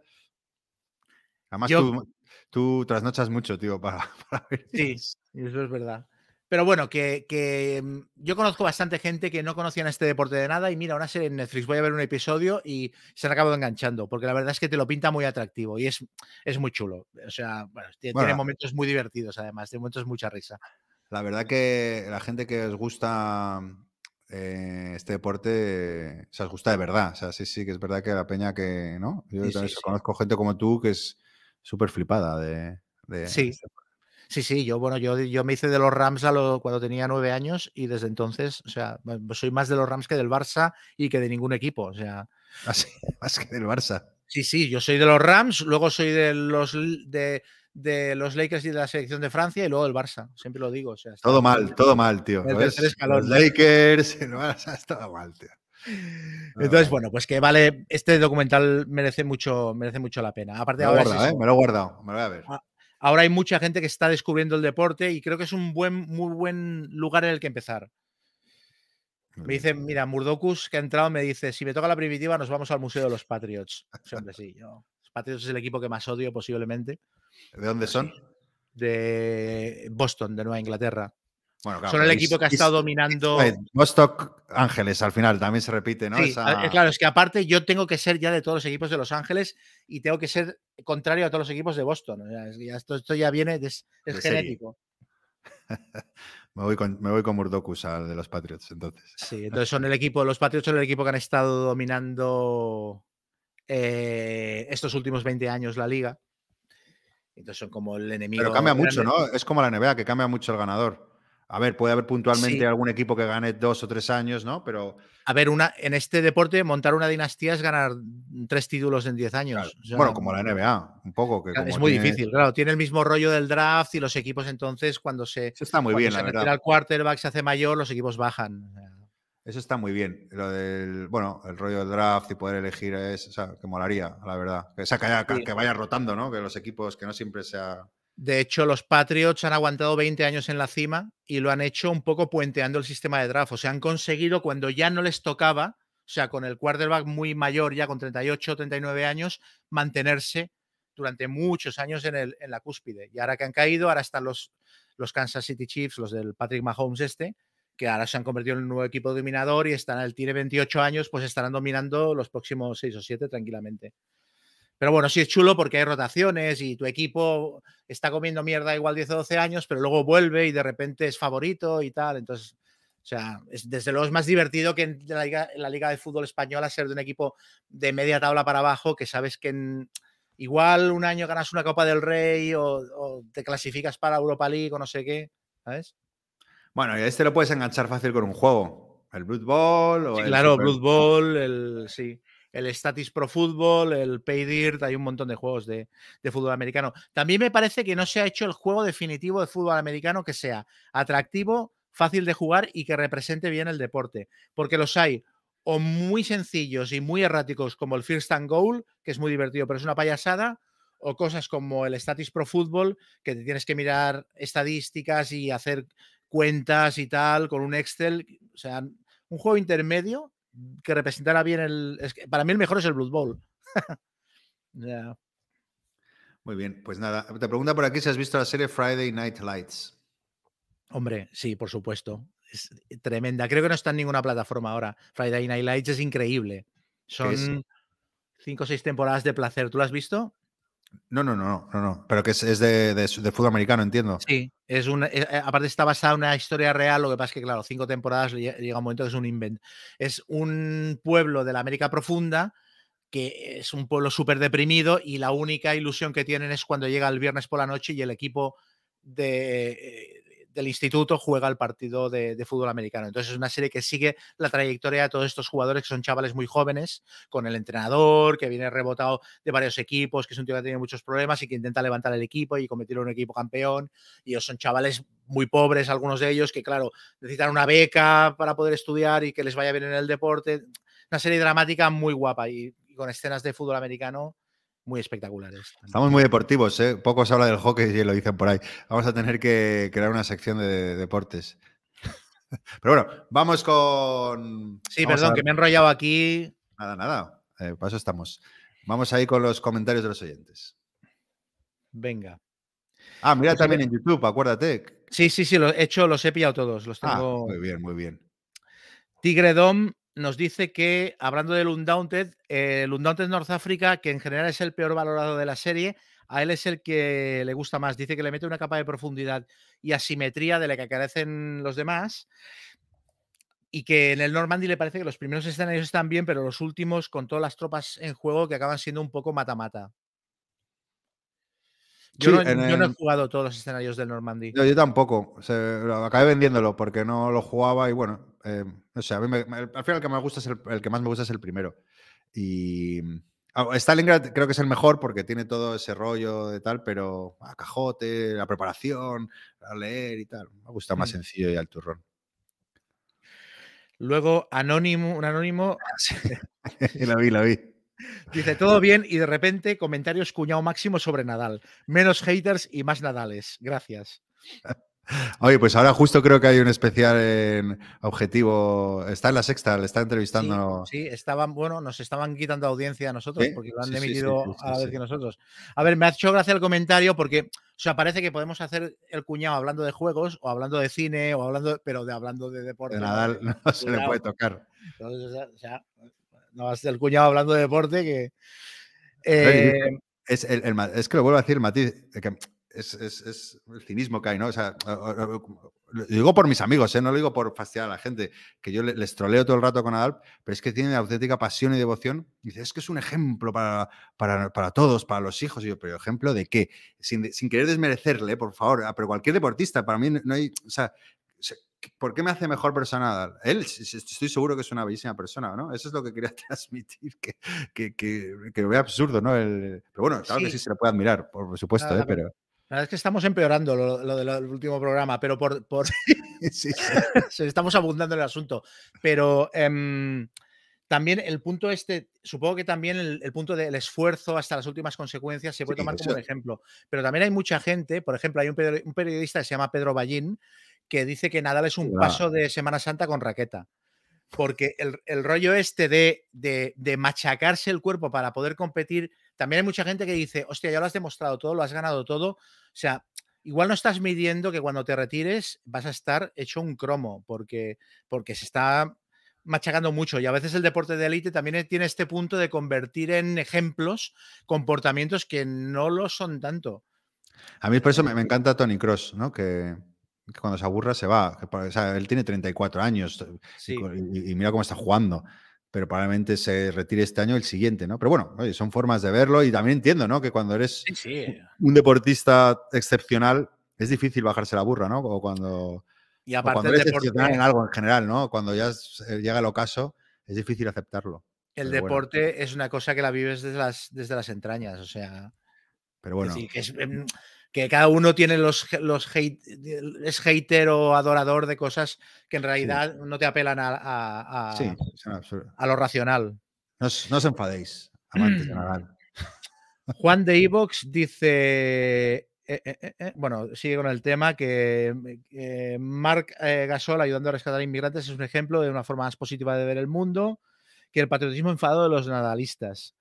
Además, Yo- tú, tú trasnochas mucho, tío, para, para ver. Sí, eso es verdad. Pero bueno, que, que, mm, yo conozco bastante gente que no conocían este deporte de nada y mira, una serie en Netflix, voy a ver un episodio y se han acabado enganchando, porque la verdad es que te lo pinta muy atractivo y es, es muy chulo. O sea, bueno, tiene, Bueno, momentos muy divertidos además, tiene momentos de mucha risa. La verdad que la gente que os gusta eh, este deporte, o sea, os gusta de verdad. O sea, sí, sí, que es verdad que la peña que, ¿no? Yo Sí, también sí, sí. conozco gente como tú que es súper flipada de, de Sí. este- Sí, sí, yo, bueno, yo, yo me hice de los Rams a lo- cuando tenía nueve años y desde entonces, o sea, bueno, soy más de los Rams que del Barça y que de ningún equipo. O sea, Así, más que del Barça. sí, sí, yo soy de los Rams, luego soy de los, de, de los Lakers y de la selección de Francia y luego del Barça. Siempre lo digo. O sea, Todo mal, todo mal, tío. escalón. Los Lakers, el Barça, es todo mal, tío. Todo Entonces, bueno, pues que vale, este documental merece mucho, merece mucho la pena. Aparte, Me lo ahora, es ¿eh? Me lo he guardado, me lo voy a ver. Ah, ahora hay mucha gente que está descubriendo el deporte y creo que es un buen, muy buen lugar en el que empezar. Me dice, mira, Murdocus, que ha entrado, me dice, si me toca la primitiva, nos vamos al Museo de los Patriots. Sí, hombre, sí. Yo, los Patriots es el equipo que más odio posiblemente, ¿De dónde son? de Boston, de Nueva Inglaterra. Bueno, claro, Son el equipo que ha estado dominando... Bostock Ángeles al final también se repite, ¿no? Sí, Esa- eh, claro, es que aparte yo tengo que ser ya de todos los equipos de Los Ángeles y tengo que ser contrario a todos los equipos de Boston. O sea, ya esto, esto ya viene, de, es De genético. Me voy con, me voy con Murdokus al de los Patriots, entonces. Sí, entonces son el equipo, los Patriots son el equipo que han estado dominando eh, estos últimos 20 años la liga. Entonces son como el enemigo. Pero cambia mucho. ¿no? Es como la NBA, que cambia mucho el ganador. A ver, puede haber puntualmente Sí. algún equipo que gane dos o tres años, ¿no? Pero A ver, una, en este deporte, montar una dinastía es ganar tres títulos en 10 años. claro, O sea, bueno, como la NBA, un poco. Que Es muy tiene- difícil, claro. Tiene el mismo rollo del draft y los equipos entonces cuando se, Eso está muy bien, se la verdad. el quarterback, se hace mayor, los equipos bajan. Eso está muy bien. Lo del, bueno, el rollo del draft y poder elegir es, o sea, que molaría, la verdad. Que, o sea, que, haya- Sí. que vaya rotando, ¿no? Que los equipos, que no siempre sea. De hecho, los Patriots han aguantado 20 años en la cima y lo han hecho un poco puenteando el sistema de draft. O sea, han conseguido cuando ya no les tocaba, o sea, con el quarterback muy mayor, ya con 38 39 años, mantenerse durante muchos años en, el, en la cúspide. Y ahora que han caído, ahora están los, los Kansas City Chiefs, los del Patrick Mahomes este, que ahora se han convertido en un nuevo equipo dominador y están, él tiene 28 años, pues estarán dominando los próximos 6 o 7 tranquilamente. Pero bueno, sí es chulo porque hay rotaciones y tu equipo está comiendo mierda igual 10 o 12 años, pero luego vuelve y de repente es favorito y tal. Entonces, o sea, es, desde luego es más divertido que en la, liga, en la Liga de Fútbol Española ser de un equipo de media tabla para abajo, que sabes que en, igual un año ganas una Copa del Rey o, o, te clasificas para Europa League o no sé qué, ¿sabes? Bueno, y a este lo puedes enganchar fácil con un juego. El Blood Bowl o Sí, el claro, Super- Blood Bowl, el, sí, el Statis Pro Football, el Pay Dirt, hay un montón de juegos de, fútbol americano. También me parece que no se ha hecho el juego definitivo de fútbol americano que sea atractivo, fácil de jugar y que represente bien el deporte, porque los hay o muy sencillos y muy erráticos como el First and Goal, que es muy divertido, pero es una payasada, o cosas como el Statis Pro Football, que te tienes que mirar estadísticas y hacer cuentas y tal con un Excel. O sea, un juego intermedio que representara bien el. es que para mí el mejor es el Blood Bowl. Ya. Muy bien, pues nada. Te pregunta por aquí si has visto la serie Friday Night Lights. Hombre, sí, por supuesto. Es tremenda. Creo que no está en ninguna plataforma ahora. Friday Night Lights es increíble. Son es? cinco o seis temporadas de placer. ¿Tú lo has visto? No, no, no, no, no. Pero que es, de, fútbol americano, entiendo. Sí, es una, eh, eh, aparte está basada en una historia real, lo que pasa es que, claro, cinco temporadas lle- llega un momento que es un invent. Es un pueblo de la América profunda que es un pueblo súper deprimido y la única ilusión que tienen es cuando llega el viernes por la noche y el equipo de, eh, del instituto juega el partido de, fútbol americano. Entonces es una serie que sigue la trayectoria de todos estos jugadores que son chavales muy jóvenes, con el entrenador que viene rebotado de varios equipos, que es un tío que tiene muchos problemas y que intenta levantar el equipo y convertirlo en un equipo campeón. Y son chavales muy pobres, algunos de ellos, que claro, necesitan una beca para poder estudiar y que les vaya bien en el deporte. Una serie dramática muy guapa y con escenas de fútbol americano muy espectaculares. Estamos muy deportivos, ¿eh? Poco se habla del hockey y lo dicen por ahí. Vamos a tener que crear una sección de deportes. Pero bueno, vamos con. Sí, vamos perdón, que me he enrollado aquí. Nada, nada. eh, para eso estamos. Vamos ahí con los comentarios de los oyentes. Venga. Ah, mira Pues también en YouTube, acuérdate. Sí, sí, sí, los he hecho, los he pillado todos. Los Ah, tengo. muy bien, muy bien. Tigre Dom nos dice que, hablando del Undaunted, eh, el Undaunted North Africa, que en general es el peor valorado de la serie, a él es el que le gusta más. Dice que le mete una capa de profundidad y asimetría de la que carecen los demás. Y que en el Normandy le parece que los primeros escenarios están bien, pero los últimos, con todas las tropas en juego, que acaban siendo un poco mata-mata. Yo, Sí, no, en yo no he jugado todos los escenarios del Normandy. Yo, yo tampoco. lo acabé vendiéndolo porque no lo jugaba y bueno, eh, no sé, a mí me- me- al final el que, me gusta es el, el que más me gusta es el primero. Y ah, Stalingrad creo que es el mejor porque tiene todo ese rollo de tal, pero a cajote, la preparación, a leer y tal. Me gusta más Mm. sencillo y al turrón. Luego, Anónimo, un anónimo lo vi, lo vi. Dice todo bien y de repente comentarios cuñado máximo sobre Nadal. Menos haters y más Nadales. Gracias. Oye, pues ahora justo creo que hay un especial en objetivo. Está en la sexta, le está entrevistando. sí, estaban, bueno, nos estaban quitando audiencia a nosotros Sí, porque lo han sí, emitido a la vez sí. que nosotros. A ver, me ha hecho gracia el comentario porque, o sea, parece que podemos hacer el cuñado hablando de juegos o hablando de cine o hablando, pero de hablando de deporte. De. Nadal no se le puede tocar. Entonces, o sea, no va a ser el cuñado hablando de deporte que. eh, Es, el, es que lo vuelvo a decir, matiz, que es, es- es el cinismo que hay, ¿no? O sea, lo digo por mis amigos, ¿eh? no lo digo por fastidiar a la gente, que yo le- les troleo todo el rato con Nadal, pero es que tiene auténtica pasión y devoción. Y dice, es que es un ejemplo para, para, para todos, para los hijos. Y yo, pero ¿ejemplo de qué? Sin, sin querer desmerecerle, por favor, a- pero cualquier deportista, para mí no- hay, o sea, se- ¿por qué me hace mejor persona Nadal? Él, estoy seguro que es una bellísima persona, ¿no? Eso es lo que quería transmitir, que, que, que, que veo absurdo, ¿no? El- pero bueno, claro que Sí. sí se le puede admirar, por supuesto, ¿eh? pero... la verdad es que estamos empeorando lo, lo del último programa, pero por, por, sí, estamos abundando en el asunto. Pero em, también el punto este, supongo que también el, el punto del esfuerzo hasta las últimas consecuencias se puede tomar como un ejemplo. Pero también hay mucha gente, por ejemplo, hay un, un periodista que se llama Pedro Ballín que dice que Nadal es un paso de Semana Santa con raqueta. Porque el, el rollo este de, de- de machacarse el cuerpo para poder competir, también hay mucha gente que dice, hostia, ya lo has demostrado todo, lo has ganado todo. O sea, igual no estás midiendo que cuando te retires vas a estar hecho un cromo, porque, porque se está machacando mucho. Y a veces el deporte de élite también tiene este punto de convertir en ejemplos comportamientos que no lo son tanto. A mí por eso me, me encanta Tony Cross, ¿no? Que, que cuando se aburra se va. que o sea, él tiene 34 años Sí. y mira cómo está jugando. Pero probablemente se retire este año o el siguiente, ¿no? Pero bueno, oye, son formas de verlo y también entiendo, ¿no? Que cuando eres Sí, sí. un deportista excepcional es difícil bajarse la burra, ¿no? O cuando, Y o aparte cuando el eres deporte, excepcional en algo en general, ¿no? Cuando ya es- eh, llega el ocaso, es difícil aceptarlo. el pero bueno. deporte es una cosa que la vives desde las, desde las entrañas. O sea, Pero Es bueno, decir, que, es, em, que cada uno tiene los, los hate, es hater o adorador de cosas que en realidad no te apelan a, a- a- sí, a lo racional. No os, no os enfadéis, amantes de Nadal. Juan de Evox dice. eh, eh, eh, bueno, sigue con el tema que Mark eh, Gasol ayudando a rescatar inmigrantes es un ejemplo de una forma más positiva de ver el mundo que el patriotismo enfadado de los nadalistas,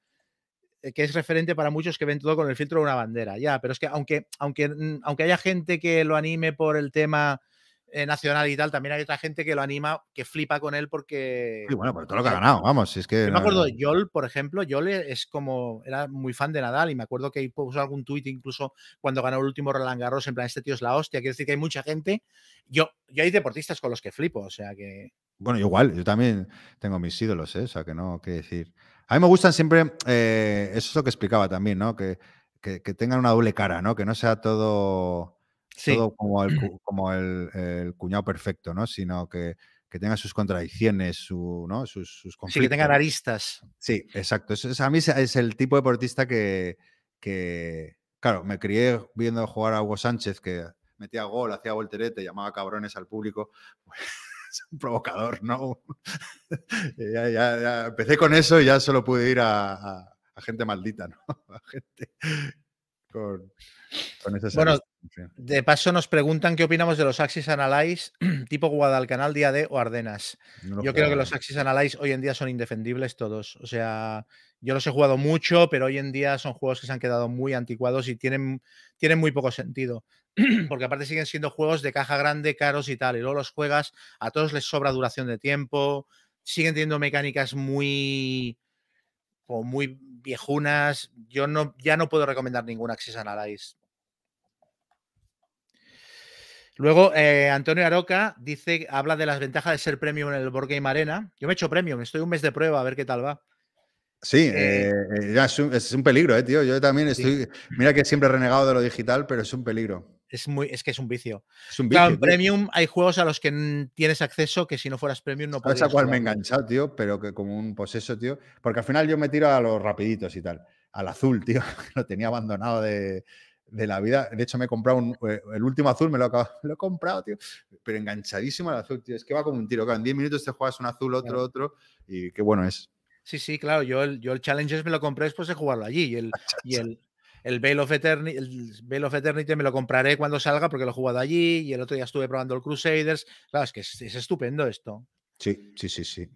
que es referente para muchos que ven todo con el filtro de una bandera. Ya, pero es que aunque, aunque, mm, aunque haya gente que lo anime por el tema eh, nacional y tal, también hay otra gente que lo anima, que flipa con él porque... Sí, bueno, por todo lo que ha ganado, vamos, si es que. Yo me acuerdo de Yol, por ejemplo, Yol es como, era muy fan de Nadal y me acuerdo que puso algún tuit incluso cuando ganó el último Roland Garros, en plan, este tío es la hostia, quiere decir que hay mucha gente. Yo, yo hay deportistas con los que flipo, o sea que... Bueno, igual, yo también tengo mis ídolos, ¿eh? O sea, que no, qué decir. A mí me gustan siempre, eh, eso es lo que explicaba también, ¿no? Que, que- que tengan una doble cara, ¿no? Que no sea todo, Sí, todo como, el, cu- como el, el cuñado perfecto, ¿no? Sino que, que tenga sus contradicciones, su, ¿no? sus, sus sí que tengan conflictos. aristas. Sí, exacto. Eso es- a mí es- el tipo de deportista que, que, claro, me crié viendo jugar a Hugo Sánchez, que metía gol, hacía volterete, llamaba cabrones al público. Pues, es un provocador, ¿no? ya, ya- ya empecé con eso y ya solo pude ir a, a- a gente maldita, ¿no? A gente con, con esas Bueno. De paso nos preguntan qué opinamos de los Axis Analyze tipo Guadalcanal, Día D o Ardenas. No Yo creo que los Axis Analyze hoy en día son indefendibles todos. O sea, yo los he jugado mucho, pero hoy en día son juegos que se han quedado muy anticuados y tienen, tienen muy poco sentido. Porque aparte siguen siendo juegos de caja grande, caros y tal. Y luego los juegas, a todos les sobra duración de tiempo, siguen teniendo mecánicas muy, como muy viejunas. Yo no, ya no puedo recomendar ningún Axis Analyze. Luego, eh, Antonio Aroca dice, habla de las ventajas de ser premium en el Board Game Arena. Yo me he hecho premium, estoy un mes de prueba a ver qué tal va. Sí, Eh, eh, ya es, un, es un peligro, eh, tío. Yo también Sí. estoy. Mira que siempre he renegado de lo digital, pero es un peligro. Es, muy, es que es un vicio. Es un Claro, vicio. en tío. premium hay juegos a los que tienes acceso que si no fueras premium no ¿Sabes podrías a cuál me he enganchado, tío? Pero que como un poseso, tío. Porque al final yo me tiro a los rapiditos y tal. Al azul, tío. Lo tenía abandonado de, de la vida. De hecho, me he comprado un- eh, el último azul, me lo, acabo- lo he comprado, tío. Pero enganchadísimo al azul, tío. Es que va como un tiro. Claro, en 10 minutos te juegas un azul, otro, Claro. otro. Y qué bueno es. Sí, sí, claro. Yo el, yo el Challengers me lo compré después de jugarlo allí. Y el, y el, el Veil of Eternity, el Veil of Eternity me lo compraré cuando salga porque lo he jugado allí. Y el otro día estuve probando el Crusaders. Claro, es que es, es estupendo esto. Sí, sí, sí, sí.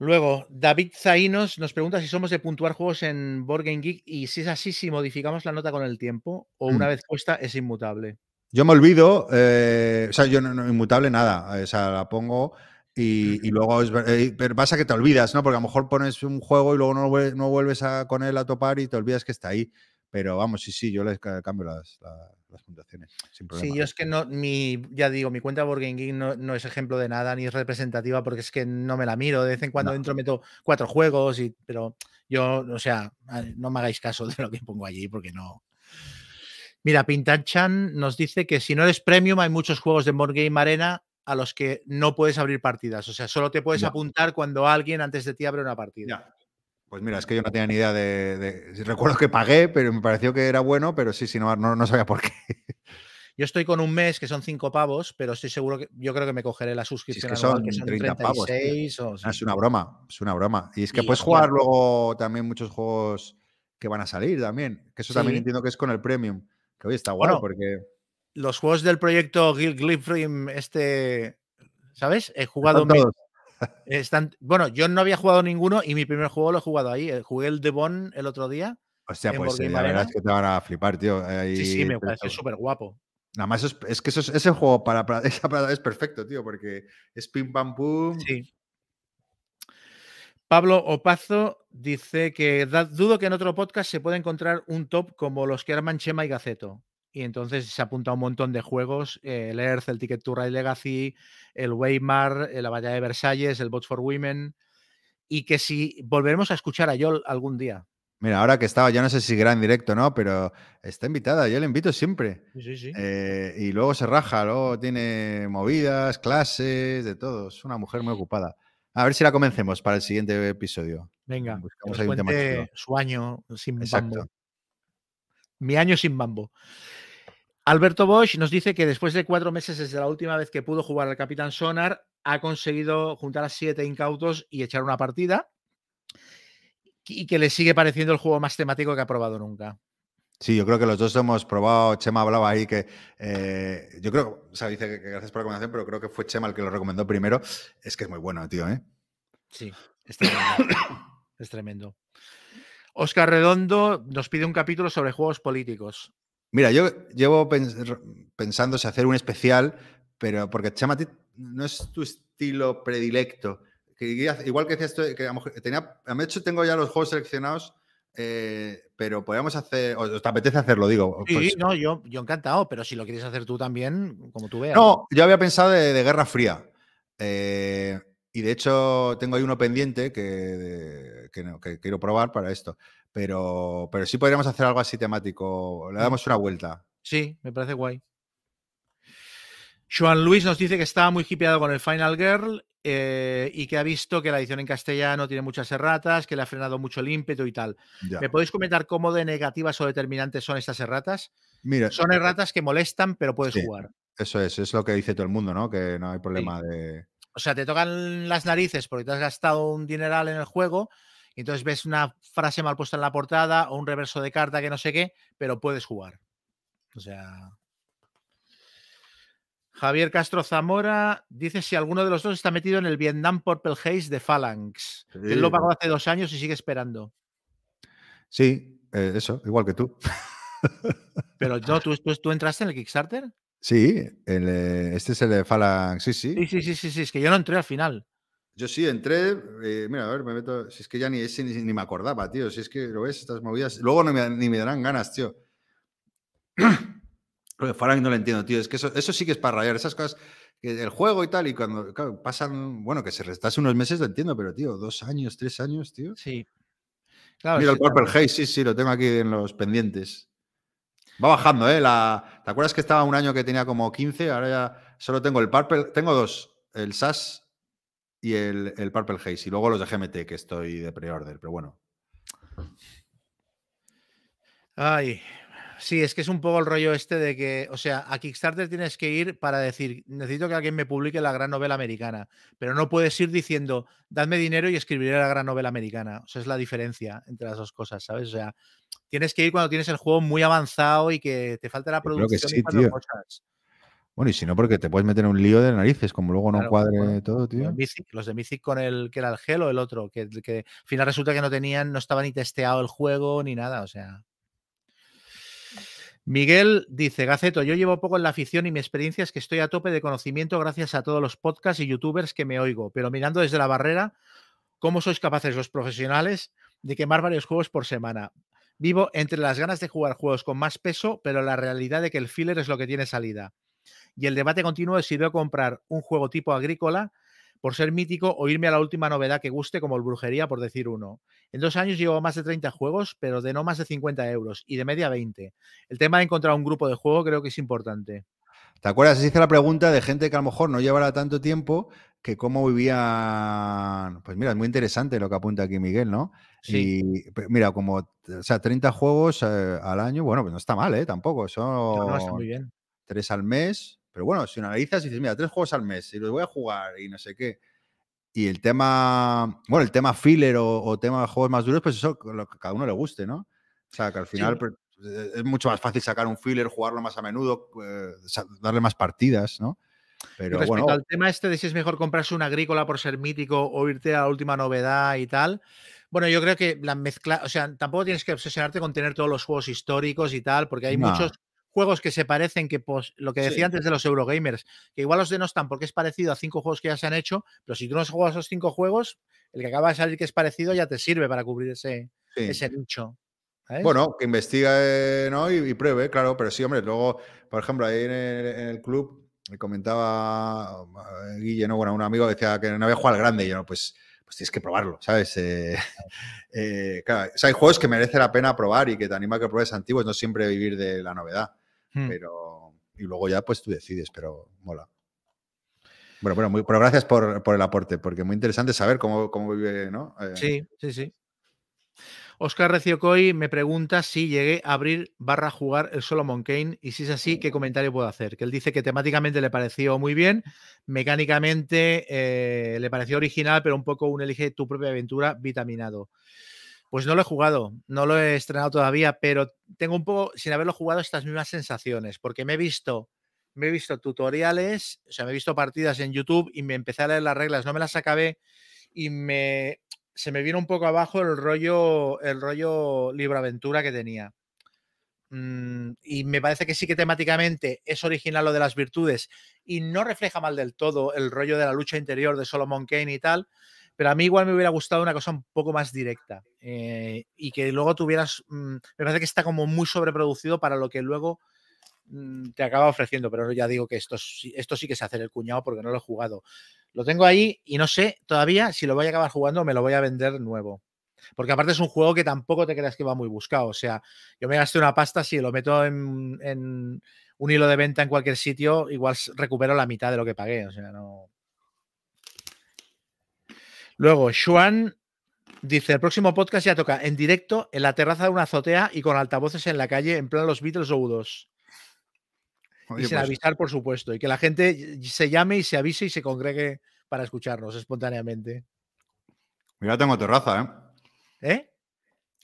Luego, David Zainos nos pregunta si somos de puntuar juegos en Board Game Geek y si es así, si modificamos la nota con el tiempo o una Mm. vez puesta es inmutable. Yo me olvido, eh, o sea, yo no, no- inmutable nada, o sea, la pongo y, y luego es, eh, pero pasa que te olvidas, ¿no? Porque a lo mejor pones un juego y luego no, vuel- no vuelves a, con él a topar y te olvidas que está ahí. Pero vamos, sí, sí, yo les ca- cambio las, la- las puntuaciones, sin problema. Sí, yo es que no, mi, ya digo, mi cuenta de Board Game Geek no, no es ejemplo de nada ni es representativa porque es que no me la miro. De vez en cuando No. dentro meto cuatro juegos, y, pero yo, o sea, no me hagáis caso de lo que pongo allí porque no. Mira, Pintanchan nos dice que si no eres premium, hay muchos juegos de Board Game Arena a los que no puedes abrir partidas. O sea, solo te puedes apuntar cuando alguien antes de ti abre una partida. Pues mira, es que yo no tenía ni idea de, Recuerdo que pagué, pero me pareció que era bueno, pero sí, sí, no, no, no sabía por qué. Yo estoy con un mes que son cinco pavos, pero estoy seguro que yo creo que me cogeré la suscripción que anual, son que son 30 pavos. 36 o Ah. Es una broma, es una broma. Y es que Y, puedes jugar luego también muchos juegos que van a salir también. Que eso también entiendo que es con el premium. Que hoy está Bueno, porque los juegos del proyecto Gil Glifrim, este, ¿sabes? He jugado. están todos. Están, bueno, yo no había jugado ninguno y mi primer juego lo he jugado ahí. eh, Jugué el Devon el otro día. Hostia, en pues eh, la verdad es que te van a flipar, tío. Sí, sí, me parece súper guapo. Nada más es, es que eso es- ese juego para, para es perfecto, tío, porque es pim pam pum. Sí. Pablo Opazo dice que dudo que en otro podcast se pueda encontrar un top como los que arman Chema y Gaceto. Y entonces se apunta a un montón de juegos: eh, el Earth, el Ticket to Ride Legacy, el Weimar, eh, la Batalla de Versalles, el Bots for Women. Y que si volveremos a escuchar a Yol algún día. Mira, ahora que estaba, yo no sé si gran directo, ¿no? Pero está invitada, yo le invito siempre. Sí, sí, sí. Eh, y luego se raja, luego tiene movidas, clases, de todo. Es una mujer muy ocupada. A ver si la convencemos para el siguiente episodio. Venga, buscamos ahí un tema su año sin Exacto. bambo. Mi año sin bambo. Alberto Bosch nos dice que después de cuatro meses desde la última vez que pudo jugar al Capitán Sonar, ha conseguido juntar a siete incautos y echar una partida. y que le sigue pareciendo el juego más temático que ha probado nunca. Sí, yo creo que los dos hemos probado. Chema hablaba ahí que. eh, yo creo, o sea, dice que, que gracias por la recomendación, pero creo que fue Chema el que lo recomendó primero. Es que es muy bueno, tío, ¿eh? Sí, es tremendo. es tremendo. Oscar Redondo nos pide un capítulo sobre juegos políticos. Mira, yo llevo pens- pensando si hacer un especial, pero porque Chema a ti no es tu estilo predilecto. Que igual- que decías que a tenía, a mí de hecho tengo ya los juegos seleccionados, eh, pero podríamos hacer, o te apetece hacerlo, digo. Sí, pues- no, yo, yo encantado, pero si lo quieres hacer tú también, como tú veas. No, yo había pensado de, de Guerra Fría. eh, y de hecho tengo ahí uno pendiente que, de- que, no- que quiero probar para esto. Pero, pero sí podríamos hacer algo así temático. Le damos una vuelta. Sí, me parece guay. Joan Luis nos dice que estaba muy hipeado con el Final Girl eh, y que ha visto que la edición en castellano tiene muchas erratas, que le ha frenado mucho el ímpetu y tal. Ya. ¿Me podéis comentar cómo de negativas o determinantes son estas erratas? Mira, Son erratas que molestan, pero puedes Sí. jugar. Eso es, es lo que dice todo el mundo, ¿no? Que no hay problema de. O sea, te tocan las narices porque te has gastado un dineral en el juego y entonces ves una frase mal puesta en la portada o un reverso de carta que no sé qué, pero puedes jugar. O sea. Javier Castro Zamora dice si alguno de los dos está metido en el Vietnam Purple Haze de Phalanx. Él lo pagó hace dos años y sigue esperando. Sí, eh, eso, igual que tú. Pero no, ¿tú, tú, tú entraste en el Kickstarter? Sí, el, este es el de Phalanx. Sí, sí. Sí, sí, sí, sí, sí, es que yo no entré al final. Yo sí entré. eh, mira, a ver, me meto. Si es que ya ni, ese ni, ni me acordaba, tío. Si es que lo ves, estas movidas. Luego no me, ni me darán ganas, tío. Lo de no lo entiendo, tío. Es que eso, eso sí que es para rayar. Esas cosas. Que el juego y tal, y cuando claro, pasan. Bueno, que se restase unos meses, lo entiendo, pero, tío, dos años, tres años, tío. Sí. Claro, Mira sí, el Purple Haze, sí, sí, lo tengo aquí en los pendientes. Va bajando, ¿eh? La... ¿Te acuerdas que estaba un año que tenía como 15? Ahora ya solo tengo el Purple. Tengo dos: el SAS y el, el Purple Haze. Y luego los de GMT, que estoy de pre-order, pero bueno. Ay, sí, es que es un poco el rollo este de que, o sea, a Kickstarter tienes que ir para decir, necesito que alguien me publique la gran novela americana, pero no puedes ir diciendo, dadme dinero y escribiré la gran novela americana. O sea, es la diferencia entre las dos cosas, ¿sabes? O sea, tienes que ir cuando tienes el juego muy avanzado y que te falta la producción y sí, tío. cosas. Bueno, y si no, porque te puedes meter en un lío de narices, como luego no Claro, cuadre bueno, todo, tío. Los, Mythic, los de Mythic con el que era el gel o el otro, que, que al final resulta que no tenían, no estaba ni testeado el juego ni nada, o sea. Miguel dice, Gaceto, yo llevo poco en la afición y mi experiencia es que estoy a tope de conocimiento gracias a todos los podcasts y youtubers que me oigo, pero mirando desde la barrera, ¿cómo sois capaces los profesionales de quemar varios juegos por semana? Vivo entre las ganas de jugar juegos con más peso, pero la realidad de que el filler es lo que tiene salida. Y el debate continuo de si debo comprar un juego tipo agrícola por ser mítico o irme a la última novedad que guste como el Brujería, por decir uno. En dos años llevo más de 30 juegos, pero de no más de 50 euros y de media 20. El tema de encontrar un grupo de juego creo que es importante. ¿Te acuerdas? Se hizo la pregunta de gente que a lo mejor no llevara tanto tiempo que cómo vivían. Pues mira, es muy interesante lo que apunta aquí Miguel, ¿no? Sí. Y mira, como, o sea, 30 juegos eh, al año, bueno, pues no está mal, ¿eh? Tampoco. Son No, no, está muy bien. tres al mes. Pero bueno, si analizas y dices, mira, tres juegos al mes y los voy a jugar y no sé qué. Y el tema, bueno, el tema filler o, o tema de juegos más duros, pues eso lo que cada uno le guste, ¿no? O sea, que al final pues, eh, es mucho más fácil sacar un filler, jugarlo más a menudo, sa- darle más partidas, ¿no? Y Pero respecto bueno, al tema este de si es mejor comprarse una agrícola por ser mítico o irte a la última novedad y tal. Bueno, yo creo que la mezcla, o sea, tampoco tienes que obsesionarte con tener todos los juegos históricos y tal, porque hay No. muchos juegos que se parecen, que pues, lo que decía Sí. antes de los Eurogamers, que igual los denostan porque es parecido a cinco juegos que ya se han hecho, pero si tú no has jugado esos cinco juegos, el que acaba de salir que es parecido ya te sirve para cubrir ese, sí. ese nicho. ¿sabes? Bueno, que investigue ¿no? y, y pruebe, claro, pero sí, hombre, luego, por ejemplo, ahí en el, en el club me comentaba eh, Guille, ¿no? Bueno, un amigo decía que no había jugado al grande y yo, pues, pues tienes que probarlo, ¿sabes? Eh, eh, claro, o sea, hay juegos que merece la pena probar y que te anima a que pruebes antiguos, no siempre vivir de la novedad, Hmm. pero y luego ya pues tú decides, pero mola. Bueno, bueno, muy, pero gracias por, por el aporte, porque muy interesante saber cómo, cómo vive, ¿no? Eh, Sí, sí, sí. Oscar Reciocoy me pregunta si llegué a abrir barra jugar el Solomon Kane y si es así, ¿qué comentario puedo hacer? Que él dice que temáticamente le pareció muy bien, mecánicamente eh, le pareció original, pero un poco un elige tu propia aventura vitaminado. Pues no lo he jugado, no lo he estrenado todavía, pero tengo un poco, sin haberlo jugado, estas mismas sensaciones, porque me he visto, he visto tutoriales, o sea, me he visto partidas en YouTube y me empecé a leer las reglas, no me las acabé y me se me vino un poco abajo el rollo, el rollo libro aventura que tenía. Mm, y me parece que sí que temáticamente es original lo de las virtudes y no refleja mal del todo el rollo de la lucha interior de Solomon Kane y tal, pero a mí igual me hubiera gustado una cosa un poco más directa eh, y que luego tuvieras, mm, me parece que está como muy sobreproducido para lo que luego mm, te acaba ofreciendo, pero ya digo que esto, esto sí que es hacer el cuñado porque no lo he jugado. Lo tengo ahí y no sé todavía si lo voy a acabar jugando o me lo voy a vender nuevo. Porque aparte es un juego que tampoco te creas que va muy buscado. O sea, yo me gasté una pasta, si lo meto en, un hilo de venta en cualquier sitio, igual recupero la mitad de lo que pagué. O sea, no. Luego, Xuan dice: el próximo podcast ya toca en directo en la terraza de una azotea y con altavoces en la calle, en plan los Beatles o U2. y sin pues avisar, por supuesto. Y que la gente se llame y se avise y se congregue para escucharnos espontáneamente. Mira, tengo terraza, ¿eh? ¿Eh?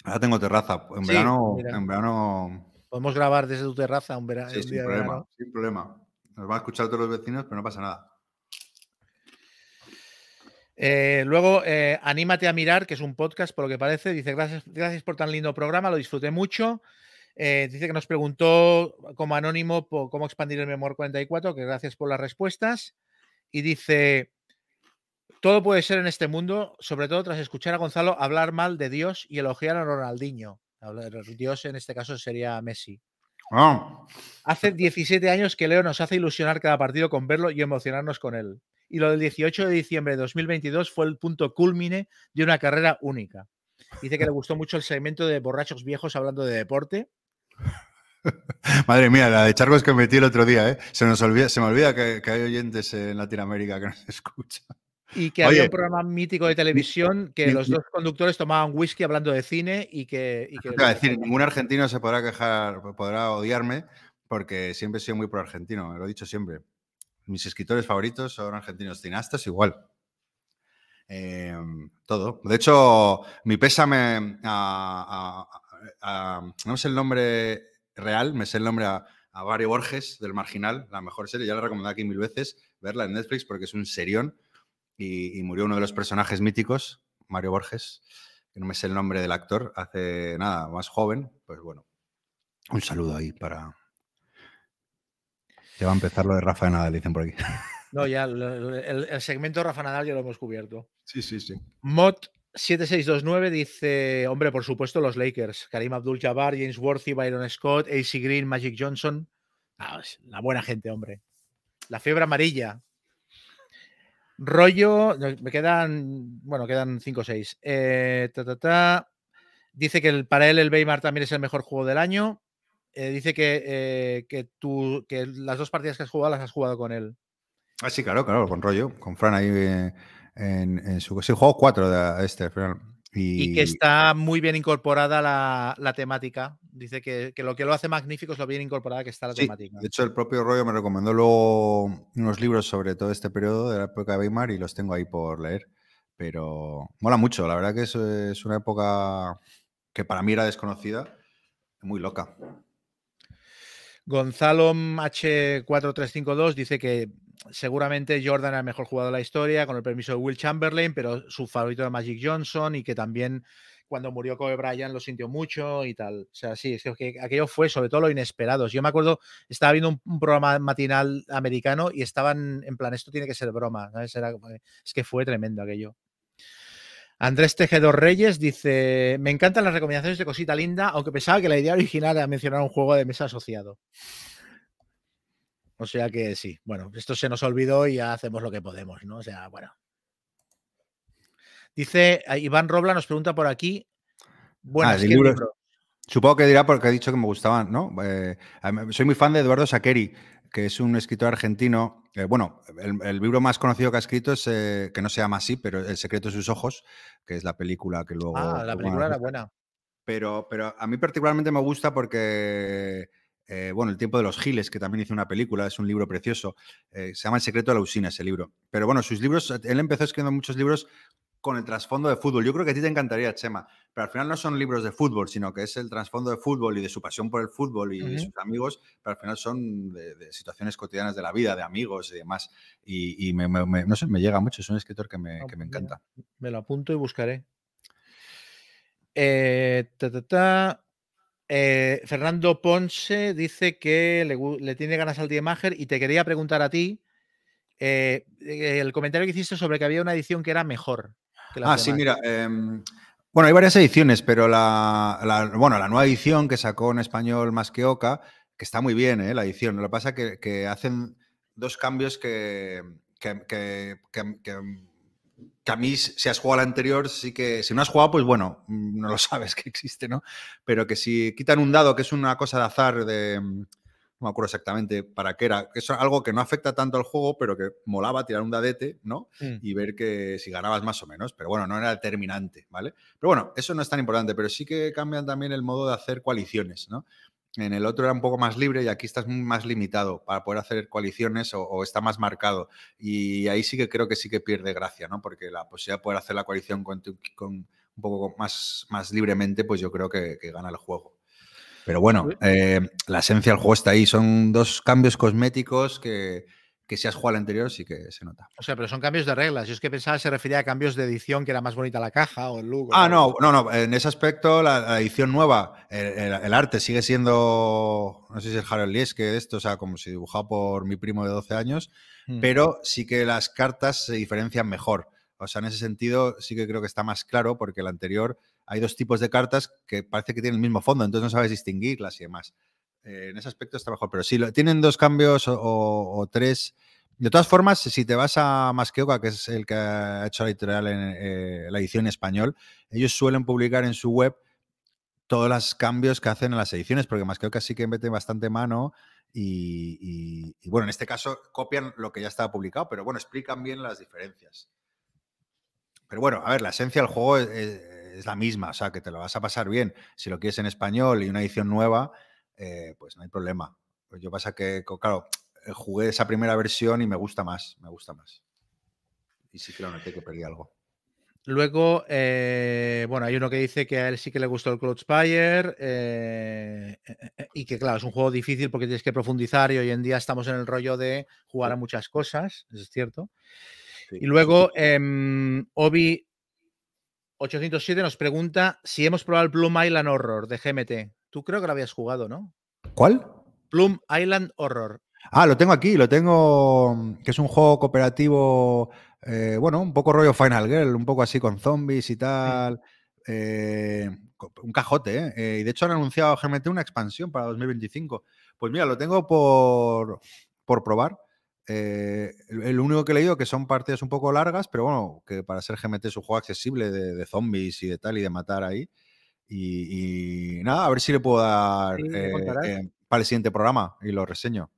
Ahora tengo terraza. En, verano, en verano. Podemos grabar desde tu terraza un, verano, sin problema, sin problema. Nos van a escuchar todos los vecinos, pero no pasa nada. Eh, luego, eh, Anímate a mirar, que es un podcast, por lo que parece. Dice, gracias, gracias por tan lindo programa, lo disfruté mucho. Eh, dice que nos preguntó como anónimo cómo expandir el Memor 44, que gracias por las respuestas. Y dice, todo puede ser en este mundo, sobre todo tras escuchar a Gonzalo hablar mal de Dios y elogiar a Ronaldinho. Dios en este caso sería Messi. Ah. Hace 17 años que Leo nos hace ilusionar cada partido con verlo y emocionarnos con él. Y lo del 18 de diciembre de 2022 fue el punto culmine de una carrera única. Dice que le gustó mucho el segmento de borrachos viejos hablando de deporte. Madre mía, la de charcos que metí el otro día, ¿eh? Se, nos olvida, se me olvida que, que hay oyentes en Latinoamérica que nos escuchan. Y que había un programa mítico de televisión que los dos conductores tomaban whisky hablando de cine y que. Y decir, ningún argentino se podrá quejar, podrá odiarme, porque siempre he sido muy pro argentino, lo he dicho siempre. Mis escritores favoritos son argentinos, cineastas igual. Em, todo. De hecho, mi pésame a, No sé el nombre real, me sé el nombre a, a Mario Borges del Marginal, la mejor serie, ya la he recomendado aquí mil veces, verla en Netflix porque es un serión y, murió uno de los personajes míticos, Mario Borges, que no me sé el nombre del actor, hace nada, más joven, pues bueno, un saludo ahí para... Ya va a empezar lo de Rafa Nadal, dicen por aquí. No, ya, el, segmento Rafa Nadal ya lo hemos cubierto. Sí, sí, sí. Mod 7629 dice, hombre, por supuesto los Lakers, Karim Abdul-Jabbar, James Worthy, Byron Scott, AC Green, Magic Johnson. Ah, la buena gente, hombre. La fiebre amarilla. Rollo, me quedan, bueno, quedan 5 o 6. Eh, dice que para él el Weimar también es el mejor juego del año. Eh, dice que, eh, que, tú, que las dos partidas que has jugado las has jugado con él. Ah, sí, claro, claro, con rollo, con Fran ahí en, su... Sí, juego 4 de este, Fran. Y... que está muy bien incorporada la, temática. Dice que, lo que lo hace magnífico es lo bien incorporada que está la temática. De hecho, el propio rollo me recomendó luego unos libros sobre todo este periodo de la época de Weimar y los tengo ahí por leer. Pero mola mucho, la verdad que es, es una época que para mí era desconocida, muy loca. Gonzalo H4352 dice que seguramente Jordan era el mejor jugador de la historia, con el permiso de Will Chamberlain, pero su favorito era Magic Johnson y que también cuando murió Kobe Bryant lo sintió mucho y tal. O sea, sí, es que aquello fue sobre todo lo inesperado. Yo me acuerdo, estaba viendo un, programa matinal americano y estaban en plan, esto tiene que ser broma. es que fue tremendo aquello. Andrés Tejedor Reyes dice: Me encantan las recomendaciones de Cosita Linda, aunque pensaba que la idea original era mencionar un juego de mesa asociado. O sea que sí, bueno, esto se nos olvidó y ya hacemos lo que podemos, ¿no? O sea, bueno. Dice eh, Iván Robla, nos pregunta por aquí. Bueno, ah, Supongo que dirá porque ha dicho que me gustaban, ¿no? Eh, soy muy fan de Eduardo Saqueri, que es un escritor argentino. Eh, bueno, el, libro más conocido que ha escrito es, que no se llama así, pero El secreto de sus ojos, que es la película que luego... Ah, la película era buena. Pero, pero a mí particularmente me gusta porque eh, bueno, El tiempo de los giles, que también hizo una película, es un libro precioso. Eh, se llama El secreto de la usina ese libro. Pero bueno, sus libros, él empezó escribiendo muchos libros con el trasfondo de fútbol. Yo creo que a ti te encantaría, Chema, pero al final no son libros de fútbol, sino que es el trasfondo de fútbol y de su pasión por el fútbol y Ujú. sus amigos, pero al final son de, de situaciones cotidianas de la vida, de amigos y demás. Y, y me, me- me- no sé, me llega mucho, es un escritor que me, Ah, que encanta. Me lo apunto y buscaré. Eh, ta, ta, ta. Eh, Fernando Ponce dice que le, tiene ganas al Diemager y te quería preguntar a ti eh, el comentario que hiciste sobre que había una edición que era mejor. Que las Ah, sí, mira. em, bueno, hay varias ediciones, pero la, la- bueno, la nueva edición que sacó en español más que Oca, que está muy bien, ¿eh? la edición. Lo que pasa es que, que hacen dos cambios que, que, que- que- a mí, si has jugado la anterior, sí que. Si no has jugado, pues bueno, mm, no lo sabes que existe, ¿no? Pero que si quitan un dado, que es una cosa de azar, de. mm, No me acuerdo exactamente para qué era. que Es algo que no afecta tanto al juego, pero que molaba tirar un dadete, ¿no? Mm. y ver que si ganabas más o menos, pero bueno, no era determinante, ¿vale? Pero bueno, eso no es tan importante, pero sí que cambian también el modo de hacer coaliciones, ¿no? En el otro era un poco más libre y aquí estás más limitado para poder hacer coaliciones o, o está más marcado. Y ahí sí que creo que sí que pierde gracia, ¿no? Porque la posibilidad de poder hacer la coalición con, un poco más, más libremente, pues yo creo que, que gana el juego. Pero bueno, eh, la esencia del juego está ahí. Son dos cambios cosméticos que, que si has jugado al anterior sí que se nota. O sea, pero son cambios de reglas. Yo es que pensaba que se refería a cambios de edición, que era más bonita la caja o el look. Ah, no, no, no. En ese aspecto, la, la edición nueva, el, el- el arte sigue siendo, no sé si es Harold Lieske de esto, o sea, como si dibujado por mi primo de 12 años, Mm. pero sí que las cartas se diferencian mejor. O sea, en ese sentido sí que creo que está más claro porque el anterior hay dos tipos de cartas que parece que tienen el mismo fondo, entonces no sabes distinguirlas y demás. Eh, en ese aspecto está mejor, pero sí, lo- tienen dos cambios o, tres. De todas formas, si te vas a Masqueoka, que es el que ha hecho la editorial en eh, la edición en español, ellos suelen publicar en su web todos los cambios que hacen en las ediciones, porque Masqueoka sí que mete bastante mano y, bueno, en este caso copian lo que ya estaba publicado, pero bueno, explican bien las diferencias. Pero bueno, a ver, la esencia del juego es- es la misma, o sea, que te lo vas a pasar bien. Si lo quieres en español y una edición nueva, eh, pues no hay problema. Pues yo pasa que, claro, eh, jugué esa primera versión y me gusta más, me gusta más. Y sí que lo noté que perdí algo. Luego, eh, bueno, hay uno que dice que a él sí que le gustó el Cloudspire eh, eh, eh, y que, claro, es un juego difícil porque tienes que profundizar y hoy en día estamos en el rollo de jugar a muchas cosas, eso es cierto. Sí. Y luego, em, Obi807 nos pregunta si hemos probado el Plum Island Horror de GMT. Tú creo que lo habías jugado, ¿no? ¿Cuál? Plum Island Horror. Ah, lo tengo aquí, lo tengo, que es un juego cooperativo, eh, bueno, un poco rollo Final Girl, un poco así con zombies y tal. eh, un cajote, ¿eh? Eh, Y de hecho han anunciado GMT una expansión para 2025. Pues mira, lo tengo por, por probar. Eh, el, el único que he leído que son partidas un poco largas, pero bueno, que para ser GMT es un juego accesible de, de zombies y de tal y de matar ahí. Y, y nada, a ver si le puedo dar Sí, eh, eh, para el siguiente programa y lo reseño.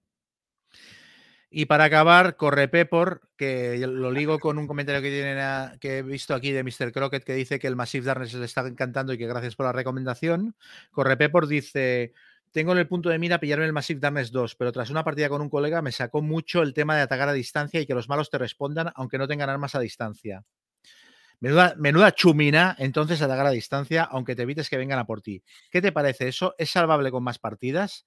Y para acabar, Corre Pepor, que lo ligo con un comentario que, tienen a- que he visto aquí de Mr. Crockett que dice que el Massive Darkness le está encantando y que gracias por la recomendación. Corre Pepor dice: Tengo en el punto de mira pillarme el Massive Darkness 2, pero tras una partida con un colega me sacó mucho el tema de atacar a distancia y que los malos te respondan aunque no tengan armas a distancia. Menuda, chumina, entonces atacar a distancia, aunque te evites que vengan a por ti. ¿Qué te parece eso? ¿Es salvable con más partidas?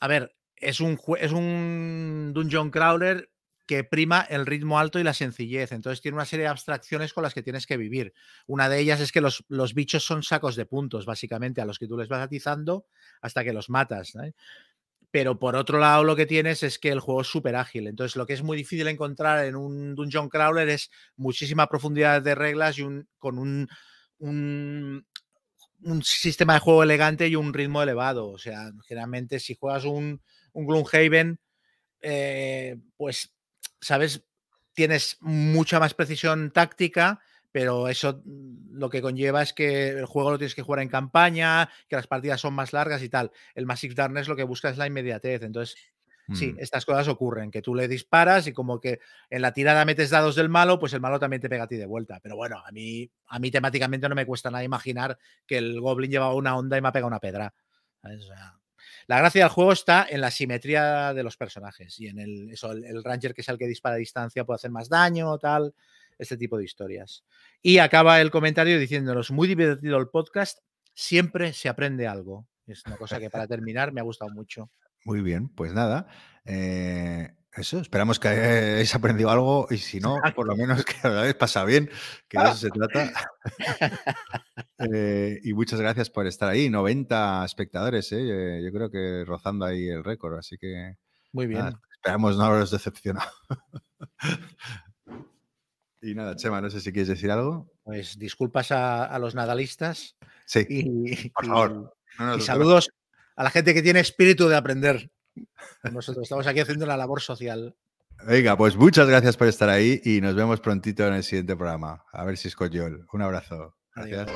A ver, es un, es un dungeon crawler que prima el ritmo alto y la sencillez. Entonces tiene una serie de abstracciones con las que tienes que vivir. Una de ellas es que los, los bichos son sacos de puntos, básicamente, a los que tú les vas atizando hasta que los matas. ¿eh? Pero por otro lado, lo que tienes es que el juego es súper ágil. Entonces, lo que es muy difícil encontrar en un dungeon crawler es muchísima profundidad de reglas y un, con un, un, sistema de juego elegante y un ritmo elevado. O sea, generalmente si juegas un, un Gloomhaven, eh, pues, ¿sabes? Tienes mucha más precisión táctica, pero eso mm, lo que conlleva es que el juego lo tienes que jugar en campaña, que las partidas son más largas y tal. El Massive Darkness lo que busca es la inmediatez. Entonces, sí, Mm. estas cosas ocurren, que tú le disparas y como que en la tirada metes dados del malo, pues el malo también te pega a ti de vuelta. Pero bueno, a mí, a mí temáticamente no me cuesta nada imaginar que el Goblin llevaba una onda y me ha pegado una pedra. ¿sabes? O sea, la gracia del juego está en la simetría de los personajes y en el, eso, el, el Ranger, que es el que dispara a distancia, puede hacer más daño, tal. Este tipo de historias. Y acaba el comentario diciéndonos, muy divertido el podcast, siempre se aprende algo. Es una cosa que para terminar me ha gustado mucho. Muy bien, pues nada. eh, eso, esperamos que hayáis aprendido algo y si no, por lo menos que lo habéis pasado bien, que de eso se trata. Eh, y muchas gracias por estar ahí. 90 espectadores, ¿eh? Yo creo que rozando ahí el récord, así que Muy bien. nada, esperamos no haberos decepcionado. y nada, Chema, no sé si quieres decir algo. Pues disculpas a, a los nadalistas Sí, y, por y- favor. No y saludos a la gente que tiene espíritu de aprender. Nosotros estamos aquí haciendo la labor social. Venga, pues muchas gracias por estar ahí y nos vemos prontito en el siguiente programa. A ver si es con Joel. Un abrazo. Gracias.